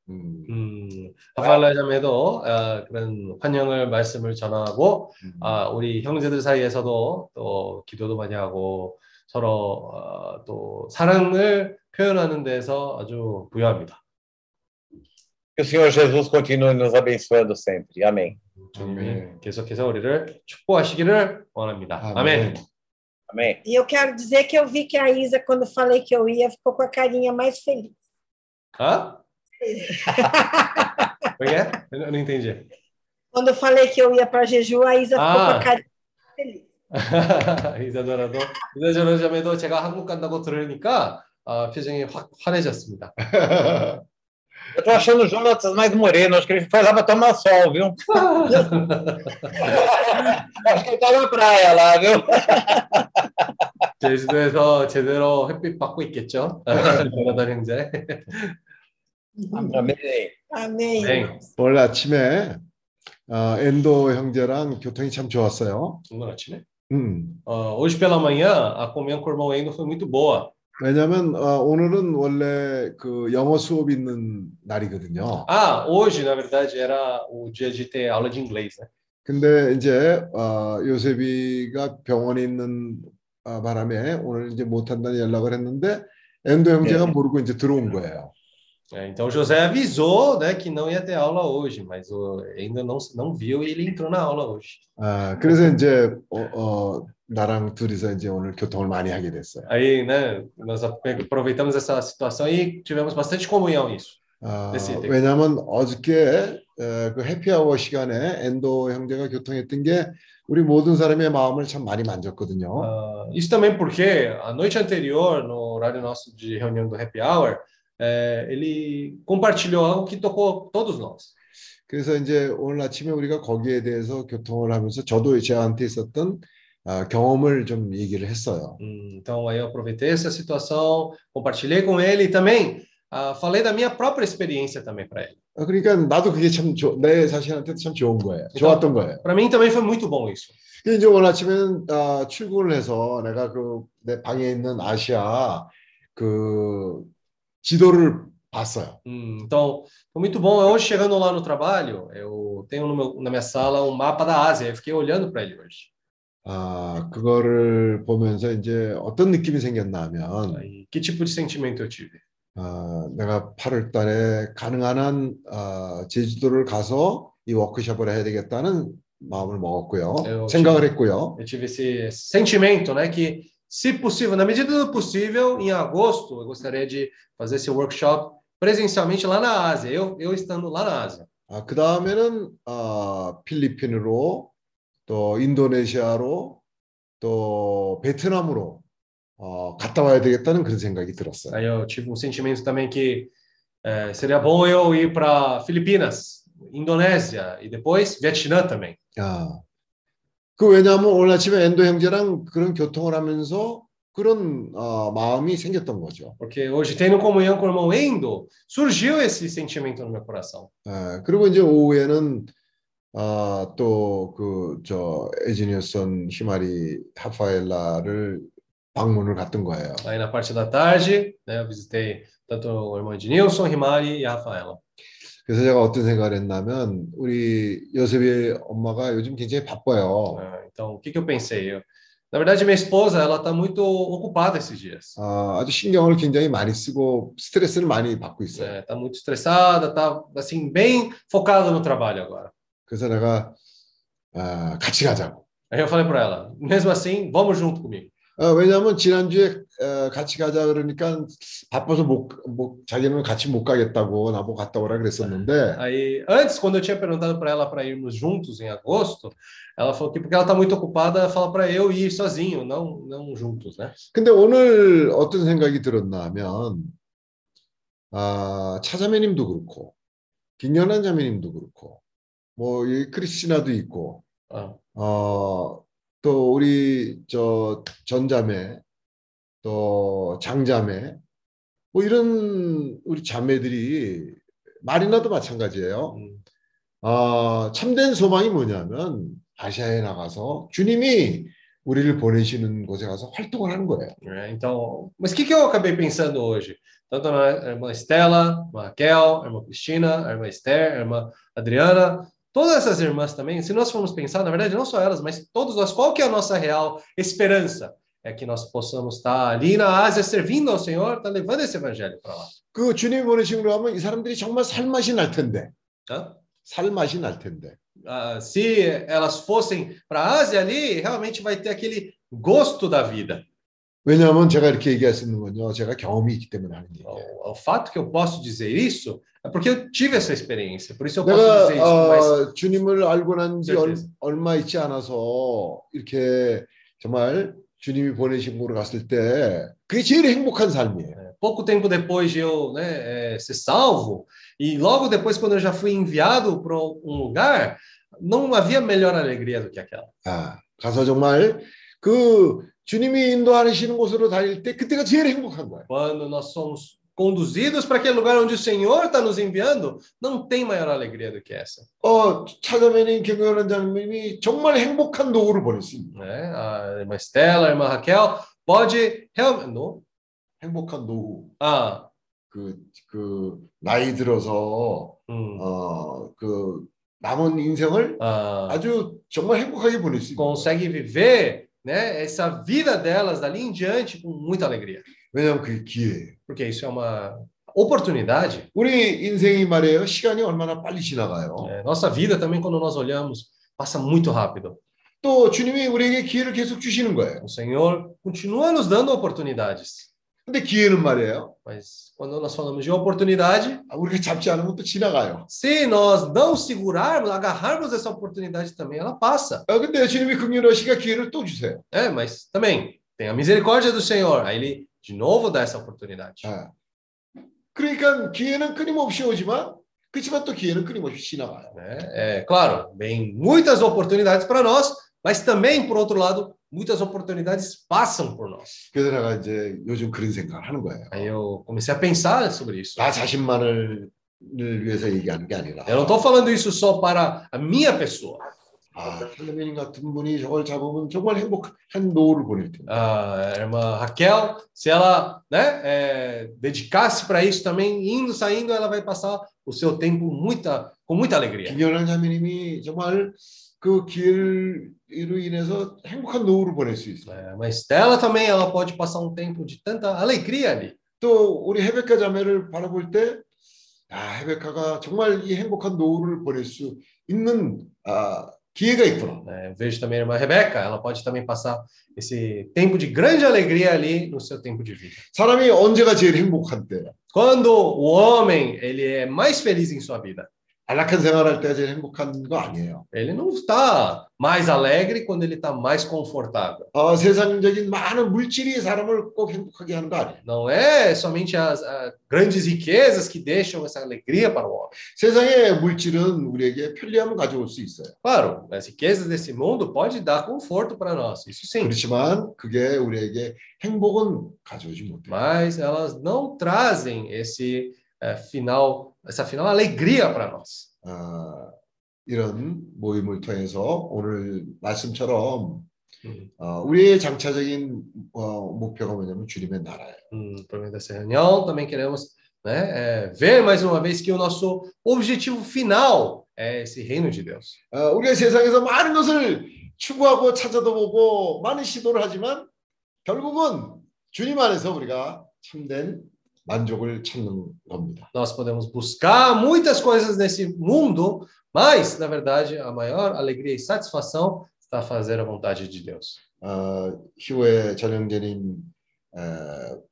음. 음, 자매도 어, 그런 환영을 말씀을 전하고 음. 아, 우리 형제들 사이에서도 또 기도도 많이 하고 서로 어, 또 사랑을 표현하는 데서 아주 부유합니다. Que o Senhor Jesus continue nos abençoando sempre. Amém. 주님이 계속해서 우리를 축복하시기를 원합니다. 아멘. Amém. E eu quero dizer que eu vi que a Isa, quando falei que eu ia, ficou com a carinha mais feliz. Hã? Como é? Eu não entendi. Quando eu falei que eu ia para Jeju, a Isa ficou Ah. com a carinha feliz. 이사도라도 이사도라 자매도 제가 한국 간다고 들으니까 아, 표정이 확 환해졌습니다. Eu tô achando o Jonatas mais moreno. Acho que ele foi lá para tomar sol, viu? Acho que ele tá na praia lá, viu? 제주도에서 제대로 햇빛 받고 있겠죠. 조나단 형제. Amém. Amém. 네. 오늘 아침에 어, 엔도 형제랑 교통이 참 좋았어요. 오늘 아침에 음. 어, hoje pela manhã a comunhão com o irmão Endo foi muito boa. 왜냐하면 어, 오늘은 원래 그 영어 수업 있는 날이거든요. Ah, hoje na verdade era o dia de ter aula de inglês, né? 근데 이제 어, 요셉이가 병원에 있는 어, 바람에 오늘 이제 못 한다는 연락을 했는데 엔도 형제가 네. 모르고 이제 들어온 거예요. É, então José avisou, né, que não ia ter aula hoje, mas o, ainda não não viu e ele entrou na aula hoje. 아, 그래서 이제 어, 어, 나랑 둘이서 이제 오늘 교통을 많이 하게 됐어요. Aí, né, nós aproveitamos essa situação e tivemos bastante comunhão nisso. 아. 왜냐하면 어저께 어, 그 해피아워 시간에 엔도 형제가 교통했던 게 우리 모든 사람의 마음을 참 많이 만졌거든요. Ah, isso também porque a noite anterior, no horário nosso de reunião do Happy Hour, é, ele compartilhou algo que tocou todos nós. 그래서 이제 오늘 아침에 우리가 거기에 대해서 교통을 하면서 저도 저한테 있었던 아, 경험을 좀 얘기를 했어요. Hum, Então, aí eu aproveitei essa situação, compartilhei com ele e também ah, falei da minha própria experiência também para ele. 어, 그러니까 나도 그게 참 조, 내 자신한테도 참 좋은 거예요. 좋았던 거예요. Para mim também foi muito bom isso. 근데 이제 오늘 아침에는 아, 출근을 해서 내가 그 내 방에 있는 아시아 그 지도를 봤어요. Hum, então, foi muito bom. Hoje, chegando lá no trabalho, eu tenho no meu, na minha sala um mapa da Ásia. Eu fiquei olhando para ele hoje. 아, 그거를 보면서 이제 어떤 느낌이 생겼나 하면 Aí, que tipo de sentimento eu tive? 아, 내가 8월 달에 가능한 한 아, 제주도를 가서 이 워크숍을 해야 되겠다는 마음을 먹었고요. 생각을 했고요. Eu tive esse sentimento, né, que se possível, na medida do possível, em agosto, eu gostaria de fazer esse workshop presencialmente lá na Ásia, eu, eu estando lá na Ásia. 아, 그 다음에는 아, 필리핀으로 또 인도네시아로 또 베트남으로 어, 갔다 와야 되겠다는 그런 생각이 들었어요. Aí eu tive um sentimento também que eh, seria bom eu ir para Filipinas, Indonésia e depois Vietnã também. 아, 그 왜냐하면 오늘 아침에 엔도 형제랑 그런 교통을 하면서 그런 어, 마음이 생겼던 거죠. Porque hoje, tendo comunhão com o irmão Endo, surgiu esse sentimento no meu coração. 아, 그리고 이제 오후에는 아, 또 그 저 에지니어선 히마리 하파엘라를 방문을 갔던 거예요. Aí na parte da tarde, né, eu visitei tanto o irmão Ednilson, Rimari e a Rafaela. 그래서 제가 어떤 생각을 했냐면 우리 요셉의 엄마가 요즘 굉장히 바빠요. Ah, então, o que, que eu pensei? Eu, na verdade, minha esposa, ela está muito ocupada esses dias. 아, 아주 신경을 굉장히 많이 쓰고 스트레스를 많이 받고 있어요. Está muito estressada, está assim bem focada no trabalho agora. 그래서 내가 아, 같이 가자고. Aí eu falei para ela, mesmo assim, vamos junto comigo. 어, 왜냐하면 지난주에 어, 같이 가자 그러니까 바빠서 못, 못 자기는 같이 못 가겠다고 나보고 갔다 오라 그랬었는데 Aí, antes, quando eu tinha perguntado para ela para irmos juntos em agosto, ela falou que porque ela está muito ocupada, fala para eu ir sozinho, não, não juntos, né? 근데 오늘 어떤 생각이 들었나 하면 아, 차자매님도 그렇고 김연한 자매님도 그렇고 뭐이 크리스티나도 있고 Ah, 어, 또 우리 저 전자매 또 장자매 뭐 이런 우리 자매들이 마리나도 마찬가지예요. hum, 어, 참된 소망이 뭐냐면 아시아에 나가서 주님이 우리를 보내시는 곳에 가서 활동을 하는 거예요. Então, mas o que, que eu acabei pensando hoje? Tanto na irmã Estela, a Raquel, a irmã Cristina, a irmã Esther, a irmã Adriana, todas essas irmãs também, se nós formos pensar, na verdade, não só elas, mas todos nós, qual que é a nossa real esperança? É que nós possamos estar ali na Ásia servindo ao Senhor, tá levando esse evangelho para lá. 그 주님 보내심으로 하면 이 사람들이 정말 살맛이 날 텐데. Hã? 살맛이 날 텐데. Ah, se elas fossem para a Ásia ali, realmente vai ter aquele gosto da vida. 왜냐하면 제가 이렇게 얘기할 수 있는 건요. 제가 경험이 있기 때문에 하는 얘기예요. O, o fato que eu posso dizer isso é porque eu tive essa experiência, por isso eu posso 내가 dizer isso com mais 어, 주님을 알고 난 지 certeza. 얼마 있지 않아서 이렇게 정말 주님이 보내신 곳으로 갔을 때 그게 제일 행복한 삶이에요. pouco tempo depois de eu né, eh, ser salvo, e logo depois, quando eu já fui enviado para um lugar, não havia melhor alegria do que aquela. 아, 가서 정말 그 주님이 인도하시는 곳으로 다닐 때 그때가 제일 행복한 거예요. Quando nós somos conduzidos para aquele lugar onde o Senhor está nos enviando, não tem maior alegria do que essa. 어, 찾아뵈는 경영하는 장님이 정말 행복한 노후를 보낼 수 있는 Né? A irmã Estela, a irmã Raquel, pode realmente. No? 행복한 노후. Ah, 그, 그 나이 들어서 hum, 어, 그 남은 인생을 ah, 아주 정말 행복하게 보낼 수 있는 거예요. consegue viver né, essa vida delas dali em diante com muita alegria. 왜냐하면 그게 기회예요. Porque isso é uma oportunidade. 우리 인생이 말이에요. 시간이 얼마나 빨리 지나가요. É, nossa vida também, quando nós olhamos, passa muito rápido. 또 주님이 우리에게 기회를 계속 주시는 거예요. O Senhor continua nos dando oportunidades. 근데 기회는 말이에요. Mas quando nós falamos de oportunidade, 아, 우리가 잡지 않으면 또 지나가요. se nós não segurarmos, agarrarmos essa oportunidade também, ela passa. 아, 근데 주님이 긍휼하시가 기회를 또 주세요. É, mas também tem a misericórdia do Senhor. Aí ele de novo dá essa oportunidade. 아. 그러니까 기회는 끊임없이 오지만 그렇지만 또 기회는 끊임없이 지나가요. né? É claro, vem muitas oportunidades para nós, mas também, por outro lado, muitas oportunidades passam por nós. 그래서 내가 이제 요즘 그런 생각을 하는 거예요. Aí eu comecei a pensar sobre isso. 나 자신만을 을 위해서 얘기하는 게 아니라 Eu não estou falando isso só para a minha pessoa. 아, 할머님 같은 분이 저걸 잡으면 정말 행복한 노후를 보낼 텐데. A irmã Raquel, se ela né, é, dedicasse para isso também, indo, saindo, ela vai passar o seu tempo muita, com muita alegria. 김연한 자매님이 정말 그 기회로 인해서 행복한 노후를 보낼 수 있어요. É, mas ela também ela pode passar um tempo de tanta alegria ali. 또 우리 헤베카 자매를 바라볼 때, 아, 헤베카가 정말 이 행복한 노후를 보낼 수 있는 아, 기회가 있구나. né? Eu vejo também a irmã Rebeca, ela pode também passar esse tempo de grande alegria ali no seu tempo de vida. 사람이 언제가 제일 행복한 때야? Quando o homem ele é mais feliz em sua vida, 안락한 생활할 때가 제일 행복한 거 아니에요. ele não está mais alegre quando ele está mais confortável. 어, 세상적인 많은 물질이 사람을 꼭 행복하게 하는 거 아니에요. Não é somente as, as grandes riquezas que deixam essa alegria para o homem. 세상의 물질은 우리에게 편리함을 가져올 수 있어요. Claro, as riquezas desse mundo pode dar conforto para nós, isso sim. 그렇지만 그게 우리에게 행복은 가져오지 못해요. Mas elas não trazem esse eh, final, essa final alegria para nós. 어, 이런 모임을 통해서 오늘 말씀처럼 Hum, 어, 우리의 장차적인 어, 목표가 뭐냐면 주님의 나라예요. hum, por meio dessa reunião, também queremos né, eh, ver mais uma vez que o nosso objetivo final é esse reino de Deus. 어, 우리가 세상에서 많은 것을 추구하고 찾아도 보고 많은 시도를 하지만 결국은 주님 안에서 우리가 참된 만족을 찾는 겁니다. Nós podemos buscar muitas coisas nesse mundo, mas, na verdade, a maior alegria e satisfação está a fazer a vontade de Deus. 어, 희호의 전영재님 에,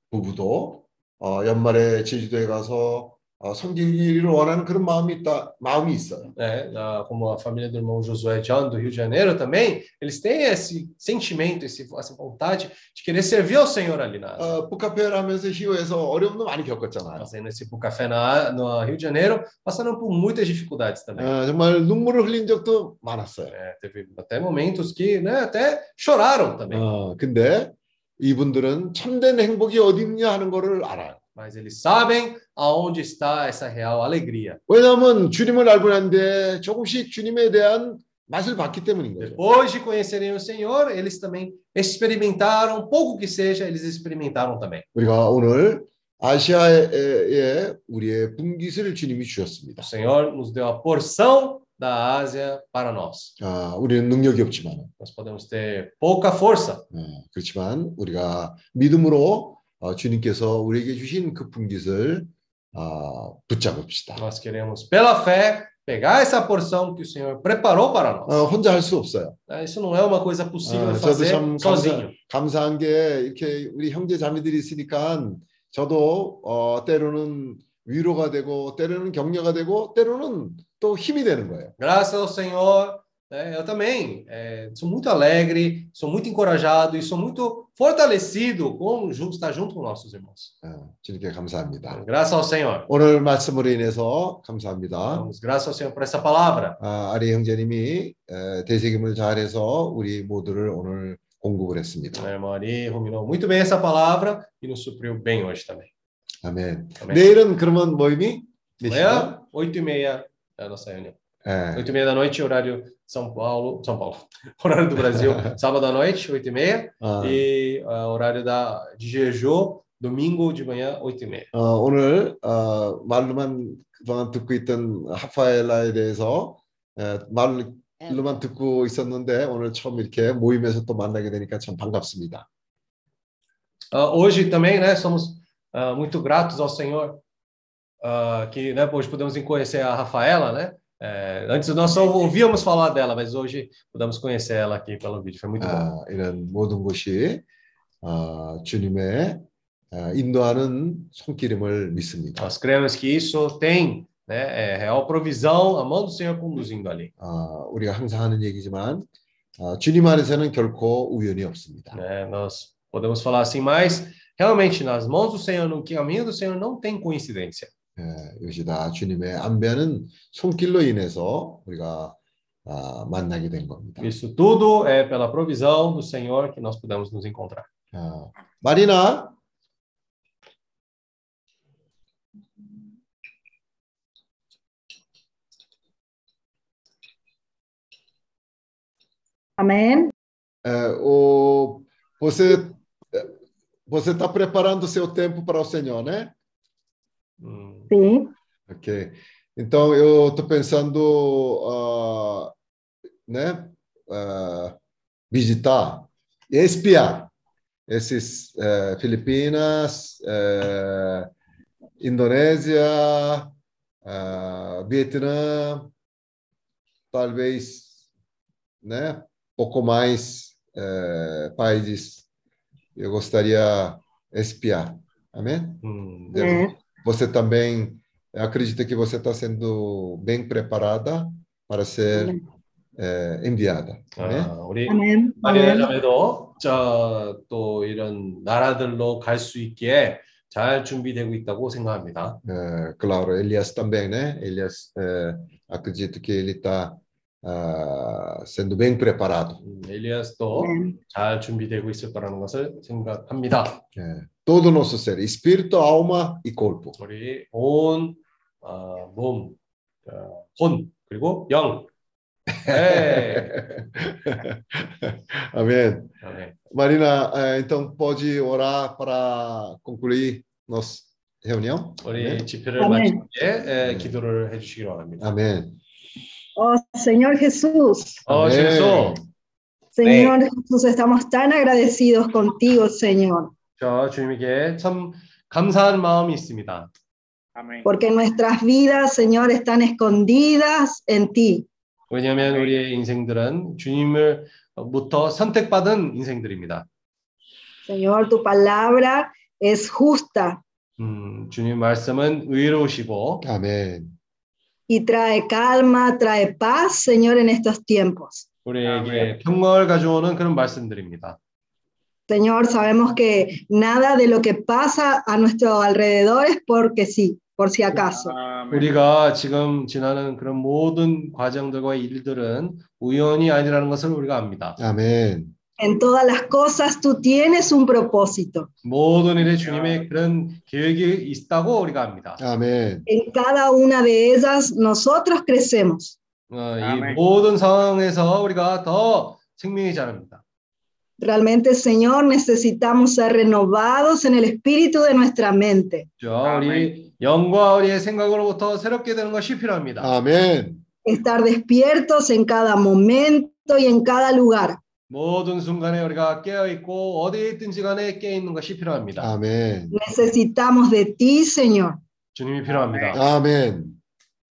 부부도 어, 연말에 제주도에 가서 어, 섬기기를 원하는 그런 마음이 있다 마음이 있어요. né, ah, como a família do irmão Josué John do Rio de Janeiro também, eles têm esse sentimento, esse, essa vontade de querer servir ao Senhor ali na Ásia. 어, 북카페를 하면서 희호에서 어려움도 많이 겪었잖아요. Fazendo esse café na, no Rio de Janeiro, passando por muitas dificuldades também. 어, 정말 눈물을 흘린 적도 많았어요. É, teve até momentos que né, até choraram também. 어, 근데 이분들은 참된 행복이 어디 있냐 하는 거를 알아요. Mas eles sabem aonde está essa real alegria. 왜냐하면 주님을 알고 난데 조금씩 주님에 대한 맛을 봤기 때문인 거죠. Depois de conhecerem o Senhor, eles também experimentaram, pouco que seja, eles experimentaram também. 우리가 오늘 아시아에 우리의 분깃을 주님이 주셨습니다. O Senhor nos deu a porção da Ásia para nós. 아, 우리는 능력이 없지만, Nós podemos ter pouca força, 어, 그렇지만 우리가 믿음으로 어, 주님께서 우리에게 주신 그 분깃을 어, 붙잡읍시다. nós queremos, pela fé, pegar essa porção que o Senhor preparou para nós. 어, 혼자 할 수 없어요. Ah, Isso não é uma coisa possível 아, 저도 fazer 참 sozinho. 감사, 감사한 게 이렇게 우리 형제 자매들이 있으니까 저도 어, 때로는 위로가 되고 때로는 격려가 되고 때로는 또 힘이 되는 거예요. Graças ao Senhor, né, eu também eh, sou muito alegre, sou muito encorajado e sou muito fortalecido com ju- estar junto com nossos irmãos. 어, 주님께 감사합니다. Graças ao Senhor. 오늘 말씀으로 인해서 감사합니다. Damos graças ao Senhor por essa palavra. 아, 아리 형제님이 에, 대세김을 잘해서 우리 모두를 오늘 공급을 했습니다. A irmã Ari ruminou muito bem essa palavra e nos supriu bem hoje também. 아멘. Amém. 내일은 그러면 모임이 몇 시간? Amanhã, 8h30 é a nossa reunião. 예. 8h30 da noite, horário São Paulo, São Paulo. Horário do Brasil, sábado à noite, 8h30. 아, E ah, horário da, de Jeju, domingo de manhã, 8h30. 어, 오늘 어, 말로만 그동안 듣고 있던 하파엘라에 대해서 에, 말로만 듣고 있었는데 오늘 처음 이렇게 모임에서 또 만나게 되니까 참 반갑습니다. Ah, hoje também, né, somos ah, muito gratos ao Senhor ah, que né, hoje podemos conhecer a Rafaela, né? Eh, antes nós só ouvíamos falar dela, mas hoje podemos conhecer ela aqui pelo vídeo. Foi muito bom. 아, 이런 mo든 것이 어, 주님의 어, 인도하는 손길임을 믿습니다. Nós cremos que isso tem né, é real provisão, a mão do Senhor conduzindo ali. 어, 우리가 항상 하는 얘기지만 어, 주님 안에서는 결코 우연이 없습니다. Né? Nós podemos falar assim, mas realmente nas mãos do Senhor, no caminho do Senhor, não tem coincidência. 예, 이것이 다 주님의 안배하는 손길로 인해서 우리가 아, 만나게 된 겁니다. Isso tudo é pela provisão do Senhor que nós podemos nos encontrar. 아, 마리나, Amém. é, o, você você está preparando seu tempo para o Senhor, né? Sim. Ok. Então eu estou pensando, ah, né, ah, visitar, e espiar esses eh, Filipinas, eh, Indonésia, ah, Vietnã, talvez, né, pouco mais eh, países eu gostaria espiar. Amém? hum, É. Você também acredita que você está sendo bem preparada para ser eh, enviada. Amém? 아, 우리 Amém. 마리아 Amém. 자매도 저, 또 이런 나라들로 갈 수 있게 잘 준비되고 있다고 생각합니다. Eh, claro, Elias também, né? Elias, eh, acredito que ele está ah, sendo bem preparado. 음, 엘리아스도 Amém. 잘 준비되고 있을 거라는 것을 생각합니다. Eh, todo nosso ser, espírito, alma e corpo. 우리 온, 어, 몸, 어, 혼, 그리고 영. 네. Amém. 아멘. Marina, eh, então pode orar para concluir nossa reunião? 우리 아멘. 집회를 아멘. 마치게 에, 기도를 해주시기 바랍니다. Amém. Oh, Señor Jesús. 어, 아멘. 주소. Señor Jesús, estamos tan agradecidos contigo, Señor, 저 주님에게 참 감사한 마음이 있습니다. Amém. porque nuestras vidas, Señor, están escondidas en ti. 왜냐하면 우리의 인생들은 주님을 부터 선택받은 인생들입니다. Señor, tu palabra es justa 음, 주님 말씀은 의로우시고 Amém. Y trae calma, trae paz, Señor, en estos tiempos. 우리에게 평강을 가져오는 그런 말씀들입니다. Señor, sabemos que nada de lo que pasa a nuestro alrededor es porque sí, por si acaso. 우리가 지금 지나는 그런 모든 과정들과 일들은 우연이 아니라는 것을 우리가 압니다. Amém. En todas las cosas tú tienes un propósito. 모든 일에 주님의 그런 계획이 있다고 우리가 압니다. Amém. En cada una de ellas nosotros crecemos. 어, 이 아멘. 모든 상황에서 우리가 더 생명이 자랍니다. Realmente, Señor, necesitamos ser renovados en el espíritu de nuestra mente. 그렇죠? 우리 영과 우리의 생각으로부터 새롭게 되는 것이 필요합니다. 아멘. Estar despiertos en cada momento y en cada lugar. 모든 순간에 우리가 깨어 있고 어디에 있든지 간에 깨어 있는 것이 필요합니다. 아멘. Necesitamos de ti, Señor. 주님이 필요합니다. 아멘.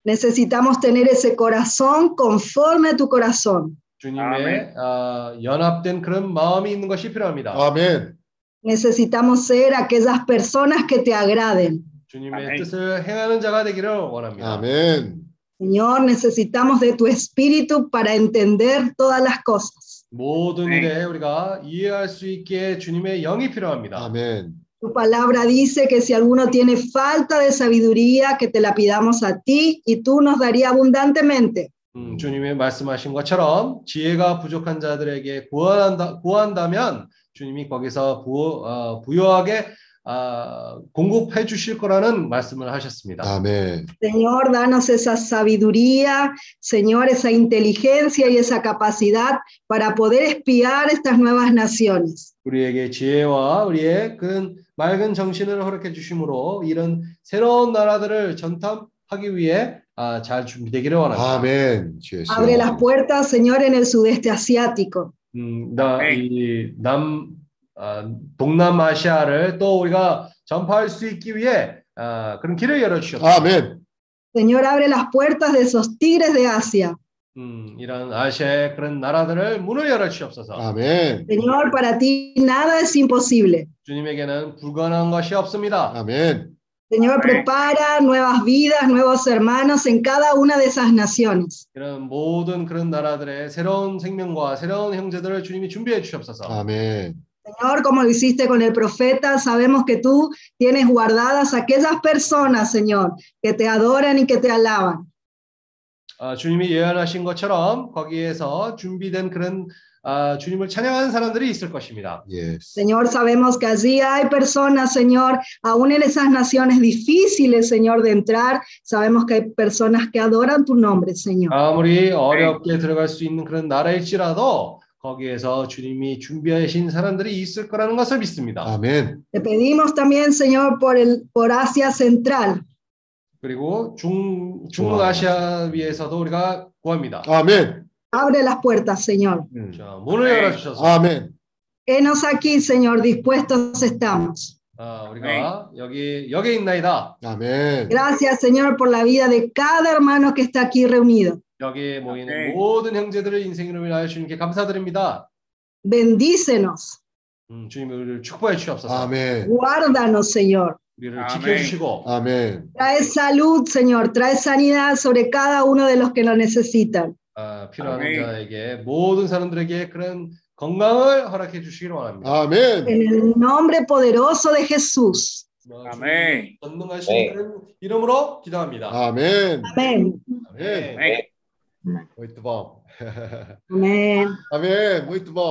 Necesitamos tener ese corazón conforme a tu corazón. 주님의 아, 연합된 그런 마음이 있는 것이 필요합니다. 아멘. Necesitamos ser aquellas personas que te agraden. 주님의 아멘. 뜻을 행하는 자가 되기를 원합니다. 아멘. Señor, necesitamos de tu espíritu para entender todas las cosas. 모든 네. 일에 우리가 이해할 수 있게 주님의 영이 필요합니다. 아멘. Tu palabra dice que si alguno tiene falta de sabiduría, que te la pidamos a ti y tú nos daría abundantemente. 음, 주님이 말씀하신 것처럼 지혜가 부족한 자들에게 구한다, 구한다면 주님이 거기서 부, 어, 부여하게 아, 공급해 주실 거라는 말씀을 하셨습니다. 아멘. Señor, danos esa sabiduría, Señor, esa inteligencia y esa capacidad para poder espiar estas nuevas naciones. 우리에게 지혜와 우리의 그 맑은 정신을 허락해 주심으로 이런 새로운 나라들을 전탐하기 위해 아, 잘 준비되기를 원합니다. 아멘. Abre las puertas, Señor, en el sudeste asiático. 음, 나, 이 남, 아, 동남아시아를 또 우리가 전파할 수 있기 위해 아, 그런 길을 열어 주셨습니다. 아멘. Señor, abre las puertas de esos tigres de Asia. 음, 이런 아시아의 그런 나라들을 문을 열어 주옵소서. 아멘. Señor, para ti nada es imposible. 주님에게는 불가능한 것이 없습니다. 아멘. Señor, prepara nuevas vidas, nuevos hermanos en cada una de esas naciones. 이런 모든 그런 나라들의 새로운 생명과 새로운 형제들을 주님이 준비해 주옵소서. 아멘. Señor, como lo hiciste con el profeta, sabemos que tú tienes guardadas aquellas personas, Señor, que te adoran y que te alaban. 아, 주님이 예언하신 것처럼 거기에서 준비된 그런 아, 주님을 찬양하는 사람들이 있을 것입니다. Yes. Señor, sabemos que allí hay personas, Señor, aún en esas naciones difíciles, Señor, de entrar, sabemos que hay personas que adoran tu nombre, Señor. 아무리 어렵게 들어갈 수 있는 그런 나라일지라도 거기에서 주님이 준비하신 사람들이 있을 거라는 것을 믿습니다. 아멘. Te pedimos también, Señor, por, el, por Asia Central. 그리고 중 중아시아 위에서도 우리가 구합니다. 아멘. Abre las puertas, Señor. 자, 문을 열어 주셔서 아멘. Henos aquí, Señor, dispuestos estamos. 아, 우리가 여기 여기 있나이다. 아멘. Gracias, Señor, por la vida de cada hermano que está aquí reunido. 여기에 모이는 네. 모든 형제들의 인생으로 인하여 주님께 감사드립니다. Bendícenos, 음, 주님 우리를 축복해 주옵소서. 아멘. guárdanos, Señor. 우리를 아멘. 지켜 주시고 아멘. Trae salud, Señor, trae sanidad sobre cada uno de los que lo necesitan. 아, 필요한 아멘. 자에게 모든 사람들에게 그런 건강을 허락해 주시기를 원합니다. 아멘. En el nombre poderoso de Jesús. 뭐, 아멘. 전능하신 네. 그런 이름으로 기도합니다. 아멘. Amén. 아멘. 아멘. Muito bom. Amén. Amém. Muito bom.